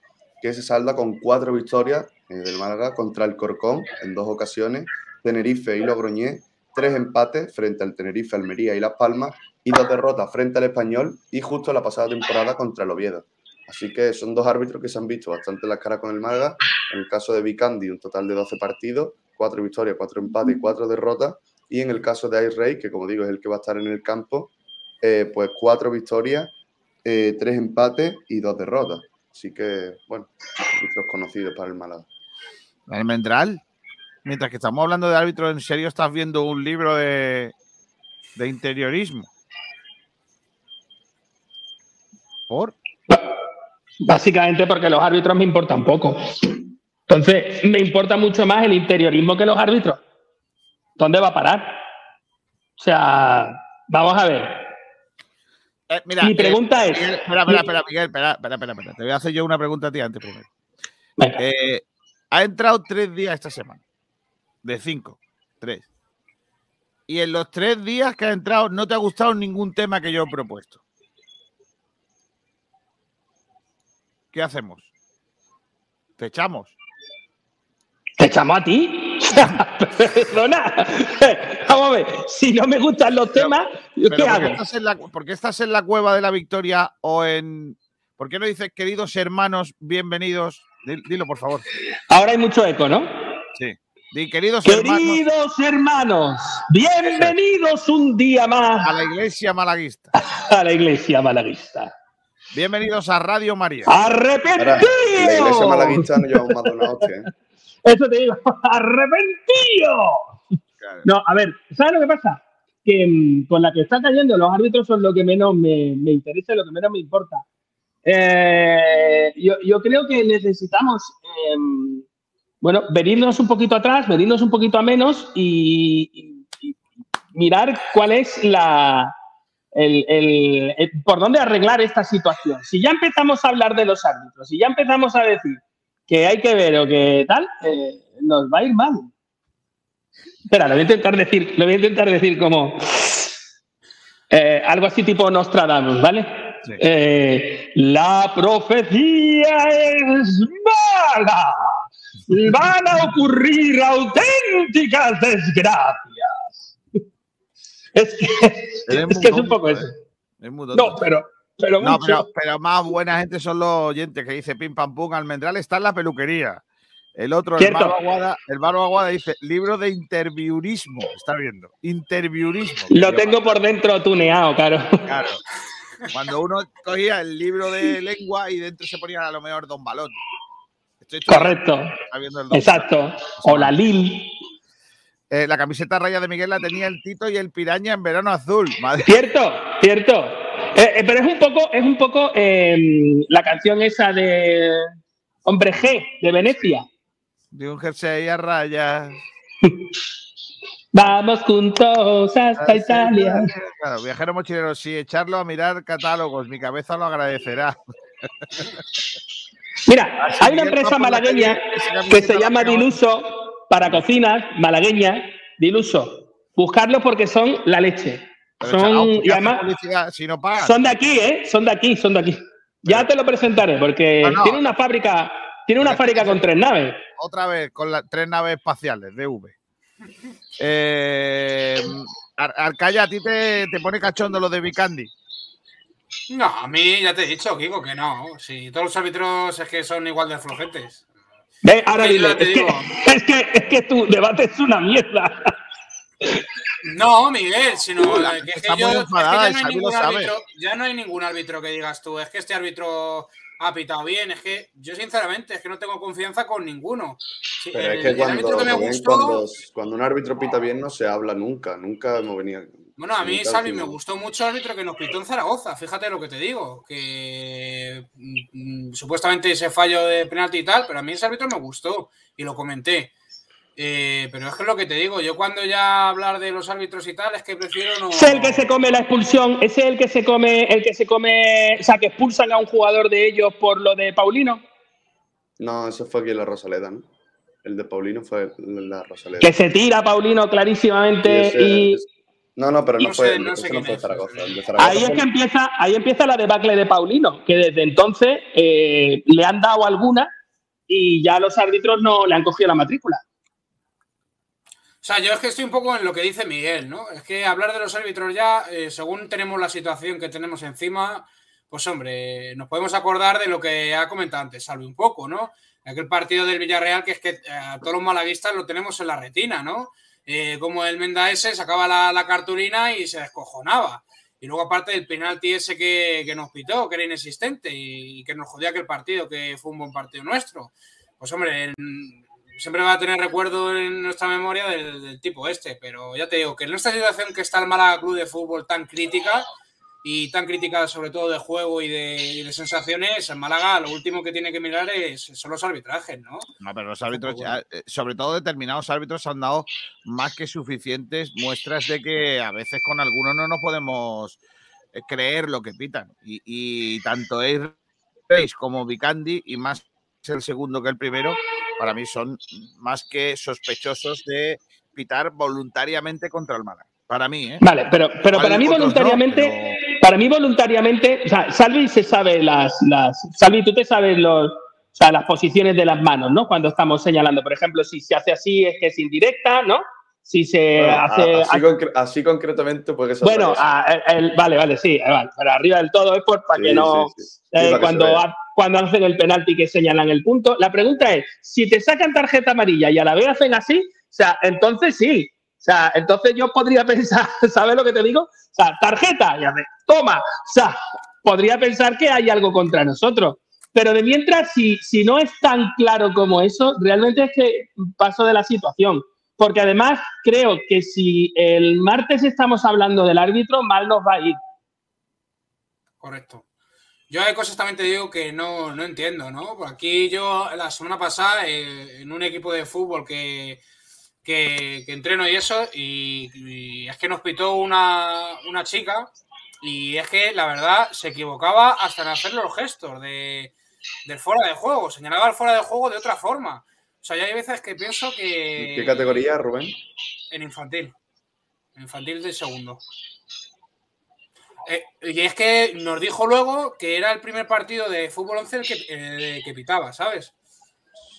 que se salda con cuatro victorias eh, del Málaga contra el Corcón en dos ocasiones, Tenerife y Logroñé, tres empates frente al Tenerife, Almería y Las Palmas, y dos derrotas frente al Español y justo la pasada temporada contra el Oviedo. Así que son dos árbitros que se han visto bastante las caras con el Málaga. En el caso de Vicandi, un total de 12 partidos, 4 victorias, 4 empates y 4 derrotas. Y en el caso de Ray, que como digo es el que va a estar en el campo, eh, pues 4 victorias, 3 eh, empates y 2 derrotas. Así que, bueno, árbitros conocidos para el Málaga. El Mendral, mientras que estamos hablando de árbitros en serio, estás viendo un libro de, de interiorismo. ¿Por? Básicamente porque los árbitros me importan poco. Entonces, me importa mucho más el interiorismo que los árbitros. ¿Dónde va a parar? O sea, vamos a ver. Eh, mira, Mi pregunta eh, es. Espera, espera, espera, Miguel, espera, espera, espera, Te voy a hacer yo una pregunta a ti antes primero. Eh, ha entrado tres días esta semana. De cinco. Tres. Y en los tres días que ha entrado no te ha gustado ningún tema que yo he propuesto. ¿qué hacemos? ¿Te echamos? ¿Te echamos a ti? Perdona. Vamos a ver, si no me gustan los temas, ¿qué hago? ¿Por qué estás en la cueva de la victoria o en. ¿Por qué no dices, queridos hermanos, bienvenidos? Dilo, por favor. Ahora hay mucho eco, ¿no? Sí. Di, queridos, queridos hermanos, bienvenidos un día más a la iglesia malaguista. A la iglesia malaguista. Bienvenidos a Radio María. ¡Arrepentido! La iglesia malaguista no de una hostia. ¿eh? Eso te digo, ¡arrepentido! No, a ver, ¿sabes lo que pasa? Que mm, con la que está cayendo los árbitros son lo que menos me, me interesa lo que menos me importa. Eh, yo, yo creo que necesitamos, em, bueno, venirnos un poquito atrás, venirnos un poquito a menos y, mirar cuál es la, el, el- el- por dónde arreglar esta situación. Si ya empezamos a hablar de los árbitros, si ya empezamos a decir que hay que ver o que tal, eh, nos va a ir mal. Espera, lo voy a intentar decir, lo voy a intentar decir como eh, algo así tipo Nostradamus, ¿vale? Eh, la profecía es mala. Van a ocurrir auténticas desgracias. Es que es, muy que es un poco ¿eh? eso. No, pero, pero No, mucho. pero, pero más buena gente son los oyentes que dice pim pam pum, almendral está en la peluquería. El otro, el. Barba Aguada, el Barba Aguada dice libro de interviewismo. Está viendo. Interviewismo. Lo tengo por dentro tuneado, claro. Claro. Cuando uno cogía el libro de lengua y dentro se ponía a lo mejor Don Balón. Estoy Correcto. está viendo el Don Exacto. O la Lil. Eh, la camiseta raya de Miguel la tenía el Tito y el Piraña en verano azul. Madre. Cierto, cierto. Eh, eh, pero es un poco, es un poco eh, la canción esa de Hombre G de Venecia. De un jersey a rayas. Vamos juntos hasta Italia. Claro, viajero mochilero, si echarlo a mirar catálogos, mi cabeza lo agradecerá. Mira, Así hay una empresa malagueña calle, que se la llama. Diluso para cocinas, malagueña, Diluso. Buscarlos porque son la leche. Pero, Son, ¿por qué y además, si no son de aquí, ¿eh? Son de aquí, son de aquí. Ya te lo presentaré porque No, no. tiene una fábrica, tiene una fábrica con tres naves. Otra vez con las tres naves espaciales de V. Eh, Ar- Arcaya, a ti te, te pone cachondo lo de Vicandi. No, a mí ya te he dicho, Kiko, que no. Si todos los árbitros es que son igual de flojetes. Ve, ahora dile, es que, digo. es, que, es que tu debate es una mierda. No, Miguel, sino La que, es que yo- es no árbitro, ya no hay ningún árbitro que digas tú, es que este árbitro ha pitado bien, es que yo sinceramente es que no tengo confianza con ninguno. Sí, Pero el, es que cuando, árbitro que me Rubén, gustó, cuando, cuando un árbitro pita bien no se habla nunca. Nunca hemos venido. bueno, a mí, Salvi, me gustó mucho el árbitro que nos pitó en Zaragoza, fíjate lo que te digo, que mm, mm, supuestamente ese fallo de penalti y tal, pero a mí ese árbitro me gustó y lo comenté. Eh, pero es que es lo que te digo, yo cuando ya hablar de los árbitros y tal, es que prefiero no. Es el que se come la expulsión, es el que se come, el que se come, o sea, que expulsan a un jugador de ellos por lo de Paulino, No, eso fue aquí en la Rosaleda, ¿no? El de Paulino fue la Rosaleda. que se tira Paulino clarísimamente Sí, ese- y No, no, pero no, No fue, sé- no sé ese quién fue es, Zaragoza. El de Zaragoza ahí es que empieza, ahí empieza la debacle de Paulino, que desde entonces eh, le han dado alguna y ya los árbitros no le han cogido la matrícula. O sea, yo es que estoy un poco en lo que dice Miguel, ¿no? Es que hablar de los árbitros ya, eh, según tenemos la situación que tenemos encima, pues hombre, nos podemos acordar de lo que ha comentado antes, salve un poco, ¿no? Aquel partido del Villarreal que es que eh, a todos los malaguistas lo tenemos en la retina, ¿no? Eh, como el Menda ese sacaba la, cartulina y se descojonaba. Y luego aparte del penalti ese que, que nos pitó, que era inexistente y, que nos jodía aquel partido, que fue un buen partido nuestro. Pues hombre, en- siempre va a tener recuerdo en nuestra memoria del, del tipo este, pero ya te digo que en esta situación que está el Málaga Club de Fútbol tan crítica y tan crítica sobre todo de juego y de, y de sensaciones, en Málaga lo último que tiene que mirar es, son los arbitrajes, ¿no? No, pero los árbitros, eh, sobre todo determinados árbitros, han dado más que suficientes muestras de que a veces con algunos no nos podemos eh, creer lo que pitan. Y, y tanto Reis como Vicandi, y más el segundo que el primero, para mí son más que sospechosos de pitar voluntariamente contra el Málaga. Para mí, ¿eh? Vale, pero, pero para mí no, voluntariamente, para mí voluntariamente, o sea, Salvi se sabe las, las, Salvi, tú te sabes los, o sea, las posiciones de las manos, ¿no? Cuando estamos señalando, por ejemplo, si se hace así es que es indirecta, ¿no? Si se Bueno, hace, así, concre- así concretamente, porque es otra bueno, a- el- vale, vale, sí, vale, pero arriba del todo es por, para Sí, que no, sí, sí. Sí, eh, para cuando, ha- cuando hacen el penalti que señalan el punto. La pregunta es, si te sacan tarjeta amarilla y a la vez hacen así, o sea, entonces sí. O sea, entonces yo podría pensar, ¿sabes lo que te digo? O sea, tarjeta, y hace, toma, o sea, podría pensar que hay algo contra nosotros. Pero de mientras, si, si no es tan claro como eso, realmente es que paso de la situación. Porque además creo que si el martes estamos hablando del árbitro, mal nos va a ir. Correcto. Yo hay cosas también te digo que no, no entiendo, ¿no? Por aquí yo la semana pasada eh, en un equipo de fútbol que, que, entreno y eso, y, y es que nos pitó una, una chica y es que la verdad se equivocaba hasta en hacer los gestos de, del fuera de juego, señalaba el fuera de juego de otra forma. O sea, ya hay veces que pienso que... ¿En qué categoría, Rubén? En infantil. En infantil de segundo. Eh, y es que nos dijo luego que era el primer partido de fútbol 11 el que, eh, que pitaba, ¿sabes?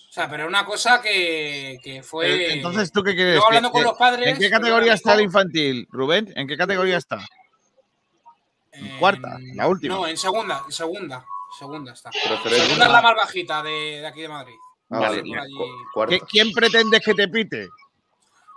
O sea, pero una cosa que, que fue. Eh, Entonces, ¿tú qué quieres? Luego hablando ¿Que- con los padres. ¿En qué categoría está el infantil, Rubén? ¿En qué categoría está? En cuarta, la última. No, en segunda, en segunda. Segunda está. Segunda es la más bajita de, de aquí de Madrid. Ah, Vale, vale, por allí. cu- cuarta. ¿Qué- ¿Quién pretendes que te pite?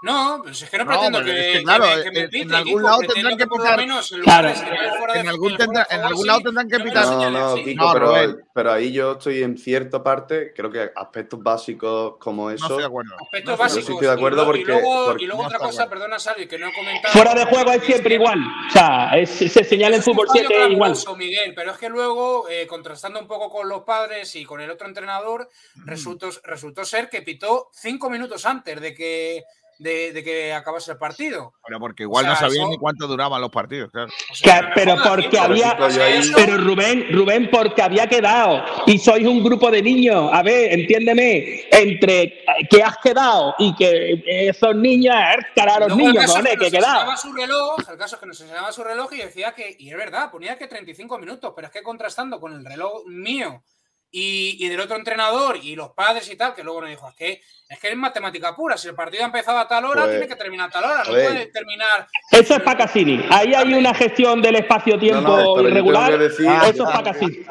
No, pues es que no No, pretendo que, es que, claro, que me, que me en- pite, en algún lado tendrán que por lo pitar. menos en Claro. lugar de señalar fuera de- En algún, lado tendrán que no pitar. No, señales, no. Kiko, No, pero, Rubén. pero ahí yo estoy en cierta parte, creo que aspectos básicos como No eso. estoy de acuerdo. Aspectos No estoy- básicos. Estoy de acuerdo y, luego- porque- y luego, porque y luego no otra cosa, perdona, Salvi, que no he comentado. Fuera de juego es siempre que- igual. O sea, es- se señala en fútbol fallo 7 igual. Miguel, pero es que luego, eh, contrastando un poco con los padres y con el otro entrenador, Mm. resultó, resultó ser que pitó cinco minutos antes de que, de, de que acabase el partido. Pero porque igual O sea, no sabían eso- ni cuánto duraban los partidos, claro. O sea, Que- pero porque había. Pero Rubén, Rubén, porque había quedado y sois un grupo de niños. A ver, entiéndeme, entre que has quedado y que esos niños, cara a los niños, cojones, que nos enseñaba quedado. su reloj, el caso es que nos enseñaba su reloj y decía que, y es verdad, ponía que 35 minutos, pero es que contrastando con el reloj mío y, y del otro entrenador y los padres y tal, que luego nos dijo, es que es que es matemática pura, si el partido ha empezado a tal hora, Pues, tiene que terminar a tal hora, no puede terminar. Eso es para Cassini. Ahí hay una gestión del espacio-tiempo No, irregular. Eso es para Cassini.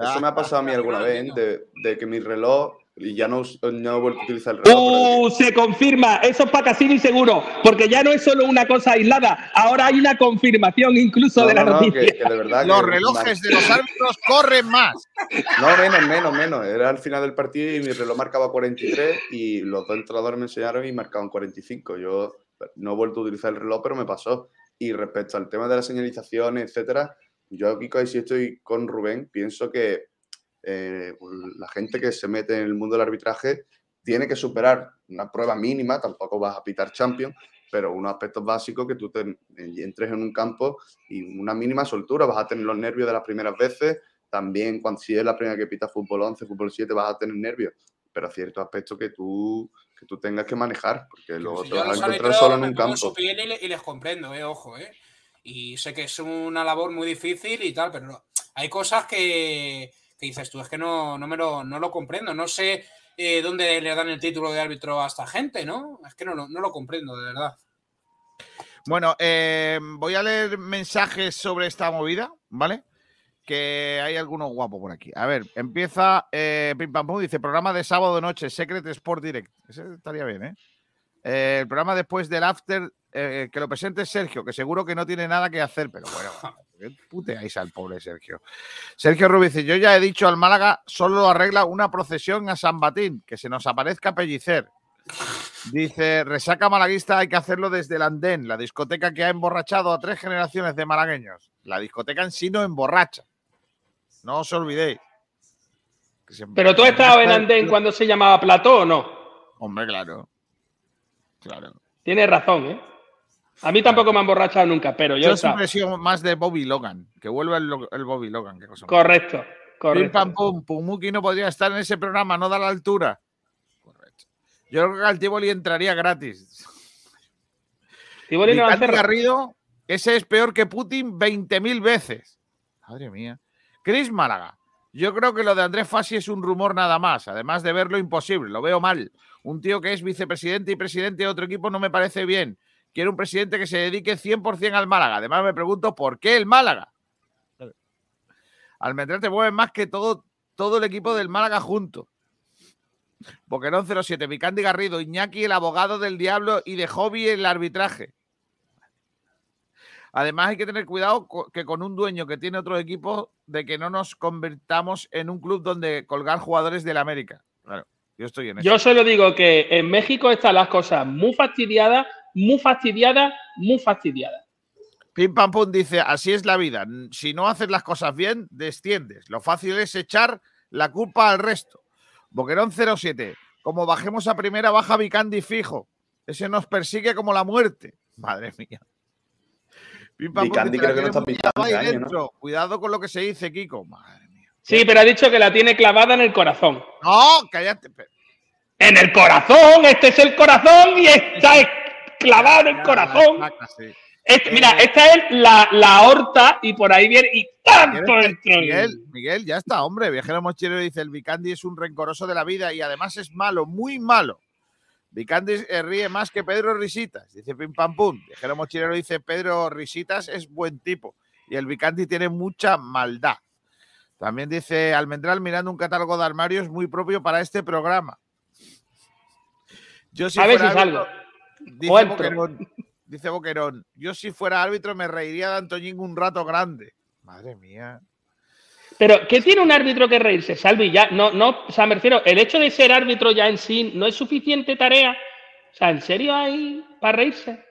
Eso me ha pasado a mí alguna vez, de, de que mi reloj, y ya no, us- no he vuelto a utilizar el reloj. pero Uh, se confirma. Eso es para Cassini seguro. Porque ya no es solo una cosa aislada. Ahora hay una confirmación incluso no, de la no, no, noticia. que, que de verdad. Los que- relojes de los árbitros corren más. No, menos, menos, menos. Era al final del partido y mi reloj marcaba 43 y los dos entrenadores me enseñaron y marcaban 45. Yo no he vuelto a utilizar el reloj, pero me pasó. Y respecto al tema de las señalizaciones, etcétera, yo aquí sí estoy con Rubén. Pienso que eh, la gente que se mete en el mundo del arbitraje tiene que superar una prueba mínima, tampoco vas a pitar champion, pero unos aspectos básicos que tú te, entres en un campo y una mínima soltura, vas a tener los nervios de las primeras veces, también cuando si es la primera que pita fútbol 11, fútbol 7, vas a tener nervios, pero ciertos aspectos que tú, que tú tengas que manejar, porque luego Si te vas a encontrar solo en un campo. y, le- y les comprendo, eh, ojo, eh. Y sé que es una labor muy difícil y tal, pero no- hay cosas que, que dices tú, es que no, no me lo, no lo comprendo, no sé eh, dónde le dan el título de árbitro a esta gente, ¿no? Es que no, lo- no lo comprendo, de verdad. Bueno, eh, voy a leer mensajes sobre esta movida, ¿vale? Que hay algunos guapos por aquí. A ver, empieza eh, Pim Pam Pum, dice programa de sábado noche, Secret Sport Direct. Ese estaría bien, ¿eh? Eh, el programa después del after, eh, que lo presente Sergio, que seguro que no tiene nada que hacer, pero bueno, ¿qué puteáis al pobre Sergio? Sergio Rubio dice, yo ya he dicho al Málaga, solo arregla una procesión a San Batín, que se nos aparezca Pellicer. Dice, resaca malaguista hay que hacerlo desde el andén, la discoteca que ha emborrachado a tres generaciones de malagueños. La discoteca en sí no emborracha. No os olvidéis. Que se- Pero tú estado en Andén cuando se llamaba Plató o no. Hombre, claro. Claro. Tienes razón, ¿eh? A mí tampoco me han borrachado nunca, pero yo Yo siempre he sido más de Bobby Logan. Que vuelva el, Bobby Logan. Qué cosa más. Correcto, Pim correcto. pam pum, Pumuki no podría estar en ese programa, no da la altura. Correcto. Yo creo que al Tivoli entraría gratis. Tivoli no hace- Garrido, ese es peor que Putin 20.000 veces. Madre mía. Cris Málaga. Yo creo que lo de Andrés Fassi es un rumor nada más, además de verlo imposible, lo veo mal. Un tío que es vicepresidente y presidente de otro equipo no me parece bien. Quiero un presidente que se dedique 100% al Málaga. Además me pregunto, ¿por qué el Málaga? Almendral te mueve más que todo, todo el equipo del Málaga junto. Boquerón 07, Vicandi Garrido, Iñaki el abogado del diablo y de hobby el arbitraje. Además, hay que tener cuidado que con un dueño que tiene otro equipo, de que no nos convirtamos en un club donde colgar jugadores del América. Claro, yo estoy en eso. Yo solo digo que en México están las cosas muy fastidiadas, muy fastidiadas, muy fastidiadas. Pim Pam Pum dice, así es la vida. Si no haces las cosas bien, desciendes. Lo fácil es echar la culpa al resto. Boquerón 07. Como bajemos a primera, baja Vicandi fijo. Ese nos persigue como la muerte. Madre mía. Pim Pam Vicandi creo que no está este ¿no? dentro. Cuidado con lo que se dice, Kiko. Madre mía. Sí, pero ha dicho que la tiene clavada en el corazón. No, cállate. En el corazón, este es el corazón y está clavado en el corazón. Sí. Este- mira, Eh, esta es la, la aorta y por ahí viene y tanto ¿Quieres que- entra. Miguel, Miguel, ya está, hombre. Viajero mochilero dice: el Vicandi es un rencoroso de la vida y además es malo, muy malo. Vicandi eh, ríe más que Pedro Risitas, dice Pim Pam Pum. Viajero mochilero dice: Pedro Risitas es buen tipo y el Vicandi tiene mucha maldad. También dice Almendral mirando un catálogo de armarios muy propio para este programa. Yo si A ver fuera si árbitro- salgo. Dice. Boquerón, dice Boquerón, yo si fuera árbitro me reiría de Antoñín un rato grande. Madre mía. Pero, ¿qué tiene un árbitro que reírse? Salvi, ya, no, no, o sea, me refiero, el hecho de ser árbitro ya en sí no es suficiente tarea. O sea, ¿en serio hay para reírse?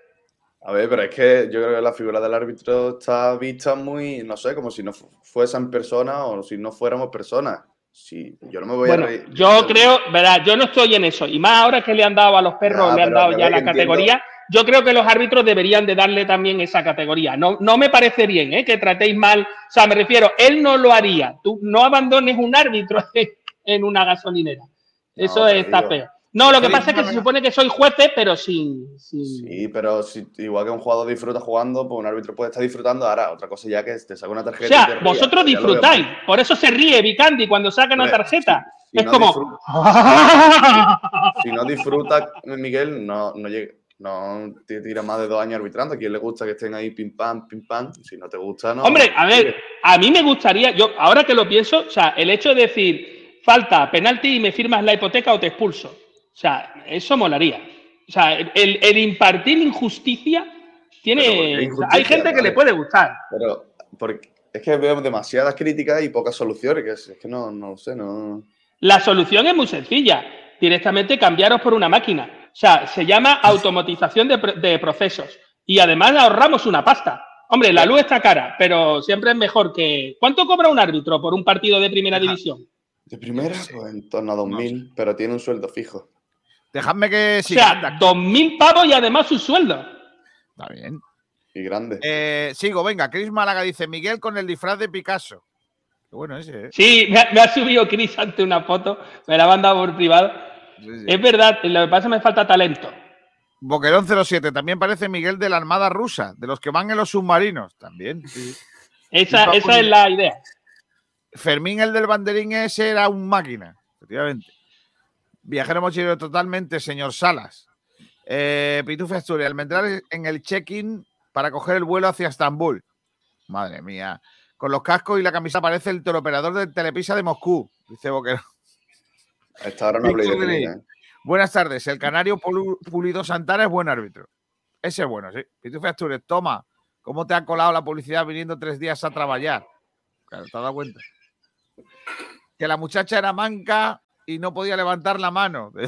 A ver, pero es que yo creo que la figura del árbitro está vista muy, no sé, como si no fu- fuesen personas o si no fuéramos personas. Si yo no me voy Bueno, a reír. yo creo, verdad, yo no estoy en eso. Y más ahora que le han dado a los perros, Ya, le han dado ya la entiendo- categoría. Yo creo que los árbitros deberían de darle también esa categoría. No, no me parece bien ¿eh? que tratéis mal. O sea, me refiero, él no lo haría. Tú no abandones un árbitro en una gasolinera. Eso pero está digo- feo. No, lo que pasa es que se supone que sois jueces, pero sin. sin- Sí, pero si, igual que un jugador disfruta jugando, pues un árbitro puede estar disfrutando. Ahora, otra cosa ya que te saca una O tarjeta. y sea, te vosotros pues disfrutáis. Por eso se ríe Vicandi cuando saca una tarjeta. si es no como. Si no disfruta, Miguel, no, no, llega, no te tira más de dos años arbitrando. ¿A quién le gusta que estén ahí pim pam, pim pam? Si no te gusta, no. Hombre, a ver, a mí me gustaría, yo ahora que lo pienso, o sea, el hecho de decir falta, penalti y me firmas la hipoteca o te expulso. O sea, eso molaría. O sea, el, el impartir injusticia Pero ¿por qué tiene. injusticia? hay gente que le puede gustar. Pero porque es que veo demasiadas críticas y pocas soluciones. Que es, es que no, no lo sé, no. La solución es muy sencilla. Directamente cambiaros por una máquina. O sea, se llama automatización de, pro- de procesos. Y además ahorramos una pasta. Hombre, la luz está cara, pero siempre es mejor que. ¿Cuánto cobra un árbitro por un partido de primera división? De primera, pues en torno a 2.000, pero tiene un sueldo fijo. Dejadme que O siga. sea, dos mil pavos y además su sueldo. Está bien. Y grande. Eh, sigo, venga. Chris Málaga dice Miguel con el disfraz de Picasso. Qué bueno ese, ¿eh? Sí, me ha, me ha subido Chris ante una foto, me la ha mandado por privado. Sí, sí. Es verdad, lo que pasa es que me falta talento. Boquerón 07. También parece Miguel de la Armada Rusa, de los que van en los submarinos. También. sí. Esa, esa es la idea. Fermín, el del banderín ese, era un máquina, efectivamente. Viajero mochilero totalmente, señor Salas. Eh, Pitufe Asturias, Almendral en el check-in para coger el vuelo hacia Estambul. Madre mía. Con los cascos y la camisa aparece el teleoperador del Telepisa de Moscú, dice Boquero. A esta hora no de. ¿eh? Buenas tardes. El canario Pulido Santana es buen árbitro. Ese es bueno, sí. Pitufe Asturias, toma. ¿Cómo te ha colado la publicidad viniendo tres días a trabajar? Claro, ¿te has dado cuenta? Que la muchacha era manca y no podía levantar la mano.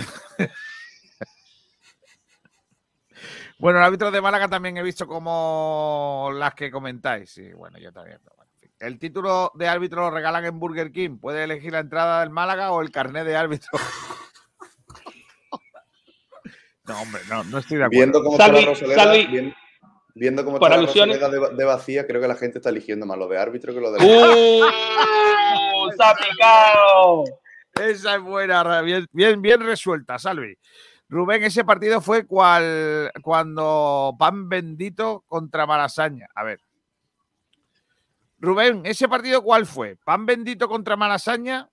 bueno, el árbitro de Málaga también he visto como las que comentáis. Sí, bueno, yo también. pero bueno, en fin. El título de árbitro lo regalan en Burger King. Puede elegir la entrada del Málaga o el carnet de árbitro. No, hombre, no, no estoy de acuerdo. Viendo cómo Salvi- está la Rosaleda, viendo cómo está la Rosaleda de, de vacía, creo que la gente está eligiendo más lo de árbitro que lo de. ¡Uh! ¡Se ha picado! Esa es buena, bien, bien, bien resuelta, Salvi. Rubén, ese partido fue cual, cuando Pan Bendito contra Malasaña. A ver. Rubén, ¿ese partido cuál fue? ¿Pan Bendito contra Malasaña?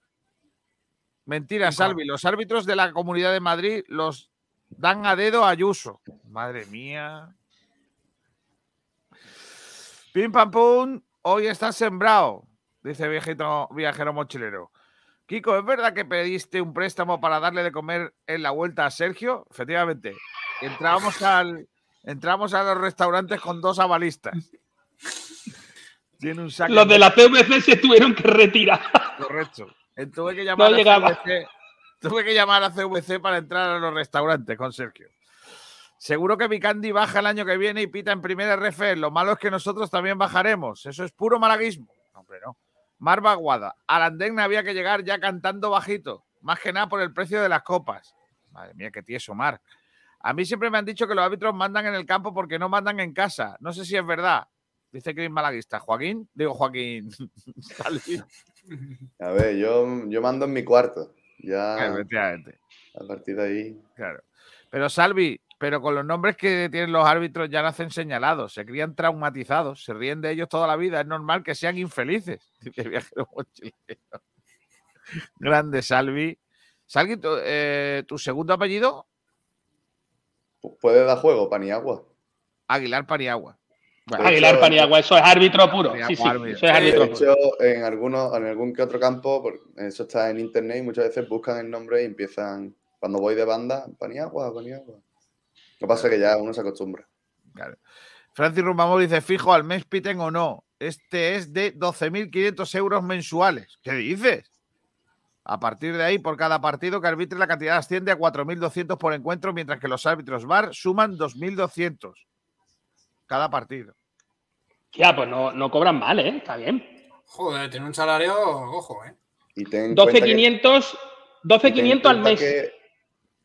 Mentira, Salvi. Los árbitros de la Comunidad de Madrid los dan a dedo a Ayuso. Madre mía. Pim pam pum, hoy estás sembrado, dice viejito, viajero mochilero. Kiko, ¿es verdad que pediste un préstamo para darle de comer en la vuelta a Sergio? Efectivamente. Entramos al, entramos a los restaurantes con dos avalistas. Tiene un saque. Los de la CVC se tuvieron que retirar. Correcto. Eh, Tuve que llamar No a. CVC. Tuve que llamar a CVC para entrar a los restaurantes con Sergio. Seguro que mi Candy baja el año que viene y pita en primera RF. Lo malo es que nosotros también bajaremos. Eso es puro malaguismo. Hombre, no. Mar Baguada. A la andén había que llegar ya cantando bajito. Más que nada por el precio de las copas. Madre mía, qué tieso, Mar. A mí siempre me han dicho que los árbitros mandan en el campo porque no mandan en casa. No sé si es verdad. Dice Chris Malaguista. Joaquín, digo Joaquín. A ver, yo, yo mando en mi cuarto. Ya Efectivamente. a partir de ahí. Claro. Pero Salvi, pero con los nombres que tienen los árbitros ya nacen señalados, se crían traumatizados, se ríen de ellos toda la vida, es normal que sean infelices. Dice el viajero mochilero. Grande Salvi. Salvi, tu, eh, ¿tu segundo apellido? Pu- Puede dar juego, Paniagua. Aguilar Paniagua. Bueno, Aguilar hecho, Paniagua, eso es árbitro puro. Paniagua, Sí, sí, árbitro. eso es De árbitro puro. hecho, en, algunos, en algún que otro campo, eso está en internet y muchas veces buscan el nombre y empiezan, cuando voy de banda, Paniagua, Paniagua. Lo que pasa es que ya uno se acostumbra. Claro. Francis Rumbamor dice, fijo, al mes piten o no. Este es de 12.500 euros mensuales. ¿Qué dices? A partir de ahí, por cada partido que arbitre, la cantidad asciende a 4.200 por encuentro, mientras que los árbitros VAR suman 2.200 cada partido. Ya, pues no, no cobran mal, ¿eh? Está bien. Joder, tiene un salario, ojo, ¿eh? Y ten en cuenta que- 12.500 y ten en 12.500 al mes. Que,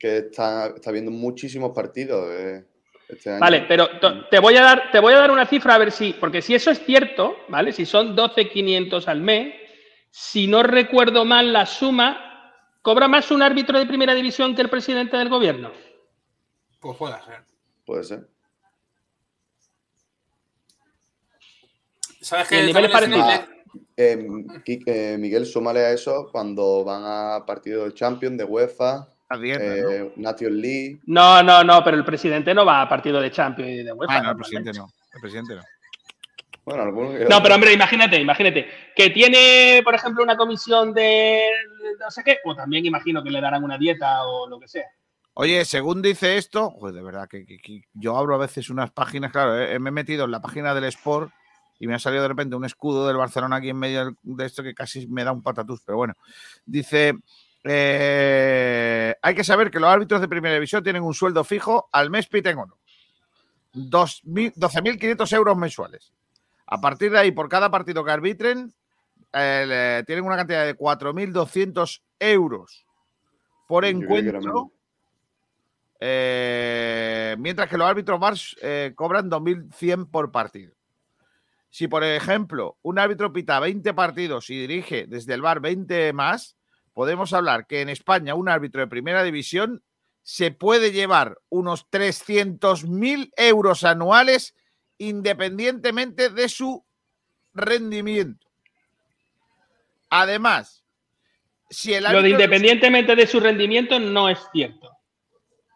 que está, está viendo muchísimos partidos eh, este año. Vale, pero to- te voy, a dar, te voy a dar una cifra a ver si, porque si eso es cierto, ¿vale? Si son 12.500 al mes, si no recuerdo mal la suma, ¿cobra más un árbitro de primera división que el presidente del gobierno? Pues puede ser. Puede ser. ¿Sabes qué? Eh, Qui- eh, Miguel, súmale a eso cuando van a partidos de Champions, de UEFA, A dieta, ¿no? eh, Nation League. No, no, no, pero el presidente no va a partido de Champions y de UEFA. Ah, no, el presidente no. El presidente no. Bueno, No, pero hombre, imagínate, imagínate. Que tiene, por ejemplo, una comisión de no sé qué, pues también imagino que le darán una dieta o lo que sea. Oye, según dice esto, pues de verdad que, que- que yo abro a veces unas páginas, claro, eh, me he metido en la página del Sport y me ha salido de repente un escudo del Barcelona aquí en medio de esto que casi me da un patatús, pero bueno. Dice, eh, hay que saber que los árbitros de primera división tienen un sueldo fijo al mes piten o no. 2.000 12.500 euros mensuales. A partir de ahí, por cada partido que arbitren, eh, tienen una cantidad de 4.200 euros por Yo encuentro. Eh, mientras que los árbitros VARs cobran 2.100 por partido. Si, por ejemplo, un árbitro pita 20 partidos y dirige desde el VAR 20 más, podemos hablar que en España un árbitro de primera división se puede llevar unos 300.000 euros anuales independientemente de su rendimiento. Además, si el Lo de árbitro- independientemente de su rendimiento no es cierto.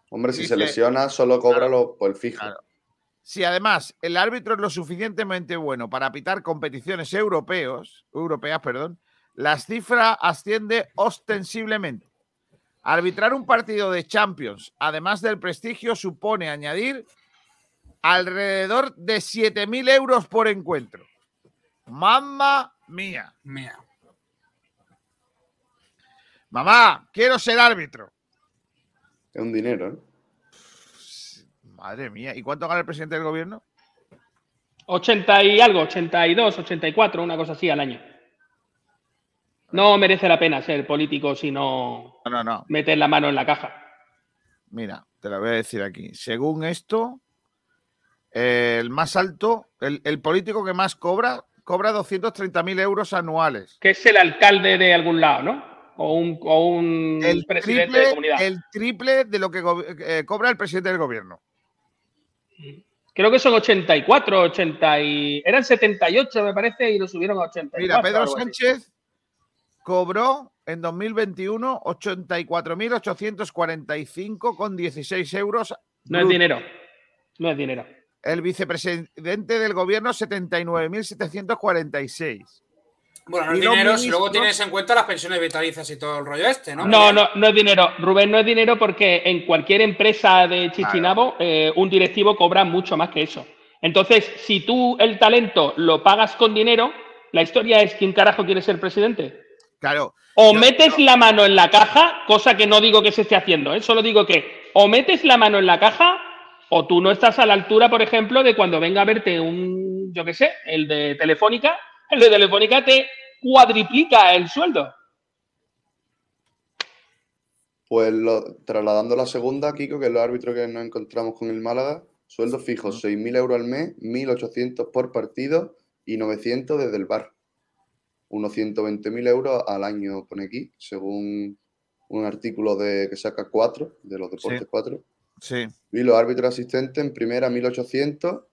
Hombre, si Dice- se lesiona, solo cobra lo, por el fijo. Claro. Si además el árbitro es lo suficientemente bueno para pitar competiciones europeos, europeas, perdón, la cifra asciende ostensiblemente. Arbitrar un partido de Champions, además del prestigio, supone añadir alrededor de 7.000 euros por encuentro. Mamma mía. Mía. Mamá, quiero ser árbitro. Es un dinero, ¿eh? Madre mía. ¿Y cuánto gana el presidente del gobierno? 80 y algo, 82, 84, una cosa así al año. No merece la pena ser político si no No, no, no. metes la mano en la caja. Mira, te lo voy a decir aquí. Según esto, el más alto, el, el político que más cobra, cobra 230.000 euros anuales. Que es el alcalde de algún lado, ¿no? O un, o un El presidente triple, de comunidad. el triple de lo que eh, cobra el presidente del gobierno. Creo que son 84, 80 y... Eran 78, me parece, y lo subieron a 84. Mira, Pedro. Sánchez cobró en 2021 84.845 con 16 euros. No es dinero. No es dinero. El vicepresidente del gobierno 79.746. Bueno, no es dinero si luego tienes en cuenta las pensiones vitalicias y todo el rollo este, ¿no? No, no, no es dinero. Rubén, no es dinero porque en cualquier empresa de Chichinabo eh, un directivo cobra mucho más que eso. Entonces, si tú el talento lo pagas con dinero, la historia es quién carajo quiere ser presidente. Claro. O metes la mano en la caja, cosa que no digo que se esté haciendo, ¿eh? solo digo que o metes la mano en la caja o tú no estás a la altura, por ejemplo, de cuando venga a verte un, yo qué sé, el de Telefónica, el de Telefónica te cuadriplica el sueldo. Pues lo, trasladando la segunda, Kiko, que es los árbitros que nos encontramos con el Málaga, sueldo fijo, 6.000 euros al mes, 1.800 por partido y 900 desde el bar. Unos 120.000 euros al año, pone aquí, según un artículo de que saca 4, de los deportes 4. Sí. Y los árbitros asistentes en primera 1.800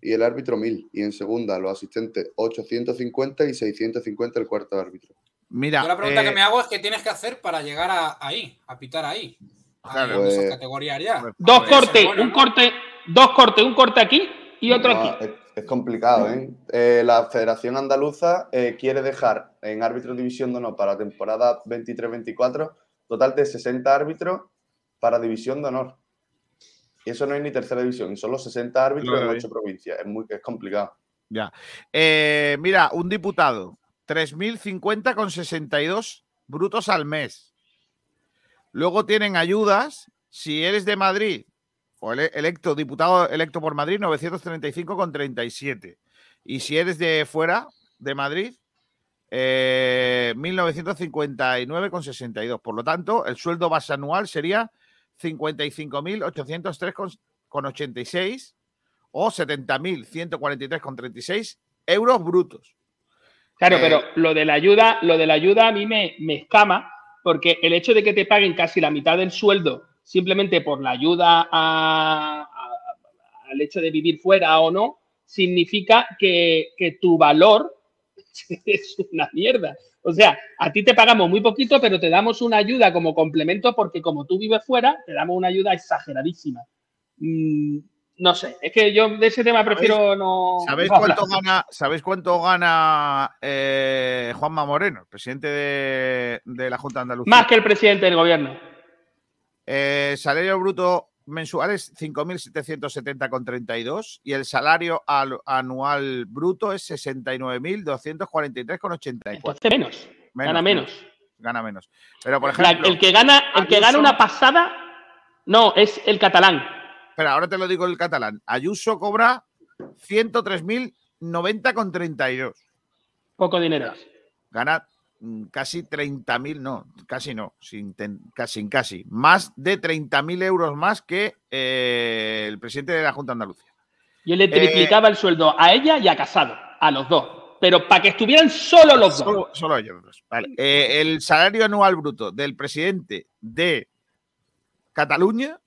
y el árbitro 1.000. Y en segunda los asistentes 850 y 650 el cuarto árbitro. Mira, Yo la pregunta eh, que me hago es qué tienes que hacer para llegar a, ahí, a pitar ahí. Claro, pues- esas categorías ya. Dos cortes, bueno, un ¿no? corte, dos cortes, un corte aquí y otro No, aquí. es, es complicado, ¿eh? Eh, La Federación Andaluza eh, quiere dejar en árbitro división de honor para temporada 23-24 total de 60 árbitros para división de honor. Y eso no es ni tercera división, son los 60 árbitros Claro, en ¿eh? 8 provincias. Es, muy, es complicado. Ya. Eh, mira, un diputado, 3.050 con 62 brutos al mes. Luego tienen ayudas, si eres de Madrid, o ele- electo, diputado electo por Madrid, 935 con 37. Y si eres de fuera de Madrid, eh, 1959 con 62. Por lo tanto, el sueldo base anual sería 55.803 con, con 86 o 70.143,36 euros brutos. Claro, Eh, pero lo de la ayuda, lo de la ayuda a mí me, me escama, porque el hecho de que te paguen casi la mitad del sueldo simplemente por la ayuda a- a- al hecho de vivir fuera o no, significa que, que tu valor es una mierda. O sea, a ti te pagamos muy poquito, pero te damos una ayuda como complemento porque como tú vives fuera, te damos una ayuda exageradísima. Mm, no sé, es que yo de ese tema prefiero no. ¿Sabéis no cuánto gana, ¿sabéis cuánto gana eh, Juanma Moreno, presidente de, de la Junta de Andalucía? Más que el presidente del gobierno. Eh, salario bruto mensual es 5.770,32 y el salario al- anual bruto es 69.243,84. Entonces menos. gana menos. Gana menos. Pero, por La- ejemplo, el que gana, el que gana una pasada, no, es el catalán. espera, ahora te lo digo el catalán. Ayuso cobra 103.090,32. Poco dinero. Gana casi 30.000, no, casi no, sin ten- casi, casi, más de 30.000 euros más que eh, el presidente de la Junta de Andalucía. Y él le Eh, triplicaba el sueldo a ella y a Casado, a los dos. Pero para que estuvieran solo los dos. Solo, solo ellos dos. Vale. Eh, el salario anual bruto del presidente de Cataluña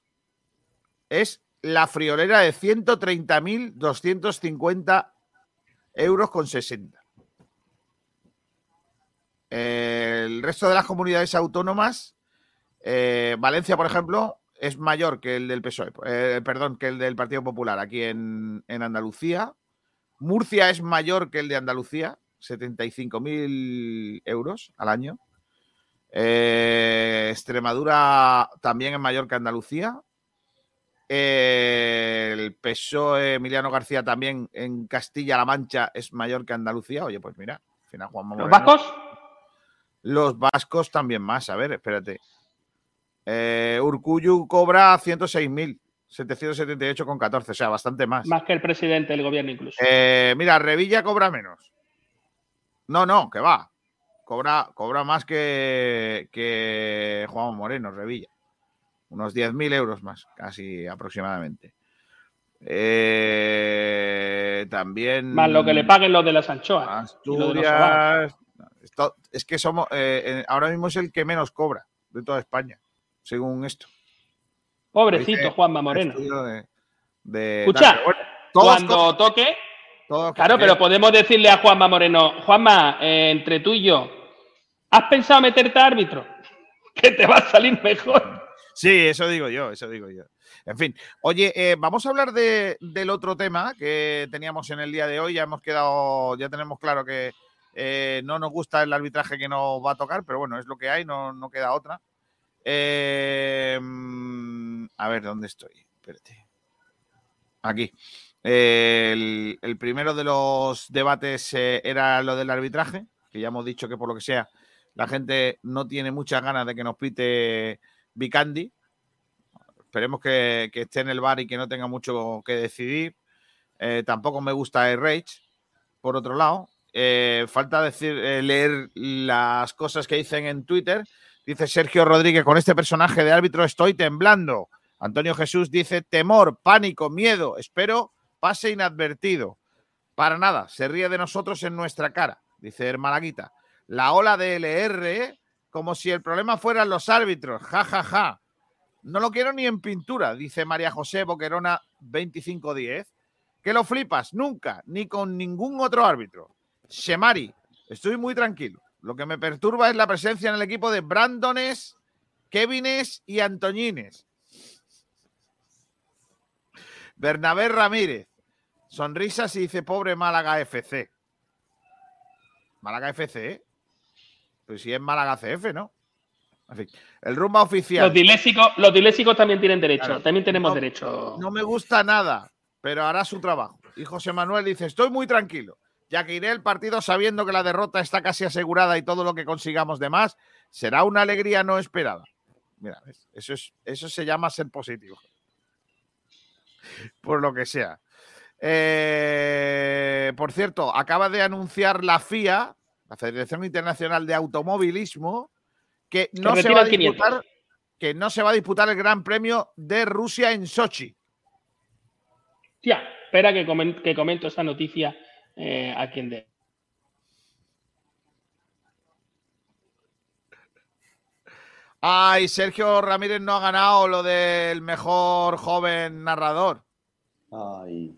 es la friolera de 130.250 euros con 60. Eh, el resto de las comunidades autónomas, eh, Valencia, por ejemplo, es mayor que el del PSOE, eh, perdón, que el del Partido Popular aquí en, en Andalucía. Murcia es mayor que el de Andalucía, 75.000 euros al año. Eh, Extremadura también es mayor que Andalucía. Eh, el PSOE Emiliano García también en Castilla-La Mancha es mayor que Andalucía. Oye, pues mira, al final Juan ¿Los vascos? Los vascos también más. A ver, espérate. Eh, Urcuyu cobra 106.000. 778,14, o sea, bastante más. Más que el presidente del gobierno incluso. Eh, mira, Revilla cobra menos. No, no, que va. Cobra, cobra más que, que Juan Moreno, Revilla. Unos 10.000 euros más, casi aproximadamente. Eh, también. Más lo que le paguen los de las anchoas. Asturias. Es que somos. eh, eh, ahora mismo es el que menos cobra de toda España, según esto. Pobrecito Dice Juanma Moreno. estudio de- de- Escucha, bueno, cuando toque, todos claro, pero podemos decirle a Juanma Moreno, Juanma, eh, entre tú y yo, ¿has pensado meterte a árbitro? Que te va a salir mejor. Sí, eso digo yo, eso digo yo. En fin, oye, eh, vamos a hablar de- del otro tema que teníamos en el día de hoy. Ya hemos quedado, ya tenemos claro que eh, no nos gusta el arbitraje que nos va a tocar, pero bueno, es lo que hay, no, no queda otra. Eh, mm, a ver, ¿dónde estoy? Espérate. aquí. El, el primero de los debates eh, era lo del arbitraje, que ya hemos dicho que por lo que sea, la gente no tiene muchas ganas de que nos pite Vicandi. Esperemos que, que esté en el bar y que no tenga mucho que decidir. Eh, tampoco me gusta el Rage, por otro lado. Eh, falta decir, eh, leer las cosas que dicen en Twitter. Dice Sergio Rodríguez, con este personaje de árbitro estoy temblando. Antonio Jesús dice temor, pánico, miedo. Espero pase inadvertido. Para nada, se ríe de nosotros en nuestra cara, dice el Malaguita. La ola de LR, como si el problema fueran los árbitros. Ja, ja, ja. No lo quiero ni en pintura, dice María José Boquerona 2510. Que lo flipas, nunca, ni con ningún otro árbitro. Shemari, estoy muy tranquilo. Lo que me perturba es la presencia en el equipo de Brandones, Kevines y Antoñines. Bernabé Ramírez, sonrisas y dice pobre Málaga FC. Málaga FC, ¿eh? Pues si es Málaga CF, ¿no? En fin, el rumba oficial. Los dilésicos, los dilésicos también tienen derecho, claro, también tenemos no, derecho. No me gusta nada, pero hará su trabajo. Y José Manuel dice, estoy muy tranquilo, ya que iré el partido sabiendo que la derrota está casi asegurada y todo lo que consigamos de más será una alegría no esperada. Mira, eso, es, eso se llama ser positivo. Por lo que sea. Eh, por cierto, acaba de anunciar la FIA, la Federación Internacional de Automovilismo, que no, se va a disputar, que no se va a disputar el Gran Premio de Rusia en Sochi. Ya, espera que, coment que comento esta noticia eh, a quien de. Ay, Sergio Ramírez no ha ganado lo del mejor joven narrador. Ay.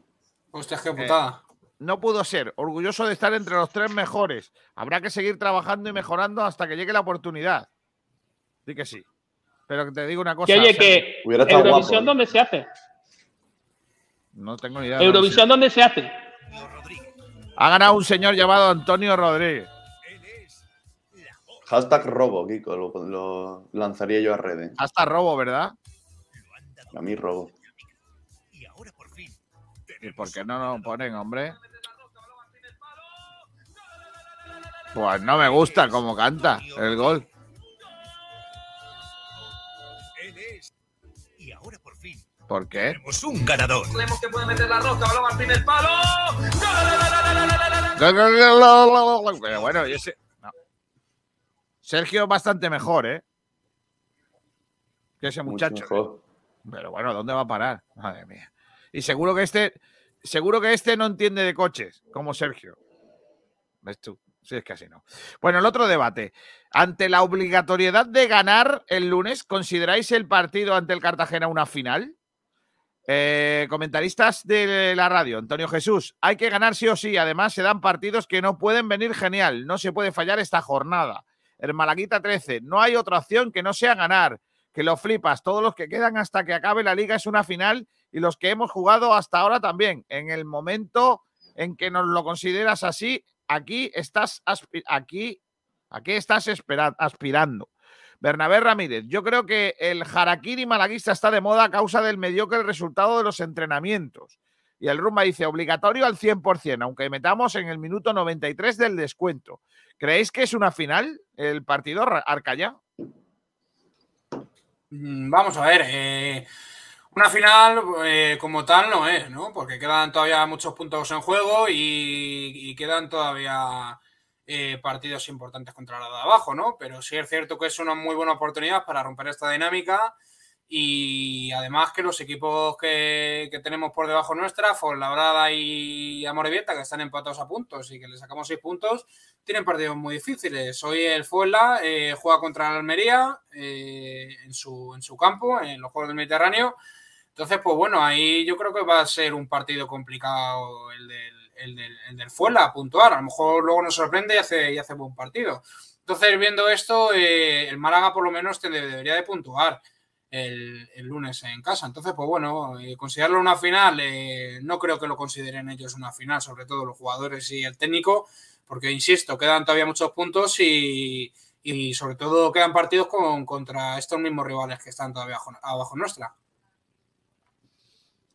Hostia, qué putada. Eh, no pudo ser. Orgulloso de estar entre los tres mejores. Habrá que seguir trabajando y mejorando hasta que llegue la oportunidad. Sí que sí. Pero que te digo una cosa. Que oye, que Eurovisión, guapo, ¿eh? ¿dónde se hace? No tengo ni idea. Eurovisión, ¿dónde se hace? Ha ganado un señor llamado Antonio Rodríguez. Hashtag robo, Kiko, lo, lo lanzaría yo a redes. Hasta robo, ¿verdad? A mí robo. ¿Y por qué no nos ponen, hombre? Pues no me gusta cómo canta el gol. ¿Por qué? Tenemos un ganador. Creemos que puede meter la rosca, balón al primer palo. Pero bueno, yo sé. No. Sergio bastante mejor, ¿eh? Que ese muchacho. Pero bueno, ¿dónde va a parar? Madre mía. Y seguro que este, seguro que este no entiende de coches, como Sergio. ¿Ves tú? Sí, es que así no. Bueno, el otro debate. Ante la obligatoriedad de ganar el lunes, ¿consideráis el partido ante el Cartagena una final? Eh, comentaristas de la radio, Antonio Jesús, hay que ganar sí o sí. Además, se dan partidos que no pueden venir genial. No se puede fallar esta jornada. El Malaguita 13, no hay otra opción que no sea ganar. Que lo flipas. Todos los que quedan hasta que acabe la liga es una final y los que hemos jugado hasta ahora también. En el momento en que nos lo consideras así, aquí estás, aquí, aquí estás aspirando. Bernabé Ramírez, yo creo que el Harakiri malaguista está de moda a causa del mediocre resultado de los entrenamientos. Y el Rumba dice, obligatorio al 100%, aunque metamos en el minuto 93 del descuento. ¿Creéis que es una final el partido Arcaya? Mm, vamos a ver, eh, una final eh, como tal no es, ¿no? Porque quedan todavía muchos puntos en juego y, y quedan todavía eh, partidos importantes contra la de abajo, ¿no? Pero sí es cierto que es una muy buena oportunidad para romper esta dinámica y además que los equipos que, tenemos por debajo nuestra, Fuenlabrada y Amorebieta, que están empatados a puntos y que le sacamos seis puntos, tienen partidos muy difíciles. Hoy el Fuenla eh, juega contra la Almería eh, en, su, en su campo, en los Juegos del Mediterráneo. Entonces, pues bueno, ahí yo creo que va a ser un partido complicado el del el del, el Fuela a puntuar. A lo mejor luego nos sorprende y hace, y hace buen partido. Entonces, viendo esto, eh, el Málaga por lo menos debería de puntuar el, el, lunes en casa. Entonces, pues bueno, eh, considerarlo una final, eh, no creo que lo consideren ellos una final, sobre todo los jugadores y el técnico, porque, insisto, quedan todavía muchos puntos y, y sobre todo quedan partidos con, contra estos mismos rivales que están todavía abajo, abajo nuestra.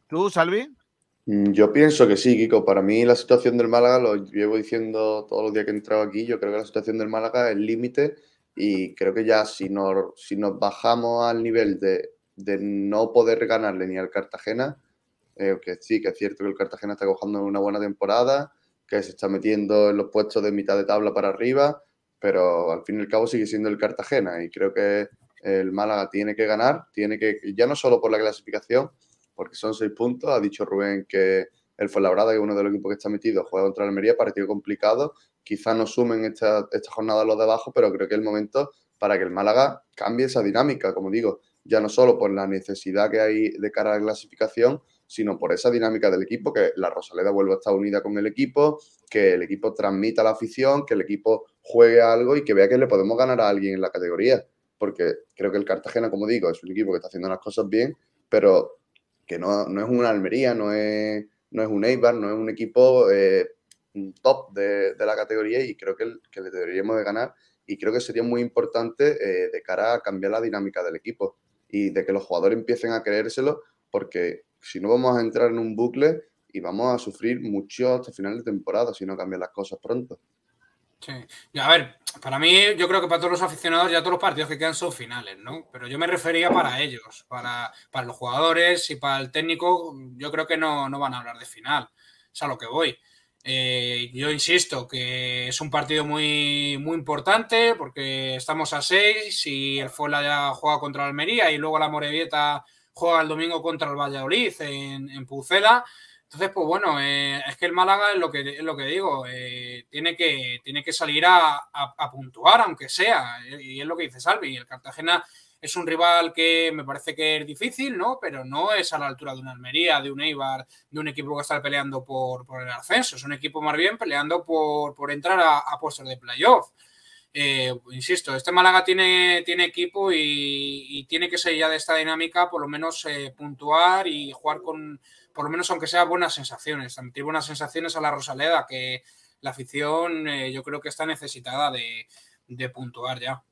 ¿Tú, Salvi? Mm, Yo pienso que sí, Kiko. Para mí la situación del Málaga, lo llevo diciendo todos los días que he entrado aquí, yo creo que la situación del Málaga es límite y creo que ya si nos, si nos bajamos al nivel de, de no poder ganarle ni al Cartagena, eh, que sí, que es cierto que el Cartagena está cojando una buena temporada, que se está metiendo en los puestos de mitad de tabla para arriba, pero al fin y al cabo sigue siendo el Cartagena y creo que el Málaga tiene que ganar, tiene que, ya no solo por la clasificación, porque son seis puntos, ha dicho Rubén que el Fuenlabrada, que es uno de los equipos que está metido, juega contra Almería, partido complicado, quizás no sumen esta, esta jornada los de abajo, pero creo que es el momento para que el Málaga cambie esa dinámica, como digo, ya no solo por la necesidad que hay de cara a la clasificación, sino por esa dinámica del equipo, que la Rosaleda vuelva a estar unida con el equipo, que el equipo transmita la afición, que el equipo juegue algo y que vea que le podemos ganar a alguien en la categoría. Porque creo que el Cartagena, como digo, es un equipo que está haciendo las cosas bien, pero que no, no es una Almería, no es, no es un Eibar, no es un equipo eh, top de, de, la categoría y creo que, que, le deberíamos de ganar y creo que sería muy importante eh, de cara a cambiar la dinámica del equipo y de que los jugadores empiecen a creérselo porque si no vamos a entrar en un bucle y vamos a sufrir mucho hasta final de temporada si no cambian las cosas pronto. Sí. A ver, para mí, yo creo que para todos los aficionados ya todos los partidos que quedan son finales, ¿no? Pero yo me refería para ellos, para, para los jugadores y para el técnico, yo creo que no, no van a hablar de final. Es a lo que voy. Eh, yo insisto que es un partido muy, muy importante porque estamos a seis y el Fuela ya juega contra Almería y luego la Morevieta juega el domingo contra el Valladolid en, en Pucela. Entonces, pues bueno, eh, es que el Málaga es lo que, es lo que digo, eh, tiene, que, tiene que salir a, a, puntuar, aunque sea, y es lo que dice Salvi. El Cartagena es un rival que me parece que es difícil, ¿no? Pero no es a la altura de una Almería, de un Eibar, de un equipo que está peleando por, por el ascenso. Es un equipo más bien peleando por, por entrar a, a puestos de playoff. Eh, insisto, este Málaga tiene, tiene equipo y, y, tiene que ser ya de esta dinámica, por lo menos puntuar y jugar con, por lo menos aunque sea buenas sensaciones, transmitir buenas sensaciones a la Rosaleda, que la afición eh, yo creo que está necesitada de, de, puntuar ya.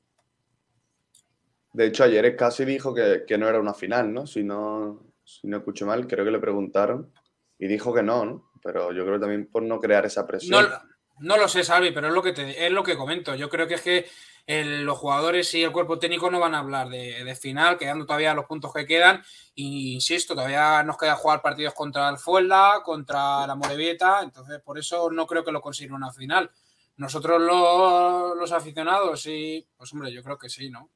De hecho, ayer casi dijo que, que, no era una final, ¿no? Si, ¿no? si no escucho mal, creo que le preguntaron y dijo que no, ¿no? Pero yo creo también por no crear esa presión. No, no lo sé, Salvi, pero es lo que, te, es lo que comento. Yo creo que es que el, los jugadores y el cuerpo técnico no van a hablar de, de, final, quedando todavía los puntos que quedan. Y insisto, todavía nos queda jugar partidos contra el Fuelda, contra la Morevieta, entonces por eso no creo que lo consiga una final. Nosotros los, los aficionados, sí, pues hombre, yo creo que sí, ¿no?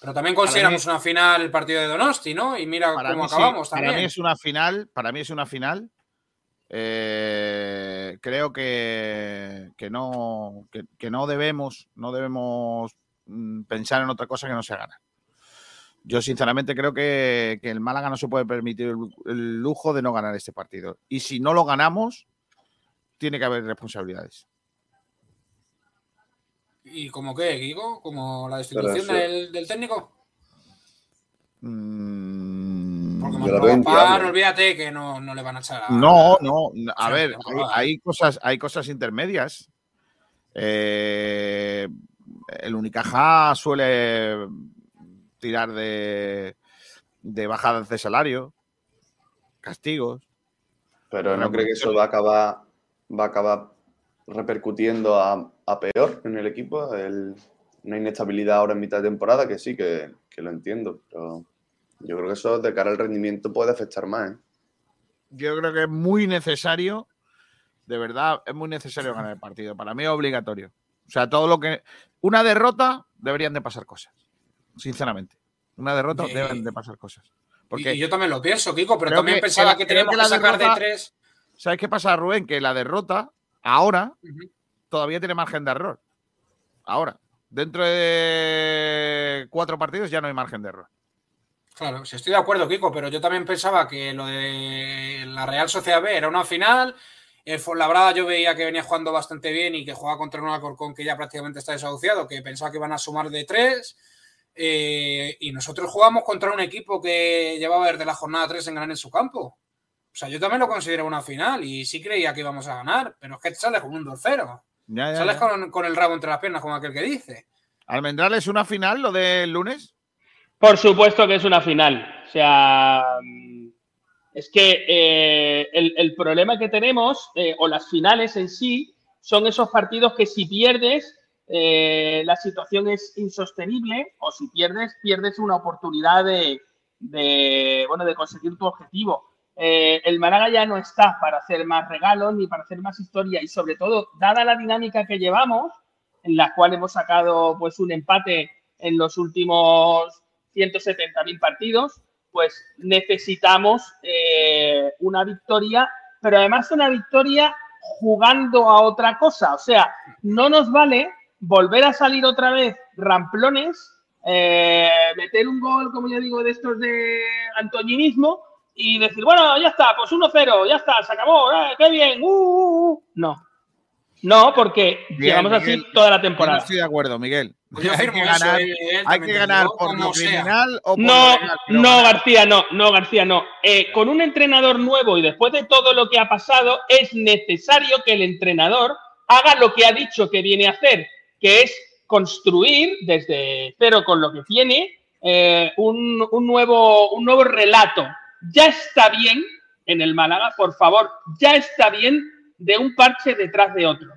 Pero también consideramos mí, una final el partido de Donosti, ¿no? Y mira cómo acabamos sí, también. Para mí es una final, para mí es una final. Eh, creo que, que no, que, que, no debemos, no debemos mm, pensar en otra cosa que no sea ganar. Yo sinceramente creo que, que el Málaga no se puede permitir el, el, lujo de no ganar este partido. Y si no lo ganamos, tiene que haber responsabilidades. ¿Y como qué, Guigo? ¿Como la destitución del, del, técnico? Mm, Porque par, olvídate que no, no, le van a echar a... No, no, a ver, hay, hay, cosas, hay cosas intermedias. Eh, el Unicaja suele tirar de, de bajadas de salario, castigos. Pero no cree que eso va a acabar, va a acabar repercutiendo a, a peor en el equipo. El, una inestabilidad ahora en mitad de temporada, que sí, que, que, lo entiendo, pero yo creo que eso de cara al rendimiento puede afectar más. ¿eh? Yo creo que es muy necesario, de verdad, es muy necesario ganar el partido. Para mí es obligatorio. O sea, todo lo que. Una derrota deberían de pasar cosas, sinceramente. Una derrota Sí. deben de pasar cosas. Porque y, yo también lo pienso, Kiko, pero también que- pensaba creo que teníamos que que, la sacar derrota- de tres. ¿Sabes qué pasa, Rubén? Que la derrota ahora todavía tiene margen de error. Ahora. Dentro de cuatro partidos ya no hay margen de error. Claro, sí estoy de acuerdo, Kiko, pero yo también pensaba que lo de la Real Sociedad B era una final. El Fuenlabrada yo veía que venía jugando bastante bien y que jugaba contra un Alcorcón que ya prácticamente está desahuciado, que pensaba que iban a sumar de tres. Eh, y nosotros jugamos contra un equipo que llevaba desde la jornada 3 en ganar en su campo. O sea, yo también lo considero una final y sí creía que íbamos a ganar, pero es que sales con un 2-0. Ya, ya, Sales ya. con, con el rabo entre las piernas, como aquel que dice. ¿Almendral es una final lo del lunes? Por supuesto que es una final. O sea, mm, Es que eh, el, problema que tenemos, eh, o las finales en sí, son esos partidos que si pierdes, eh, la situación es insostenible, o si pierdes, pierdes una oportunidad de, de, bueno, de conseguir tu objetivo. El Málaga ya no está para hacer más regalos ni para hacer más historia y sobre todo, dada la dinámica que llevamos, en la cual hemos sacado pues un empate en los últimos 170.000 partidos, pues necesitamos eh, una victoria, pero además una victoria jugando a otra cosa. O sea, no nos vale volver a salir otra vez ramplones, eh, meter un gol, como yo digo, de estos de antoñinismo y decir, bueno, ya está, pues 1-0, ya está, se acabó, eh, qué bien, uh, uh, uh. No. No, porque Bien, llevamos así Miguel. toda la Yo no temporada. estoy de acuerdo, Miguel. Pues hay que eso, ganar, eh, hay que ganar por lo criminal o por No, lo no. García, no, no, García, no. Eh, con un entrenador nuevo y después de todo lo que ha pasado, es necesario que el entrenador haga lo que ha dicho que viene a hacer, que es construir desde cero con lo que tiene eh, un, un nuevo, un nuevo relato. Ya está bien en el Málaga, por favor, ya está bien de un parche detrás de otro.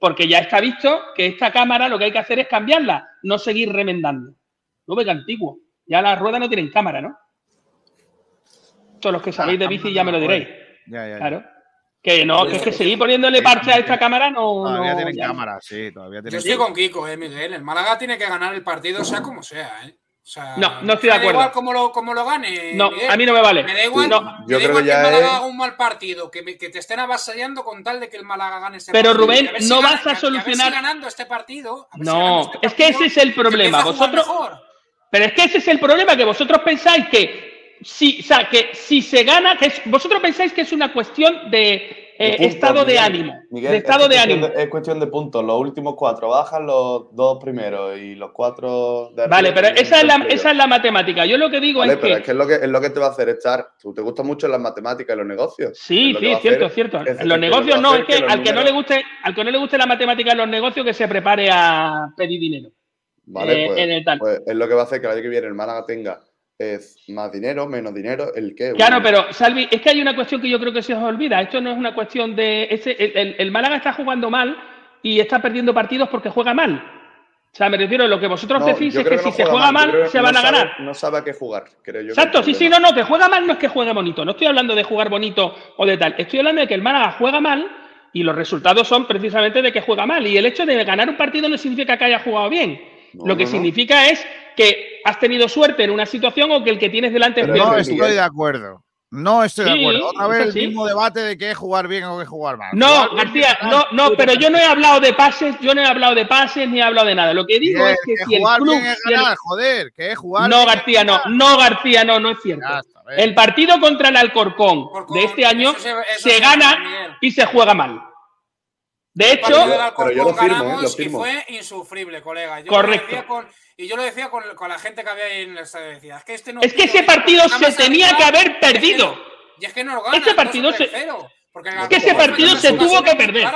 Porque ya está visto que esta cámara lo que hay que hacer es cambiarla, no seguir remendando. No venga antiguo. Ya las ruedas no tienen cámara, ¿no? Todos los que sabéis de bici ya me lo diréis. Ya, ya, ya. Claro. Que no, que es que seguir poniéndole parche a esta cámara no. Todavía tienen ya. cámara, sí, todavía Yo tienen estoy cámara. con Kiko, eh, Miguel. El Málaga tiene que ganar el partido sea como sea, ¿eh? O sea, No, no estoy de me da acuerdo. igual cómo lo, cómo lo gane. No, Miguel. a mí no me vale. Me da igual, No. me Yo da creo igual que que el Málaga es- haga un mal partido, que, me- que te estén avasallando con tal de que el Málaga gane este Pero, partido. Rubén, a ver si no gana- vas a y ver si solucionar- ganando este partido. a ver si No, este es que ese es el problema. a Vosotros, mejor. pero es que ese es el problema, que vosotros pensáis que si, o sea, que si se gana, que es- vosotros pensáis que es una cuestión de eh, estado de ánimo. Miguel, de estado es de cuestión ánimo. es cuestión de puntos. Los últimos cuatro bajan los dos primeros y los cuatro de arriba Vale, pero esa es, la, esa es la matemática. Yo lo que digo Vale, es pero que. es que es lo que es lo que te va a hacer estar. Tú te gustan mucho las matemáticas y los negocios. Sí, sí, cierto, cierto. En los negocios no, es que al que no le guste, al que no le guste la matemática en los negocios, que se prepare a pedir dinero. Vale, eh, pues, en el tal. pues es lo que va a hacer que el año que viene el Málaga tenga es más dinero, menos dinero, el que. Claro, pero Salvi, es que hay una cuestión que yo creo que se os olvida. Esto no es una cuestión de. ese- el, el- el Málaga está jugando mal y está perdiendo partidos porque juega mal. O sea, me refiero a lo que vosotros No, decís es que, si se juega mal, se no van a sabe- ganar. No sabe a qué jugar, creo yo. Exacto, sí, sí, no, no, que juega mal no es que juegue bonito. No estoy hablando de jugar bonito o de tal. Estoy hablando de que el Málaga juega mal y los resultados son precisamente de que juega mal. Y el hecho de ganar un partido no significa que haya jugado bien. Lo que significa es que has tenido suerte en una situación o que el que tienes delante Pero es es No que estoy de acuerdo. No estoy de acuerdo. Otra vez el mismo debate de qué es jugar bien o qué es jugar mal. No, Jugar García, no, no, pero yo no he hablado de pases, yo no he hablado de pases ni he hablado de nada. Lo que digo Bien, es que que si el jugar club. bien es si el- ganar, joder, que es jugar No, García, no, no, García, no, no es cierto. Está. El partido contra el Alcorcón Alcorcón, de este año eso se- eso se se gana y se juega mal. De El partido hecho, del Alcorcón Pero yo lo firmo, ¿eh? ganamos y fue insufrible, colega. Yo Correcto. Lo decía con, y yo lo decía con, con la gente que había ahí en el estadio. Decía, es que, este no es que ese partido se tenía que haber perdido. Y es que no lo gana. Ese partido se- Porque Es que ese partido se tuvo que perder.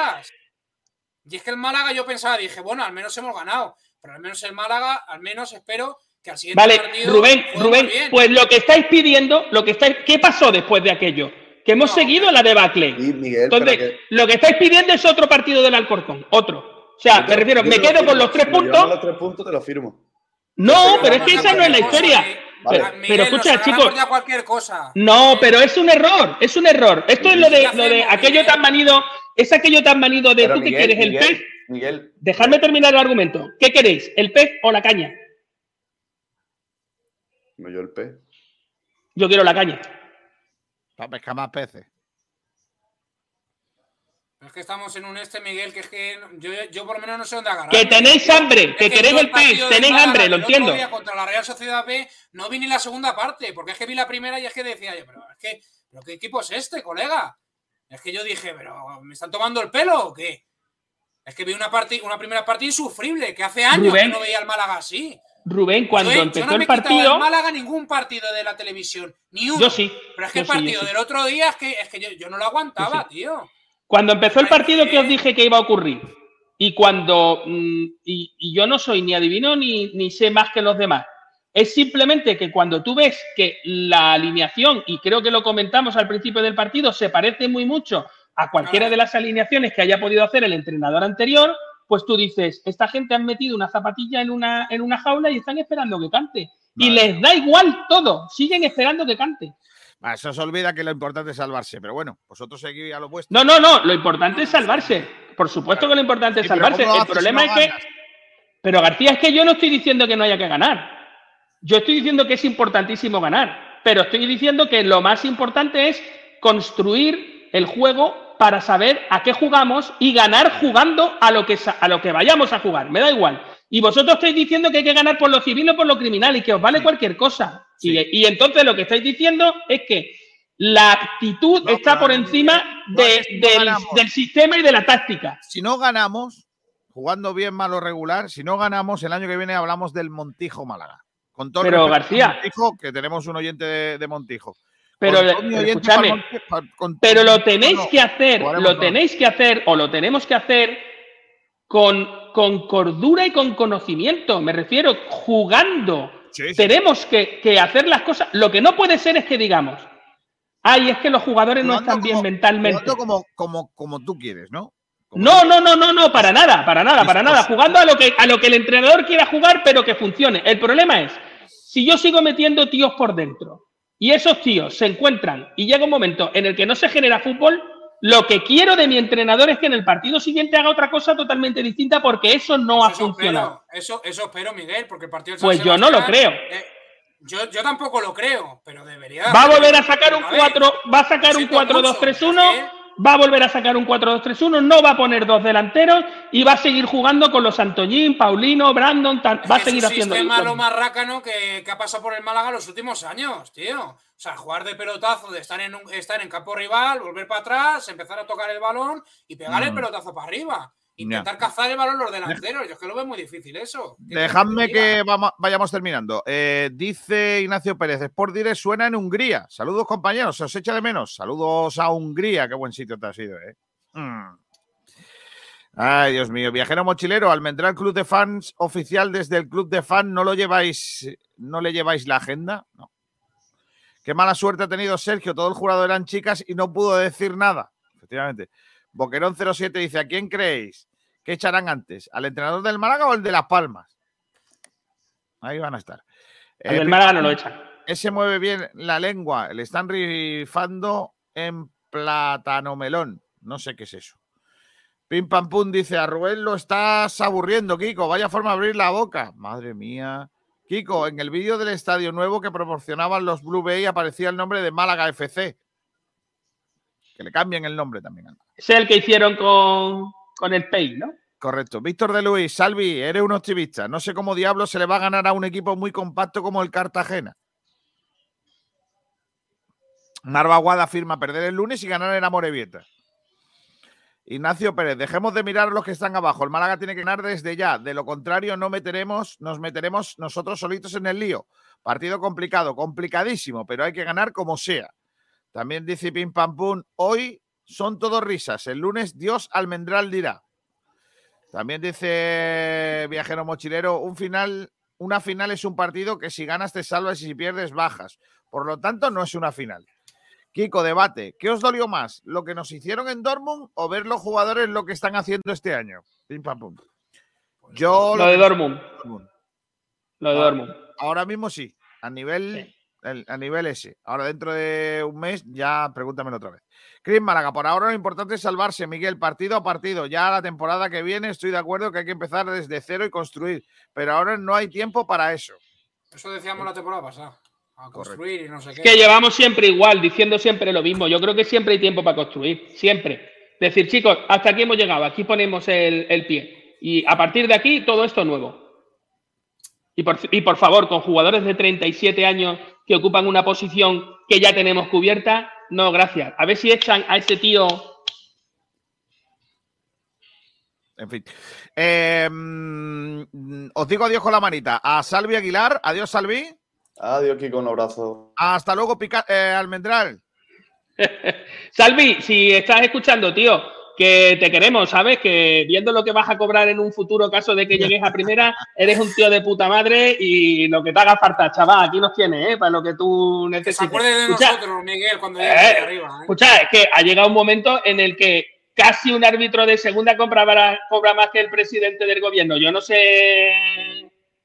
Y es que el Málaga yo pensaba, dije, bueno, al menos hemos ganado. Pero al menos el Málaga, al menos espero que al siguiente Vale, partido. Rubén, Rubén, bien. pues lo que estáis pidiendo, lo que estáis, ¿qué pasó después de aquello? Que hemos No, seguido la debacle. Sí, Miguel, Entonces, que- lo que estáis pidiendo es otro partido del Alcorcón, otro. O sea, te- me refiero, me quedo con los tres Si me llevamos puntos. los tres puntos te lo firmo. No, pero es que esa no es la historia. eh. Vale. Pero, Miguel, pero nos escucha, chicos. ya cualquier cosa. No, pero es un error, es un error. Esto es lo de, ¿Qué lo de aquello tan manido, es aquello tan manido de Pero tú que quieres, el Miguel, pez. Miguel, Dejadme terminar el argumento. ¿Qué queréis? ¿El pez o la caña? no yo el P. Yo quiero la caña. Para pescar más peces. Pero es que estamos en un este, Miguel, que es que yo, yo por lo menos no sé dónde agarrar. Que tenéis hambre, que Es queréis el pez, tenéis hambre, lo entiendo. contra la Real Sociedad B no vi ni la segunda parte, porque es que vi la primera y es que decía yo, pero es que, pero ¿qué equipo es este, colega? Es que yo dije, pero ¿me están tomando el pelo o qué? Es que vi una, parte, una primera parte insufrible, que hace años Rubén, que no veía al Málaga así. Rubén, cuando eh, yo empezó no me el partido, Málaga ningún partido de la televisión, ni uno. yo sí. Pero es que el partido sí. del otro día es que, es que yo, yo no lo aguantaba, tío. Cuando empezó el partido, ¿qué os dije que iba a ocurrir? Y cuando. mm, y, y yo no soy ni adivino ni, ni sé más que los demás. Es simplemente que cuando tú ves que la alineación, y creo que lo comentamos al principio del partido, se parece muy mucho a cualquiera de las alineaciones que haya podido hacer el entrenador anterior, pues tú dices, esta gente han metido una zapatilla en una, en una jaula y están esperando que cante. Y les da igual todo, siguen esperando que cante. Eso se olvida que lo importante es salvarse, pero bueno, vosotros seguís a lo vuestro. No, no, no, lo importante es salvarse. Por supuesto que lo importante es salvarse. El problema es que. Pero García, es que yo no estoy diciendo que no haya que ganar. Yo estoy diciendo que es importantísimo ganar. Pero estoy diciendo que lo más importante es construir el juego para saber a qué jugamos y ganar jugando a lo que, a lo que vayamos a jugar. Me da igual. Y vosotros estáis diciendo que hay que ganar por lo civil o por lo criminal y que os vale cualquier cosa. Y, entonces lo que estáis diciendo es que la actitud está por encima del, sistema y de la táctica. Si no ganamos, jugando bien, malo, regular, si no ganamos, el año que viene hablamos del Montijo Málaga. Con todo Pero García, Montijo, que tenemos un oyente de Montijo. Pero, escúchame, pero lo tenéis que hacer, lo tenéis que hacer o lo tenemos que hacer con, con cordura y con conocimiento. Me refiero, jugando. Tenemos que, hacer las cosas. Lo que no puede ser es que digamos, ay, es que los jugadores no están bien mentalmente. Como, como, como tú quieres, ¿no? no, no, no, no, no, para nada, para nada, para nada. Jugando a lo que a lo que el entrenador quiera jugar, pero que funcione. El problema es, si yo sigo metiendo tíos por dentro, y esos tíos se encuentran y llega un momento en el que no se genera fútbol, lo que quiero de mi entrenador es que en el partido siguiente haga otra cosa totalmente distinta porque eso no ha funcionado. eso, eso espero, Miguel, porque el partido Pues yo no lo creo. Eh, yo, yo, tampoco lo creo, pero debería. Va a volver a sacar un 4, va a sacar un 4-2-3-1 va a volver a sacar un 4-2-3-1, no va a poner dos delanteros y va a seguir jugando con los Antoñín, Paulino, Brandon, va a seguir haciendo Es lo más rácano que, que, ha pasado por el Málaga los últimos años, tío. O sea, jugar de pelotazo, de estar en, estar en campo rival, volver para atrás, empezar a tocar el balón y pegar el mm. pelotazo para arriba. Intentar cazar el balón los delanteros. Yo es que lo veo muy difícil eso. Dejadme que vayamos terminando. Eh, dice Ignacio Pérez, Sport Direct suena en Hungría. Saludos compañeros, se os echa de menos. Saludos a Hungría, qué buen sitio te ha sido, ¿eh? Mm. Ay, Dios mío. Viajero mochilero, Almendral Club de Fans oficial desde el Club de Fans, ¿no lo lleváis, no le lleváis la agenda? No. Qué mala suerte ha tenido Sergio, todo el jurado eran chicas y no pudo decir nada. Efectivamente. Boquerón 07 dice, ¿a quién creéis que echarán antes? ¿Al entrenador del Málaga o el de Las Palmas? Ahí van a estar. El del Málaga no lo echan. Ese mueve bien la lengua. Le están rifando en plátano melón. No sé qué es eso. Pim Pam Pum dice, a Rubén lo estás aburriendo, Kiko. Vaya forma de abrir la boca. Madre mía. Kiko, en el vídeo del estadio nuevo que proporcionaban los Blue Bay aparecía el nombre de Málaga FC. Que le cambien el nombre también. Es el que hicieron con, el Pay, ¿no? Correcto. Víctor de Luis, Salvi, eres un optimista. No sé cómo diablo se le va a ganar a un equipo muy compacto como el Cartagena. Narvaguada firma perder el lunes y ganar en Amorebieta. Ignacio Pérez, dejemos de mirar a los que están abajo. El Málaga tiene que ganar desde ya. De lo contrario, no meteremos, nos meteremos nosotros solitos en el lío. Partido complicado, complicadísimo, pero hay que ganar como sea. También dice Pim Pam Pum, hoy son todos risas. El lunes Dios almendral dirá. También dice Viajero Mochilero, un final, una final es un partido que si ganas te salvas y si pierdes bajas. Por lo tanto, no es una final. Kiko, debate. ¿Qué os dolió más? ¿Lo que nos hicieron en Dortmund o ver los jugadores lo que están haciendo este año? Pim, pam, pum. Yo lo, de Dortmund. Lo de Dortmund. Ahora mismo sí. A nivel a nivel ese. Ahora, dentro de un mes, ya pregúntamelo otra vez. Cris Málaga, por ahora lo importante es salvarse, Miguel, partido a partido. Ya la temporada que viene estoy de acuerdo que hay que empezar desde cero y construir, pero ahora no hay tiempo para eso. Eso decíamos la temporada pasada. A construir y no sé qué. Que llevamos siempre igual, diciendo siempre lo mismo. Yo creo que siempre hay tiempo para construir, siempre. Decir, chicos, hasta aquí hemos llegado, aquí ponemos el, el pie. Y a partir de aquí, todo esto nuevo. Y por, y por favor, con jugadores de 37 años que ocupan una posición que ya tenemos cubierta, no, gracias. A ver si echan a ese tío. En fin. Em, os digo adiós con la manita. A Salvi Aguilar. Adiós, Salvi. Adiós, Kiko. Un abrazo. Hasta luego, Pica eh, Almendral. Salvi, si estás escuchando, tío, que te queremos, ¿sabes? Que viendo lo que vas a cobrar en un futuro caso de que llegues a primera, eres un tío de puta madre y lo que te haga falta, chaval, aquí nos tienes, ¿eh? Para lo que tú necesites. Se acuerde de Escucha, nosotros, Miguel, cuando eh, llegue arriba. ¿eh? Escucha, es que ha llegado un momento en el que casi un árbitro de segunda cobra, cobra más que el presidente del gobierno. Yo no sé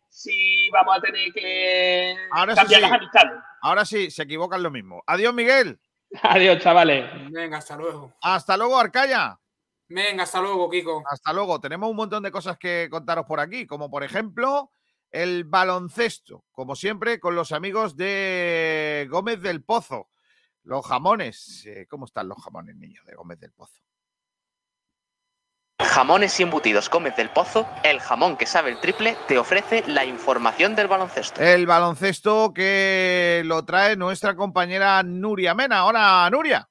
si vamos a tener que Ahora cambiar sí. las amistades. Ahora sí, se equivocan lo mismo. Adiós, Miguel. Adiós, chavales. Venga, hasta luego. Hasta luego, Arcaya. Venga, hasta luego, Kiko. Hasta luego. Tenemos un montón de cosas que contaros por aquí, como por ejemplo el baloncesto, como siempre, con los amigos de Gómez del Pozo. Los jamones. Eh, ¿Cómo están los jamones, niños, de Gómez del Pozo? Jamones y embutidos Gómez del Pozo, el jamón que sabe el triple, te ofrece la información del baloncesto. El baloncesto que lo trae nuestra compañera Nuria Mena. Hola, Nuria.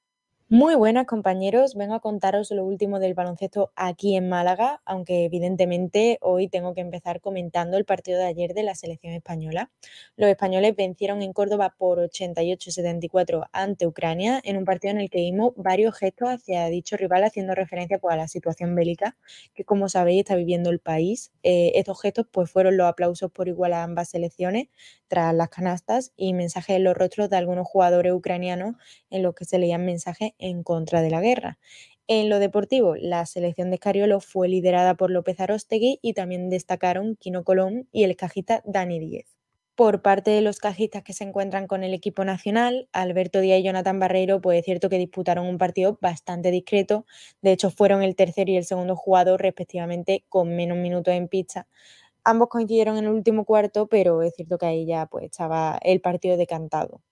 Muy buenas compañeros, vengo a contaros lo último del baloncesto aquí en Málaga, aunque evidentemente hoy tengo que empezar comentando el partido de ayer de la selección española. Los españoles vencieron en Córdoba por 88-74 ante Ucrania en un partido en el que vimos varios gestos hacia dicho rival haciendo referencia pues, a la situación bélica que como sabéis está viviendo el país. Eh, estos gestos pues, fueron los aplausos por igual a ambas selecciones tras las canastas y mensajes en los rostros de algunos jugadores ucranianos en los que se leían mensajes en contra de la guerra. En lo deportivo, la selección de Escariolo fue liderada por López Arostegui y también destacaron Quino Colón y el cajista Dani Díez. Por parte de los cajistas que se encuentran con el equipo nacional, Alberto Díaz y Jonathan Barreiro, pues es cierto que disputaron un partido bastante discreto. De hecho, fueron el tercer y el segundo jugador, respectivamente, con menos minutos en pista. Ambos coincidieron en el último cuarto, pero es cierto que ahí ya pues, estaba el partido decantado.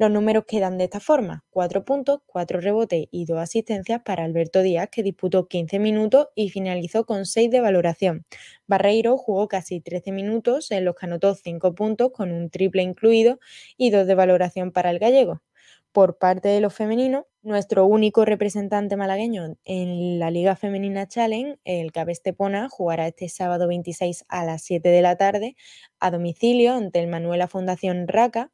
Los números quedan de esta forma: 4 puntos, 4 rebotes y 2 asistencias para Alberto Díaz, que disputó 15 minutos y finalizó con 6 de valoración. Barreiro jugó casi 13 minutos, en los que anotó 5 puntos, con un triple incluido, y 2 de valoración para el gallego. Por parte de los femeninos, nuestro único representante malagueño en la Liga Femenina Challenge, el Cabe Estepona, jugará este sábado 26 a las 7 de la tarde a domicilio ante el Manuela Fundación Raca.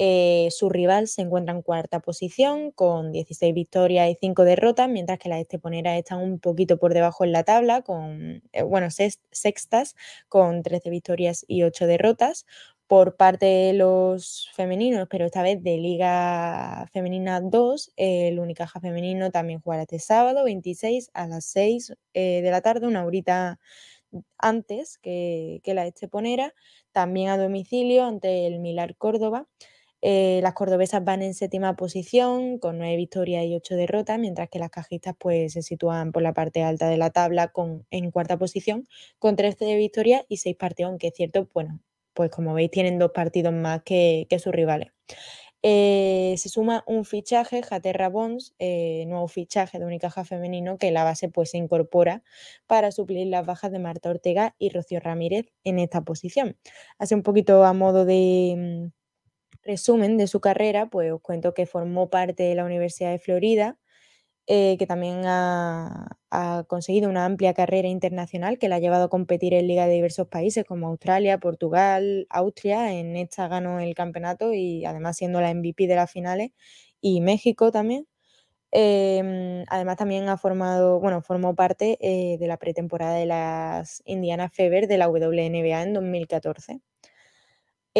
Eh, su rival se encuentra en cuarta posición con 16 victorias y 5 derrotas, mientras que las esteponeras están un poquito por debajo en la tabla, con, eh, bueno, sextas con 13 victorias y 8 derrotas. Por parte de los femeninos, pero esta vez de Liga Femenina 2, el Unicaja Femenino también jugará este sábado 26 a las 6 eh, de la tarde, una horita antes que, que la esteponera, también a domicilio ante el Milar Córdoba. Eh, las cordobesas van en séptima posición con nueve victorias y ocho derrotas, mientras que las cajistas pues, se sitúan por la parte alta de la tabla con, en cuarta posición con 13 victorias y seis partidos, aunque es cierto, bueno, pues como veis tienen dos partidos más que, sus rivales. Eh, se suma un fichaje, Jaterra Bons, eh, nuevo fichaje de Unicaja femenino que la base pues se incorpora para suplir las bajas de Marta Ortega y Rocío Ramírez en esta posición. Hace un poquito a modo de resumen de su carrera, pues os cuento que formó parte de la Universidad de Florida, eh, que también ha, conseguido una amplia carrera internacional que la ha llevado a competir en ligas de diversos países como Australia, Portugal, Austria. En esta ganó el campeonato y además siendo la MVP de las finales y México también. Eh, además también ha formado, bueno, formó parte eh, de la pretemporada de las Indiana Fever de la WNBA en 2014.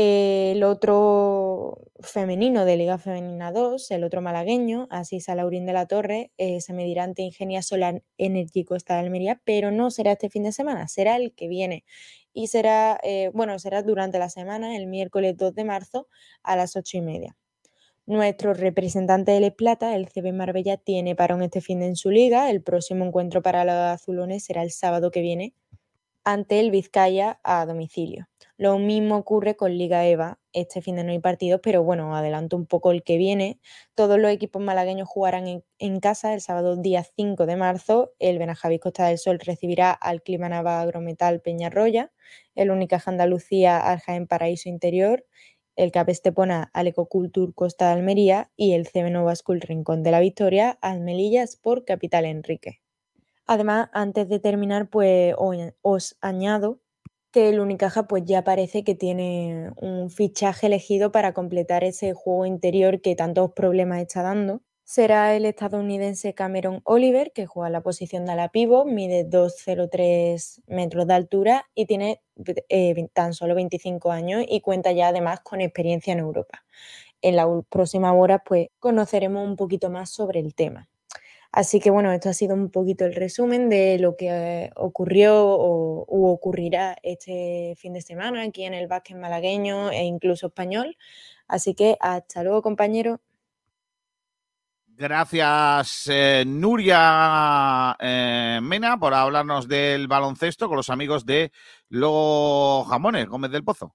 El otro femenino de Liga Femenina 2, el otro malagueño, Asís Laurín de la Torre, eh, se medirá ante Ingenia Solar Energy Costa de Almería, pero no será este fin de semana, será el que viene. Y será, eh, bueno, será durante la semana, el miércoles 2 de marzo a las 8 y media. Nuestro representante de Les Plata, el CB Marbella, tiene parón este fin de en su liga. El próximo encuentro para los azulones será el sábado que viene ante el Vizcaya a domicilio. Lo mismo ocurre con Liga EVA. Este fin de no hay partidos, pero bueno, adelanto un poco el que viene. Todos los equipos malagueños jugarán en, casa el sábado día 5 de marzo. El Benajavis Costa del Sol recibirá al Clima Nava Agrometal Peñarroya, el Unicaja Andalucía al Jaén Paraíso Interior, el CAP Estepona al Ecocultur Costa de Almería y el CB Nova School Rincón de la Victoria al Melilla Sport Capital Enrique. Además, antes de terminar, pues os añado que el Unicaja pues ya parece que tiene un fichaje elegido para completar ese juego interior que tantos problemas está dando. será el estadounidense Cameron Oliver, que juega la posición de ala pivot, mide 2,03 metros de altura y tiene eh, tan solo 25 años y cuenta ya además con experiencia en Europa. En la próxima hora pues conoceremos un poquito más sobre el tema. Así que bueno, esto ha sido un poquito el resumen de lo que ocurrió o ocurrirá este fin de semana aquí en el básquet malagueño e incluso español. Así que hasta luego, compañeros. Gracias, eh, Nuria eh, Mena, por hablarnos del baloncesto con los amigos de Los Jamones, Gómez del Pozo.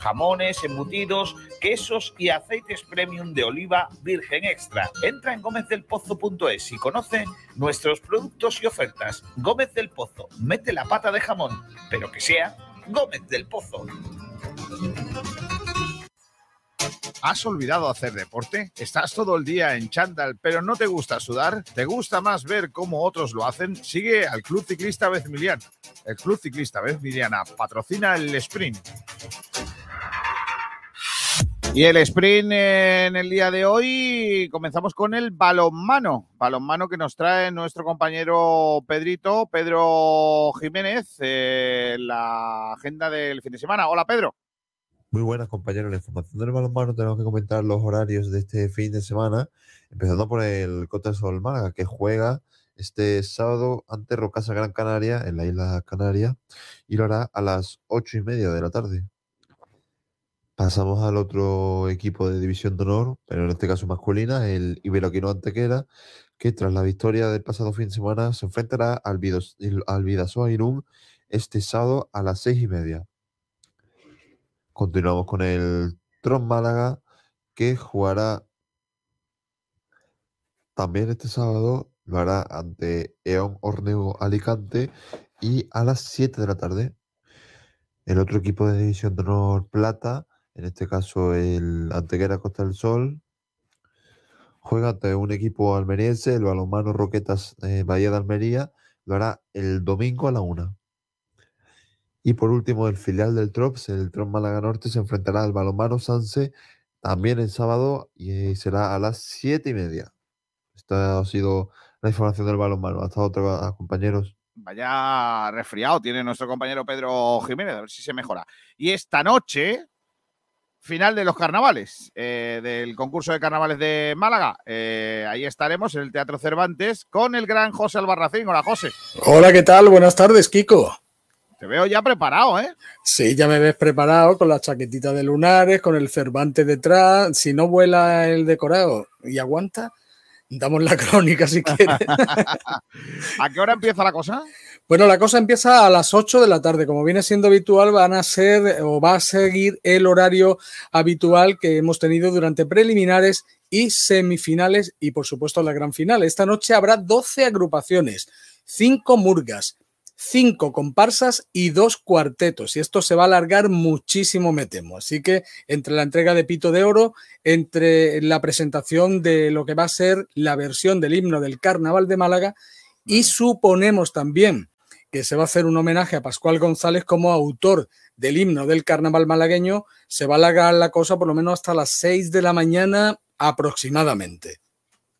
jamones, embutidos, quesos y aceites premium de oliva virgen extra. Entra en gómezdelpozo.es y conoce nuestros productos y ofertas. Gómez del Pozo, mete la pata de jamón, pero que sea Gómez del Pozo. ¿Has olvidado hacer deporte? ¿Estás todo el día en chándal pero no te gusta sudar? ¿Te gusta más ver cómo otros lo hacen? Sigue al Club Ciclista Vezmiliana. El Club Ciclista Vezmiliana patrocina el sprint. Y el sprint en el día de hoy comenzamos con el balonmano, balonmano que nos trae nuestro compañero Pedrito, Pedro Jiménez, eh, la agenda del fin de semana. Hola Pedro. Muy buenas compañeros, la información del balonmano tenemos que comentar los horarios de este fin de semana, empezando por el Cota Sol Málaga, que juega este sábado ante Rocasa Gran Canaria en la isla Canaria y lo hará a las ocho y media de la tarde. Pasamos al otro equipo de división de honor, pero en este caso masculina, el Iberoquino Antequera, que tras la victoria del pasado fin de semana se enfrentará al, Vidasoa Irún este sábado a las seis y media. Continuamos con el Tron Málaga, que jugará también este sábado, lo hará ante Eon Orneo Alicante y a las 7 de la tarde. El otro equipo de división de honor plata en este caso el Antequera Costa del Sol, juega ante un equipo almeriense, el balonmano Roquetas eh, Bahía de Almería, lo hará el domingo a la una. Y por último, el filial del Trops, el Trops Málaga Norte, se enfrentará al balonmano Sanse también el sábado y será a las siete y media. Esta ha sido la información del balonmano. Hasta otra, compañeros. Vaya resfriado tiene nuestro compañero Pedro Jiménez, a ver si se mejora. Y esta noche, final de los carnavales, eh, del concurso de carnavales de Málaga. Eh, ahí estaremos en el Teatro Cervantes con el gran José Albarracín. Hola, José. Hola, ¿qué tal? Buenas tardes, Kiko. Te veo ya preparado, ¿eh? Sí, ya me ves preparado con la chaquetita de lunares, con el Cervantes detrás. Si no vuela el decorado y aguanta, damos la crónica si quieres. ¿A qué hora empieza la cosa? Bueno, la cosa empieza a las 8 de la tarde. Como viene siendo habitual, van a ser o va a seguir el horario habitual que hemos tenido durante preliminares y semifinales y, por supuesto, la gran final. Esta noche habrá 12 agrupaciones, 5 murgas, 5 comparsas y 2 cuartetos. Y esto se va a alargar muchísimo, me temo. Así que entre la entrega de Pito de Oro, entre la presentación de lo que va a ser la versión del himno del Carnaval de Málaga y suponemos también que se va a hacer un homenaje a Pascual González como autor del himno del carnaval malagueño, se va a alargar la cosa por lo menos hasta las 6 de la mañana aproximadamente.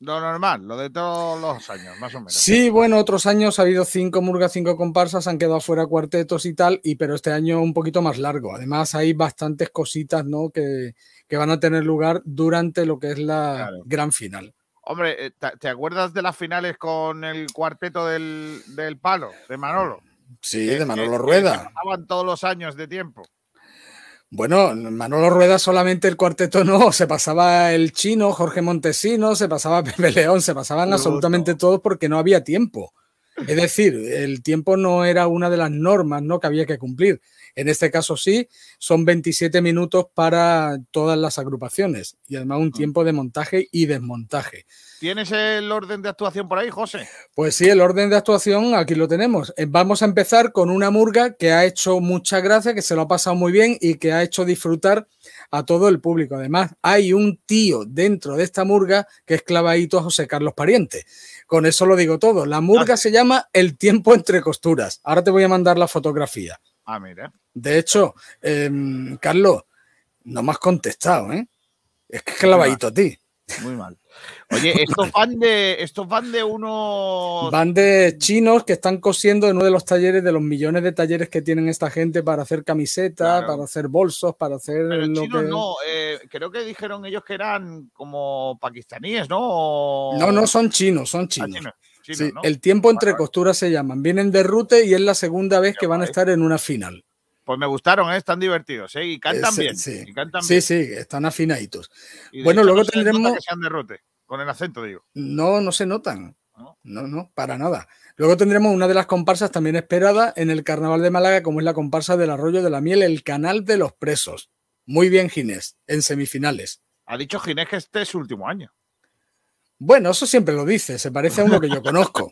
Lo normal, lo de todos los años, más o menos. Sí, bueno, otros años ha habido cinco murgas, cinco comparsas, han quedado fuera cuartetos y tal, y pero este año un poquito más largo. Además, hay bastantes cositas ¿no? que, van a tener lugar durante lo que es la gran final. Hombre, eh, ¿te acuerdas de las finales con el cuarteto del, palo, de Manolo? Sí, de Manolo Rueda. Estaban todos los años de tiempo. Bueno, Manolo Rueda solamente el cuarteto no, se pasaba el chino, Jorge Montesino, se pasaba Pepe León, se pasaban absolutamente todos porque no había tiempo. Es decir, el tiempo no era una de las normas ¿no? que había que cumplir. En este caso sí, son 27 minutos para todas las agrupaciones y además un tiempo de montaje y desmontaje. ¿Tienes el orden de actuación por ahí, José? Pues sí, el orden de actuación aquí lo tenemos. Eh, Vamos a empezar con una murga que ha hecho mucha gracia, que se lo ha pasado muy bien y que ha hecho disfrutar a todo el público. Además, hay un tío dentro de esta murga que es clavadito a José Carlos Pariente. Con eso lo digo todo. La murga se llama El tiempo entre costuras. Ahora te voy a mandar la fotografía. Ah, mira. De hecho, em, Carlos, no me has contestado, ¿eh? Es que es clavadito a ti. Muy mal. Oye, estos van de, estos van de unos. Van de chinos que están cosiendo en uno de los talleres, de los millones de talleres que tienen esta gente para hacer camisetas, para hacer bolsos, para hacer Pero lo chinos que. no, eh, creo que dijeron ellos que eran como pakistaníes, ¿no? O- No, no son chinos, son chinos. chinos, Sí, ¿no? El tiempo entre costuras se llaman. Vienen de Rute y es la segunda vez que van a estar en una final. Pues me gustaron, ¿eh? están divertidos, ¿eh? Y cantan Eh, bien. sí. y cantan Sí, bien. sí, están afinaditos. Bueno, hecho, luego no tendremos. que sean de rote, con el acento, digo. No, no se notan. No, no, para nada. Luego tendremos una de las comparsas también esperada en el Carnaval de Málaga, como es la comparsa del Arroyo de la Miel, el Canal de los Presos. Muy bien, Ginés, en semifinales. Ha dicho Ginés que este es su último año. Bueno, eso siempre lo dice, se parece a uno que yo conozco.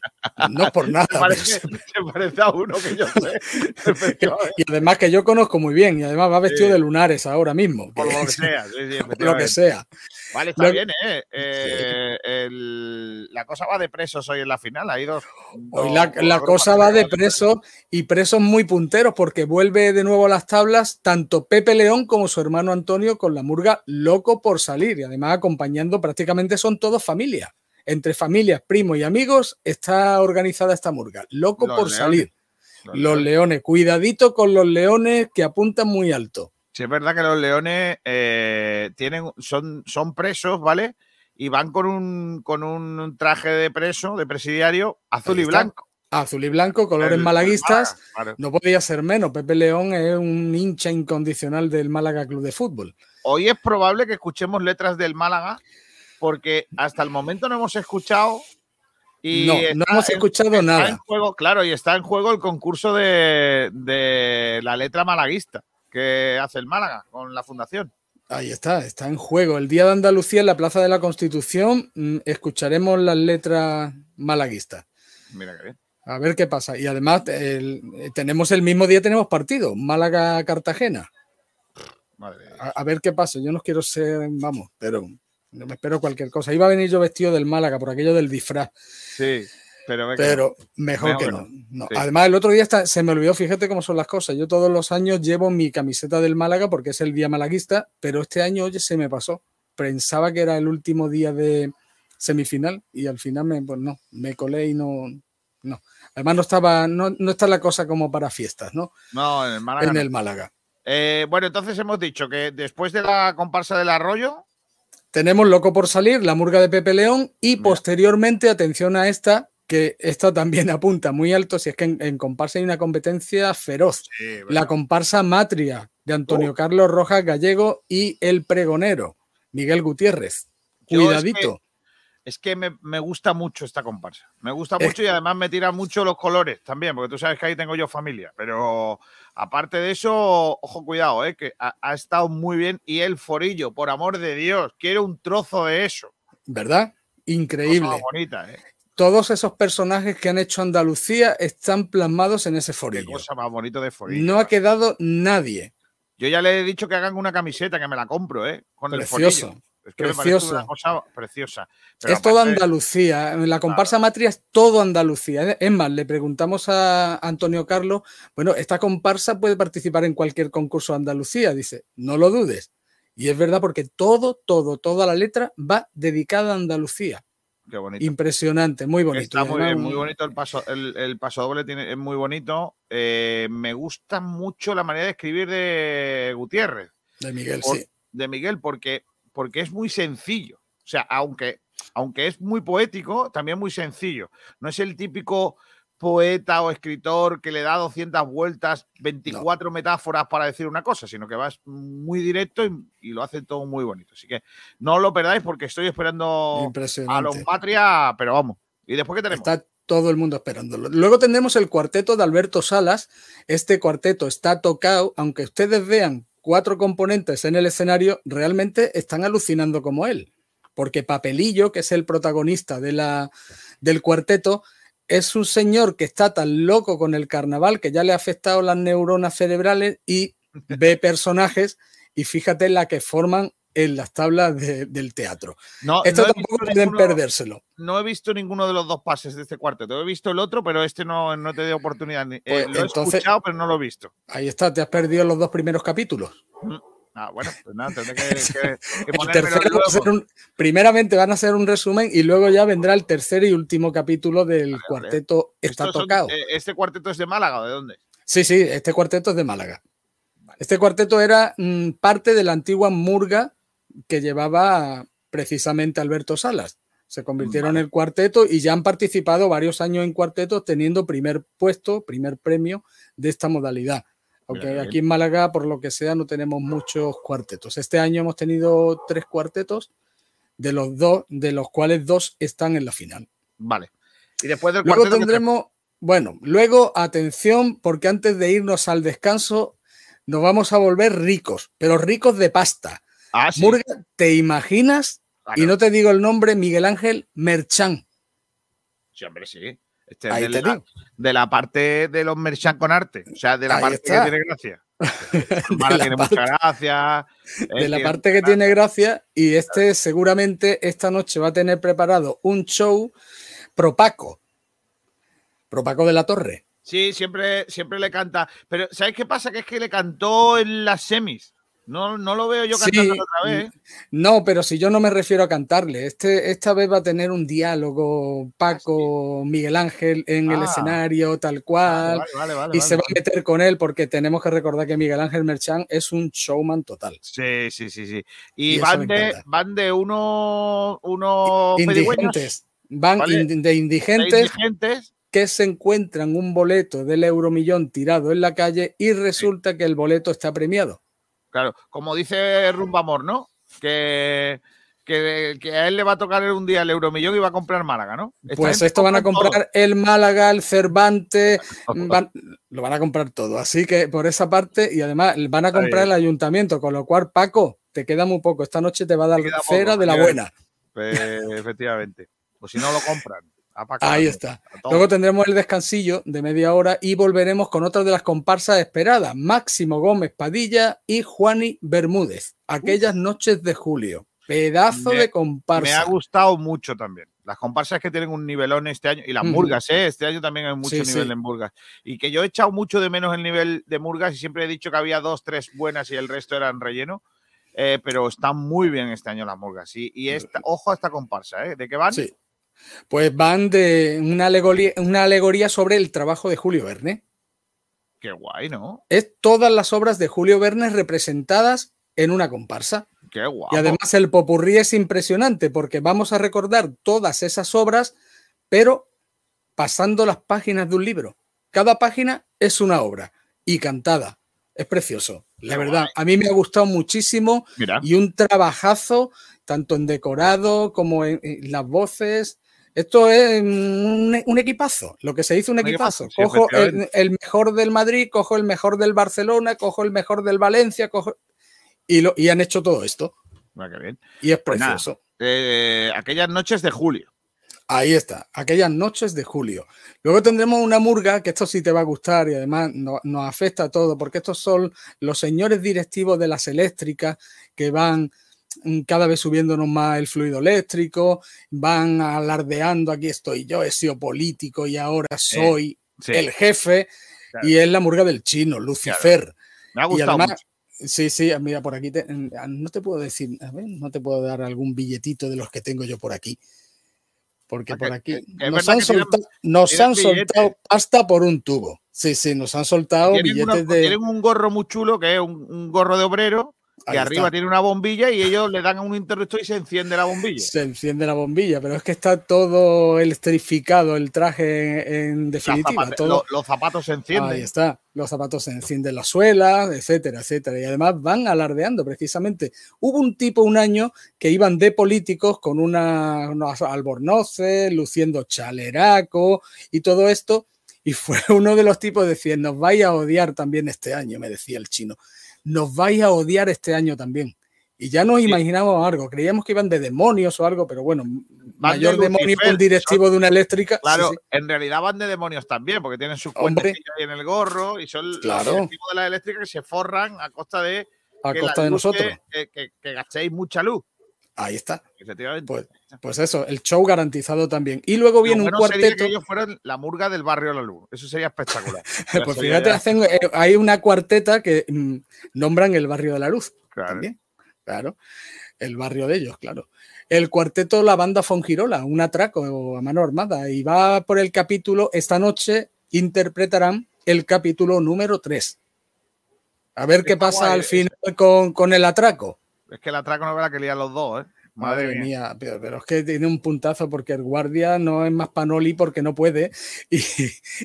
No es por nada. Se parece, pero se parece a uno que yo sé. Y además que yo conozco muy bien, y además va vestido Sí. de lunares ahora mismo. Por lo que sea. sí, sí, lo que sea. Vale, está Lo- bien, ¿eh? Eh, el- la cosa va de presos hoy en la final. Hay dos. Hoy la, cosa va de agrupaciones. presos y presos muy punteros porque vuelve de nuevo a las tablas tanto Pepe León como su hermano Antonio con la murga loco por salir y además acompañando prácticamente son todos familia. Entre familias, primos y amigos está organizada esta murga. Loco Los por leones. salir. Los Los leones, cuidadito con los leones que apuntan muy alto. Sí, es verdad que los leones eh, tienen, son, son presos, ¿vale? Y van con un, con un traje de preso, de presidiario, azul y blanco. Azul y blanco, colores El- el malaguistas. Málaga. No podía ser menos. Pepe León es un hincha incondicional del Málaga Club de Fútbol. Hoy es probable que escuchemos letras del Málaga, porque hasta el momento no hemos escuchado. Y No, no hemos escuchado está nada. en juego, claro, y está en juego el concurso de, de la letra malaguista que hace el Málaga con la fundación. Ahí está, está en juego. El Día de Andalucía en la Plaza de la Constitución mm, escucharemos las letras malaguistas. Mira qué bien. A ver qué pasa. Y además el- tenemos el mismo día tenemos partido, Málaga-Cartagena. A, a ver qué pasa. Yo no quiero ser, vamos, pero no me espero cualquier cosa. Iba a venir yo vestido del Málaga por aquello del disfraz, Sí, pero, mejor, Mejor que no. no. No. Sí. Además, el otro día está- se me olvidó, fíjate cómo son las cosas. Yo todos los años llevo mi camiseta del Málaga porque es el día malaguista, pero este año, oye, se me pasó. Pensaba que era el último día de semifinal y al final me, pues no, me colé y no, no. Además no estaba, no, no está la cosa como para fiestas, ¿no? No, en el Málaga. en el Málaga. Eh, bueno, entonces hemos dicho que después de la comparsa del arroyo, Tenemos Loco por salir, la murga de Pepe León y posteriormente, atención a esta, que esta también apunta muy alto, si es que en, en comparsa hay una competencia feroz. la comparsa Matria de Antonio Oh. Carlos Rojas Gallego y el pregonero Miguel Gutiérrez. Yo es Cuidadito. es que me, me gusta mucho esta comparsa. Me gusta Es- mucho y además me tira mucho los colores también, porque tú sabes que ahí tengo yo familia. Pero aparte de eso, ojo, cuidado, eh, que ha, ha estado muy bien. Y el forillo, por amor de Dios, quiero un trozo de eso. ¿Verdad? Increíble. Cosa bonita, ¿eh? Todos esos personajes que han hecho Andalucía están plasmados en ese Qué forillo. cosa más bonito de forillo. No ha quedado nadie. Yo ya le he dicho que hagan una camiseta, que me la compro, ¿eh? Con Precioso, el forillo. Es que me parece una cosa preciosa. Pero es todo Andalucía. En la comparsa Matria es todo Andalucía. Es más, le preguntamos a Antonio Carlos, bueno, esta comparsa puede participar en cualquier concurso de Andalucía. Dice, no lo dudes. Y es verdad porque todo, todo, toda la letra va dedicada a Andalucía. Qué bonito. Impresionante, muy bonito. Está muy, además bien, un- muy bonito el paso, el, el paso doble tiene, es muy bonito. Eh, me gusta mucho la manera de escribir de Gutiérrez. De Miguel, Por- sí. De Miguel, porque, porque es muy sencillo. O sea, aunque, aunque es muy poético, también muy sencillo. No es el típico poeta o escritor que le da 200 vueltas, 24 metáforas para decir una cosa, sino que vas muy directo y, y lo hace todo muy bonito. Así que no lo perdáis porque estoy esperando a los. Patria, pero vamos. ¿Y después qué tenemos? Está todo el mundo esperándolo. Luego tendremos el cuarteto de Alberto Salas. Este cuarteto está tocado, aunque ustedes vean cuatro componentes en el escenario, realmente están alucinando como él. Porque Papelillo, que es el protagonista de la, del cuarteto, es un señor que está tan loco con el carnaval que ya le ha afectado las neuronas cerebrales y ve personajes y fíjate la que forman en las tablas del teatro. No, Esto no he tampoco visto pueden ninguno- perdérselo. No he visto ninguno de los dos pases de este cuarteto. He visto el otro, pero este no, no te dio oportunidad. ni- eh, Pues lo he entonces- escuchado, pero no lo he visto. Ahí está, te has perdido los dos primeros capítulos. Ah, bueno, pues nada, tendré que, que- que El ponérmelo tercero va a ser luego. un- primeramente van a ser un resumen y luego ya vendrá el tercer y último capítulo del cuarteto Está Estos tocado. eh, ¿Este cuarteto es de Málaga o de dónde? Sí, sí, este cuarteto es de Málaga. Este cuarteto era mm, parte de la antigua murga que llevaba precisamente Alberto Salas. Se convirtieron en el cuarteto y ya han participado varios años en cuartetos teniendo primer puesto, primer premio de esta modalidad. Aunque aquí en Málaga, por lo que sea, no tenemos muchos cuartetos. Este año hemos tenido tres cuartetos, de los dos, de los cuales dos están en la final. Vale. Y después del Luego cuarteto. ¿qué tendremos, bueno, luego atención, porque antes de irnos al descanso, nos vamos a volver ricos, pero ricos de pasta. Ah, sí. Murga, ¿te imaginas? Y no te digo el nombre, Miguel Ángel Merchán. Sí, hombre, sí. Este Ahí de, la, de la parte de los merchan con arte. O sea, de la Ahí parte está. que tiene gracia. De Mara la tiene parte- mucha gracia. de la parte que tiene gracia y este seguramente esta noche va a tener preparado un show propaco. Propaco de la Torre. Sí, siempre, siempre le canta. Pero, ¿sabes qué pasa? Que es que le cantó en las semis. No, no lo veo yo Sí, cantando otra vez. No, pero si yo no me refiero a cantarle, este, esta vez va a tener un diálogo Paco, Miguel Ángel en el Ah. escenario, tal cual, Vale, vale, vale, y se va a meter con él porque tenemos que recordar que Miguel Ángel Merchán es un showman total. Sí, sí, sí, sí. Y van, de, van de uno, unos pedigüeños, Indigentes, van ¿vale? in- de de indigentes indigentes. que se encuentran un boleto del euromillón tirado en la calle y resulta que el boleto está premiado. Claro, como dice Rumbamor, ¿no? Que, que, que a él le va a tocar un día el euromillón y va a comprar Málaga, ¿no? Esta Pues esto van a todo. comprar el Málaga, el Cervantes, van- lo van a comprar todo. Así que por esa parte, y además van a comprar el ayuntamiento, con lo cual, Paco, te queda muy poco. Esta noche te va a dar cera poco, de la buena. Pues, efectivamente. Pues si no lo compran. A pa' Ahí está. Luego tendremos el descansillo de media hora y volveremos con otra de las comparsas esperadas: Máximo Gómez Padilla y Juani Bermúdez. Aquellas noches de julio. Pedazo Me- de comparsa. Me ha gustado mucho también. Las comparsas que tienen un nivelón este año y las murgas, ¿eh? Este año también hay mucho Sí, nivel sí. en murgas. Y que yo he echado mucho de menos el nivel de murgas y siempre he dicho que había dos, tres buenas y el resto eran relleno. Eh, pero están muy bien este año las murgas. Y, y esta, ojo a esta comparsa, ¿eh? ¿De qué van? Sí. Pues van de una alegoría, una alegoría sobre el trabajo de Julio Verne. Qué guay, ¿no? Es todas las obras de Julio Verne representadas en una comparsa. Qué guapo. Y además el popurrí es impresionante porque vamos a recordar todas esas obras, pero pasando las páginas de un libro. Cada página es una obra y cantada. Es precioso. La Qué verdad, guay. a mí me ha gustado muchísimo Mira. y un trabajazo tanto en decorado como en, en las voces. Esto es un, un equipazo, lo que se dice un Un equipazo. equipazo, sí, cojo el, mejor del Madrid, cojo el mejor del Barcelona, cojo el mejor del Valencia, cojo y, lo, y han hecho todo esto. Ah, qué bien. Y es Pues nada, precioso. eh, aquellas noches de julio. Ahí está, aquellas noches de julio. Luego tendremos una murga, que esto sí te va a gustar y además no- nos afecta a todo, porque estos son los señores directivos de las eléctricas que van cada vez subiéndonos más el fluido eléctrico, van alardeando, aquí estoy yo, he sido político y ahora soy sí. el jefe, Claro. y es la murga del chino, Lucifer. Me ha Y gustado además, mucho. Sí, sí, mira, por aquí te- no te puedo decir, a ver, no te puedo dar algún billetito de los que tengo yo por aquí. Porque Ah, por aquí es nos han, soltado, nos tienen han soltado billetes. pasta por un tubo. Sí, sí, nos han soltado billetes de. tienen un gorro muy chulo que es un, un gorro de obrero que Ahí arriba está. tiene una bombilla y ellos le dan a un interruptor y se enciende la bombilla. Se enciende la bombilla, pero es que está todo electrificado el traje en, en definitiva. todo- lo- los zapatos se encienden. Ahí está. Los zapatos se encienden las suelas, etcétera, etcétera. Y además van alardeando precisamente. Hubo un tipo un año que iban de políticos con una, unos albornoces, luciendo chaleraco y todo esto. Y fue uno de los tipos que decía, nos vais a odiar también este año, me decía el chino. Nos vais a odiar este año también. Y ya nos imaginábamos algo. Creíamos que iban de demonios o algo, pero bueno, mayor de demonio que un directivo de una eléctrica. sí, Claro, sí. en realidad van de demonios también, porque tienen sus cuentas en el gorro y son los Claro. directivos de la eléctrica que se forran a costa de A que costa de luz nosotros. Que, que- que gastéis mucha luz. Ahí está. Efectivamente. Pues, pues eso, el show garantizado también. Y luego viene un sería cuarteto. que ellos fueran la murga del barrio La Luz. Eso sería espectacular. Pues fíjate, hacen, eh, hay una cuarteta que mm, nombran el barrio de la luz. Claro. También. Claro. El barrio de ellos, claro. El cuarteto La Banda Fongirola, un atraco a mano armada. Y va por el capítulo, esta noche interpretarán el capítulo número 3. A ver qué pasa guay, al final con, con el atraco. Es que el atraco no verá que lían los dos, ¿eh? Madre, mía, pero, pero es que tiene un puntazo porque el guardia no es más panoli porque no puede. Y,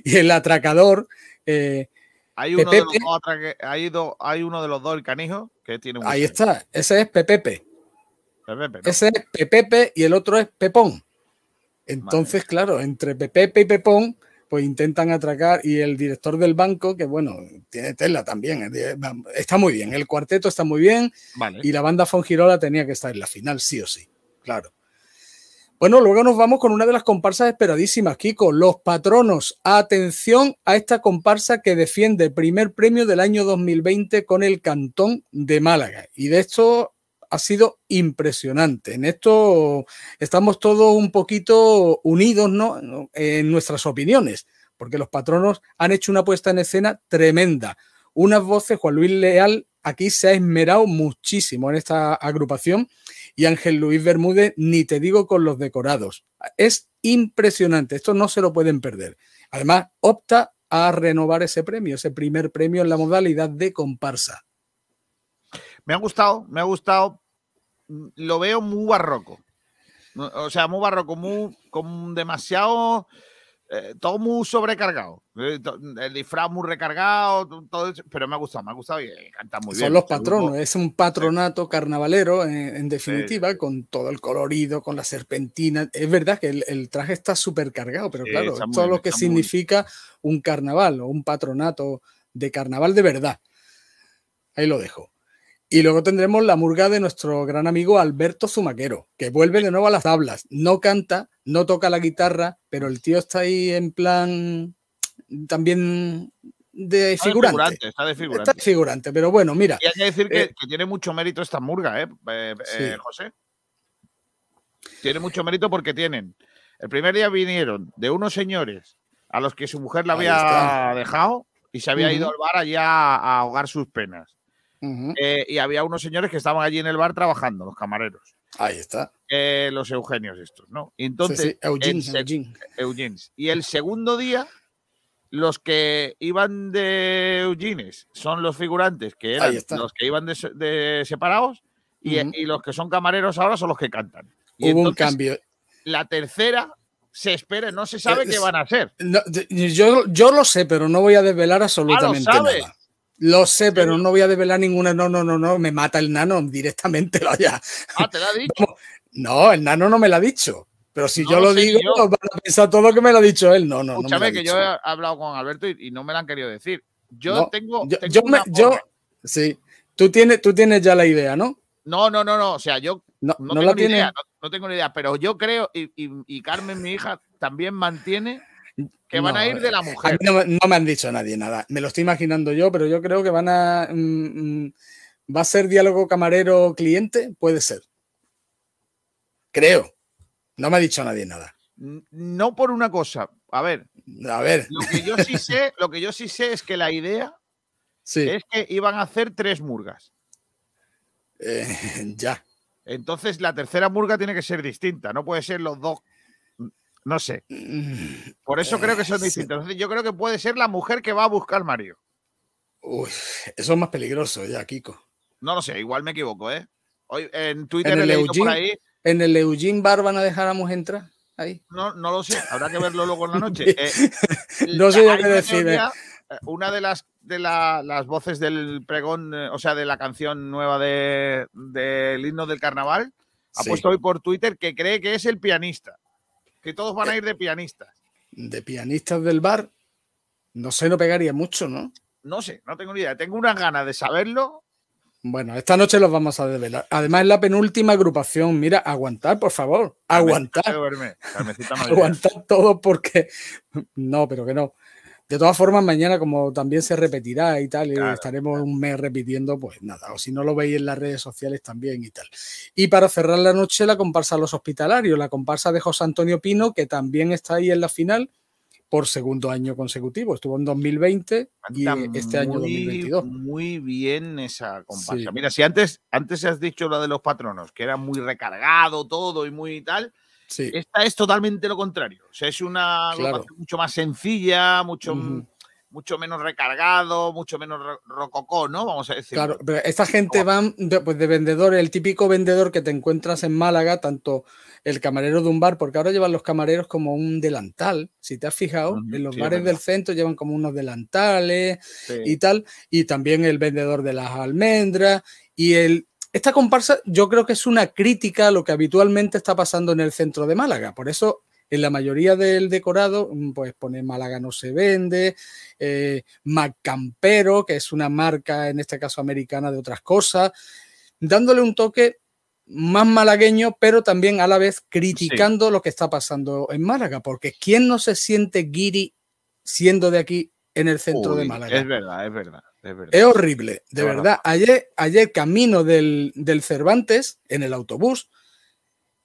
y el atracador. eh, Hay uno, de los dos atraque- hay, do- hay uno de los dos, el canijo, que tiene un. ahí está, ese es Pepepe. Pepepe, ¿no? Ese es Pepepe y el otro es Pepón. Entonces, claro, entre Pepepe y Pepón, pues intentan atracar y el director del banco, que bueno, tiene tela también, está muy bien, el cuarteto está muy bien Vale. y la banda Fongirola tenía que estar en la final, sí o sí, claro. Bueno, luego nos vamos con una de las comparsas esperadísimas, Kiko, Los Patronos. Atención a esta comparsa que defiende el primer premio del año 2020 con el Cantón de Málaga. Y de esto ha sido impresionante. En esto estamos todos un poquito unidos ¿no? en nuestras opiniones, porque los patronos han hecho una puesta en escena tremenda. Unas voces, Juan Luis Leal aquí se ha esmerado muchísimo en esta agrupación y Ángel Luis Bermúdez, ni te digo con los decorados. Es impresionante, esto no se lo pueden perder. Además, opta a renovar ese premio, ese primer premio en la modalidad de comparsa. Me ha gustado, me ha gustado. Lo veo muy barroco. O sea, muy barroco, muy con demasiado. eh, todo muy sobrecargado. Eh, El disfraz muy recargado, to- todo eso, pero me ha gustado, me ha gustado y eh, canta muy bien. Son los patronos, es un patronato carnavalero en, en definitiva, con todo el colorido, con la serpentina. Es verdad que el, el traje está súper cargado, pero Sí, claro, todo bien, lo que muy significa un carnaval o un patronato de carnaval de verdad. Ahí lo dejo. Y luego tendremos la murga de nuestro gran amigo Alberto Zumaquero, que vuelve de nuevo a las tablas. No canta, no toca la guitarra, pero el tío está ahí en plan también de Está de figurante. está de figurante. Está de figurante, pero bueno, mira. Y hay que decir que, eh, que tiene mucho mérito esta murga, ¿eh, eh, Sí. eh, José? Tiene mucho mérito porque tienen. El primer día vinieron de unos señores a los que su mujer la había dejado y se había ido al bar allá a ahogar sus penas. Ujú. Eh, y había unos señores que estaban allí en el bar trabajando, los camareros. Ahí está. Eh, los Eugenios estos, ¿no? Entonces, Sí, sí. Eugenes. Y el segundo día, los que iban de Eugenes son los figurantes, que eran los que iban de, de separados, y, Ujú. y los que son camareros ahora son los que cantan. Y Hubo un entonces, cambio. La tercera se espera, no se sabe Eh, qué van a hacer. No, yo, yo lo sé, pero no voy a desvelar absolutamente sabes. nada. Lo sé, pero no voy a desvelar ninguna. No, no, no, no. Me mata el nano directamente. lo ya. Ah, te lo ha dicho. No, el nano no me lo ha dicho. Pero si No yo lo digo, yo. van a pensar todo que me lo ha dicho él. No, no, no. Escúchame, que yo he hablado con Alberto y, y no me lo han querido decir. Yo No, tengo. yo, tengo yo me- yo- sí. Tú tienes, tú tienes ya la idea, ¿no? No, no, no, no. O sea, yo No, no, tengo la ni idea, no, no tengo ni idea, pero yo creo, y, y- y Carmen, mi hija, también mantiene que van a No, ir de la A mujer. mí no, me- no me han dicho nadie nada. Me lo estoy imaginando yo, pero yo creo que van a. mm, mm, ¿Va a ser diálogo camarero-cliente? Puede ser. Creo. No me ha dicho nadie nada. No por una cosa. A ver, A ver. lo que yo sí sé, lo que yo sí sé es que la idea Sí. es que iban a hacer tres murgas. eh, ya. Entonces la tercera murga tiene que ser distinta, no puede ser los dos. No sé. Por eso creo que son Eh. Entonces, yo creo que puede ser la mujer que va a buscar al marido. Uy, eso es más peligroso ya, Kiko. No lo sé, igual me equivoco, ¿eh? Hoy en Twitter En he el, leído por Eugene, ahí. en el Eugene Bar van a dejáramos entrar ahí. No, no lo sé, habrá que verlo luego en la noche. Eh, No sé qué una decir, teoría, eh, Una de las de la- las voces del pregón, eh, o sea, de la canción nueva de- del himno del carnaval, ha Sí. puesto hoy por Twitter que cree que es el pianista. Que todos van a ir de pianistas. De pianistas del bar, no sé, no pegaría mucho, ¿no? No sé, no tengo ni idea. Tengo unas ganas de saberlo. Bueno, esta noche los vamos a desvelar. Además, es la penúltima agrupación. Mira, aguantar, por favor. Aguantar. Aguantar todo porque. No, pero que no. De todas formas, mañana, como también se repetirá y tal, y Claro, estaremos un mes repitiendo, pues nada. O si no lo veis en las redes sociales también y tal. Y para cerrar la noche, la comparsa Los Hospitalarios, la comparsa de José Antonio Pino, que también está ahí en la final por segundo año consecutivo. Estuvo en 2020 y Canta este año muy, 2022. Muy bien esa comparsa. Sí. Mira, si antes, antes has dicho lo de los patronos, que era muy recargado todo y muy tal, Sí. esta es totalmente lo contrario. O sea, es una Claro. mucho más sencilla, mucho, mucho menos recargado, mucho menos ro- rococó, ¿no? Vamos a decir. Claro, pero esta gente van de, pues de vendedor, el típico vendedor que te encuentras en Málaga, tanto el camarero de un bar, porque ahora llevan los camareros como un delantal, si te has fijado, en los sí, bares del centro llevan como unos delantales Sí. y tal, y también el vendedor de las almendras y el... Esta comparsa yo creo que es una crítica a lo que habitualmente está pasando en el centro de Málaga, por eso en la mayoría del decorado, mm, pues pone Málaga no se vende, eh, Macampero, que es una marca, en este caso americana, de otras cosas, dándole un toque más malagueño, pero también a la vez criticando lo que está pasando en Málaga, porque ¿quién no se siente guiri siendo de aquí en el centro de Málaga? Es verdad, es verdad. Es, horrible, de verdad. verdad. Ayer, ayer camino del, del Cervantes, en el autobús,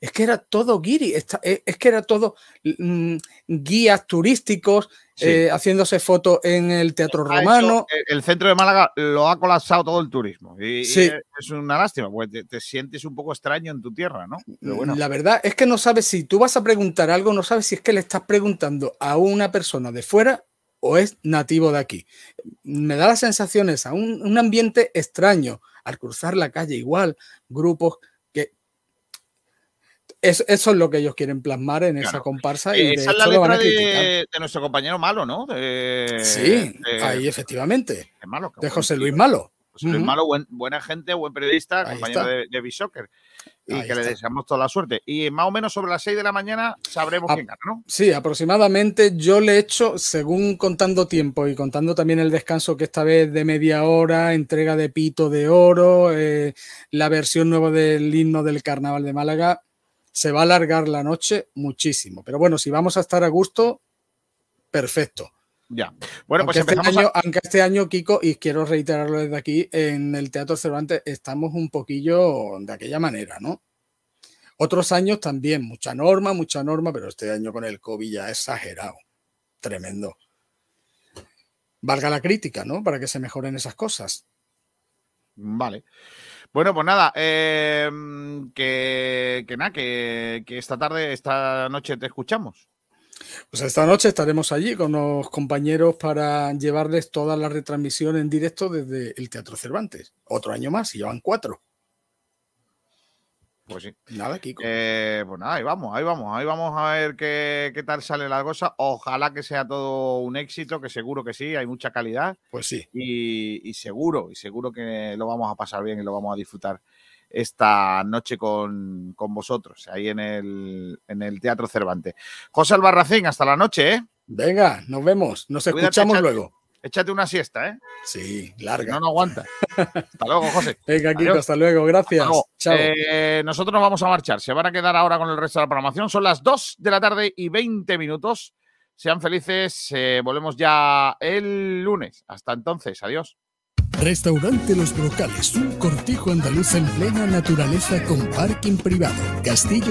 es que era todo guiri, esta- es, que era todo mm, guías turísticos Sí. eh, haciéndose fotos en el Teatro Ha Romano. el- el centro de Málaga lo ha colapsado todo el turismo. Y, Sí. es- es una lástima, pues te, te sientes un poco extraño en tu tierra, ¿no? Pero bueno. La verdad es que no sabes si tú vas a preguntar algo, no sabes si es que le estás preguntando a una persona de fuera o es nativo de aquí. Me da las sensaciones a un, un ambiente extraño al cruzar la calle igual, grupos que... Es- eso es lo que ellos quieren plasmar en esa comparsa y Eh, de esa es la hecho lo van a letra criticar. de, de nuestro compañero Malo, ¿no? De- Sí, de- ahí efectivamente. de Malo, De José. Luis Malo. José Luis Ujú. Malo, buen- buena gente, buen periodista, Ahí compañero está. de, de. Y Ahí que le está. deseamos toda la suerte. Y más o menos sobre las 6 de la mañana sabremos Ah, quién gana, ¿no? Sí, aproximadamente yo le he hecho, según contando tiempo y contando también el descanso que esta vez de media hora, entrega de pito de oro, eh, la versión nueva del himno del Carnaval de Málaga, se va a alargar la noche muchísimo. Pero bueno, si vamos a estar a gusto, perfecto. Ya. Bueno, pues aunque, este empezamos. año, a- aunque este año, Kiko, y quiero reiterarlo desde aquí, en el Teatro Cervantes estamos un poquillo de aquella manera, ¿no? Otros años también, mucha norma, mucha norma, pero este año con el COVID ya exagerado. Tremendo. Valga la crítica, ¿no? Para que se mejoren esas cosas. Vale. Bueno, pues nada, eh, que, que nada, que, que esta tarde, esta noche te escuchamos. Pues esta noche estaremos allí con los compañeros para llevarles toda la retransmisión en directo desde el Teatro Cervantes. Otro año más, y llevan cuatro. Pues sí. Nada, Kiko. Eh, pues nada, ahí vamos, ahí vamos, ahí vamos a ver qué, qué tal sale la cosa. Ojalá que sea todo un éxito, que seguro que sí, hay mucha calidad. Pues sí. Y, y seguro, y seguro que lo vamos a pasar bien y lo vamos a disfrutar esta noche con, con vosotros, ahí en el, en el Teatro Cervantes. José Albarracín, hasta la noche, ¿eh? Venga, nos vemos. Nos Cuídate, escuchamos échate- luego. Échate una siesta, ¿eh? Sí, larga. No, no aguanta. Hasta luego, José. Venga, Kiko, Adiós. hasta luego. Gracias. Hasta luego. Chao. Eh, nosotros nos vamos a marchar. Se van a quedar ahora con el resto de la programación. Son las 2 de la tarde y 20 minutos. Sean felices. eh, volvemos ya el lunes. Hasta entonces. Adiós. Restaurante Los Brocales, un cortijo andaluz en plena naturaleza con parking privado. Castillo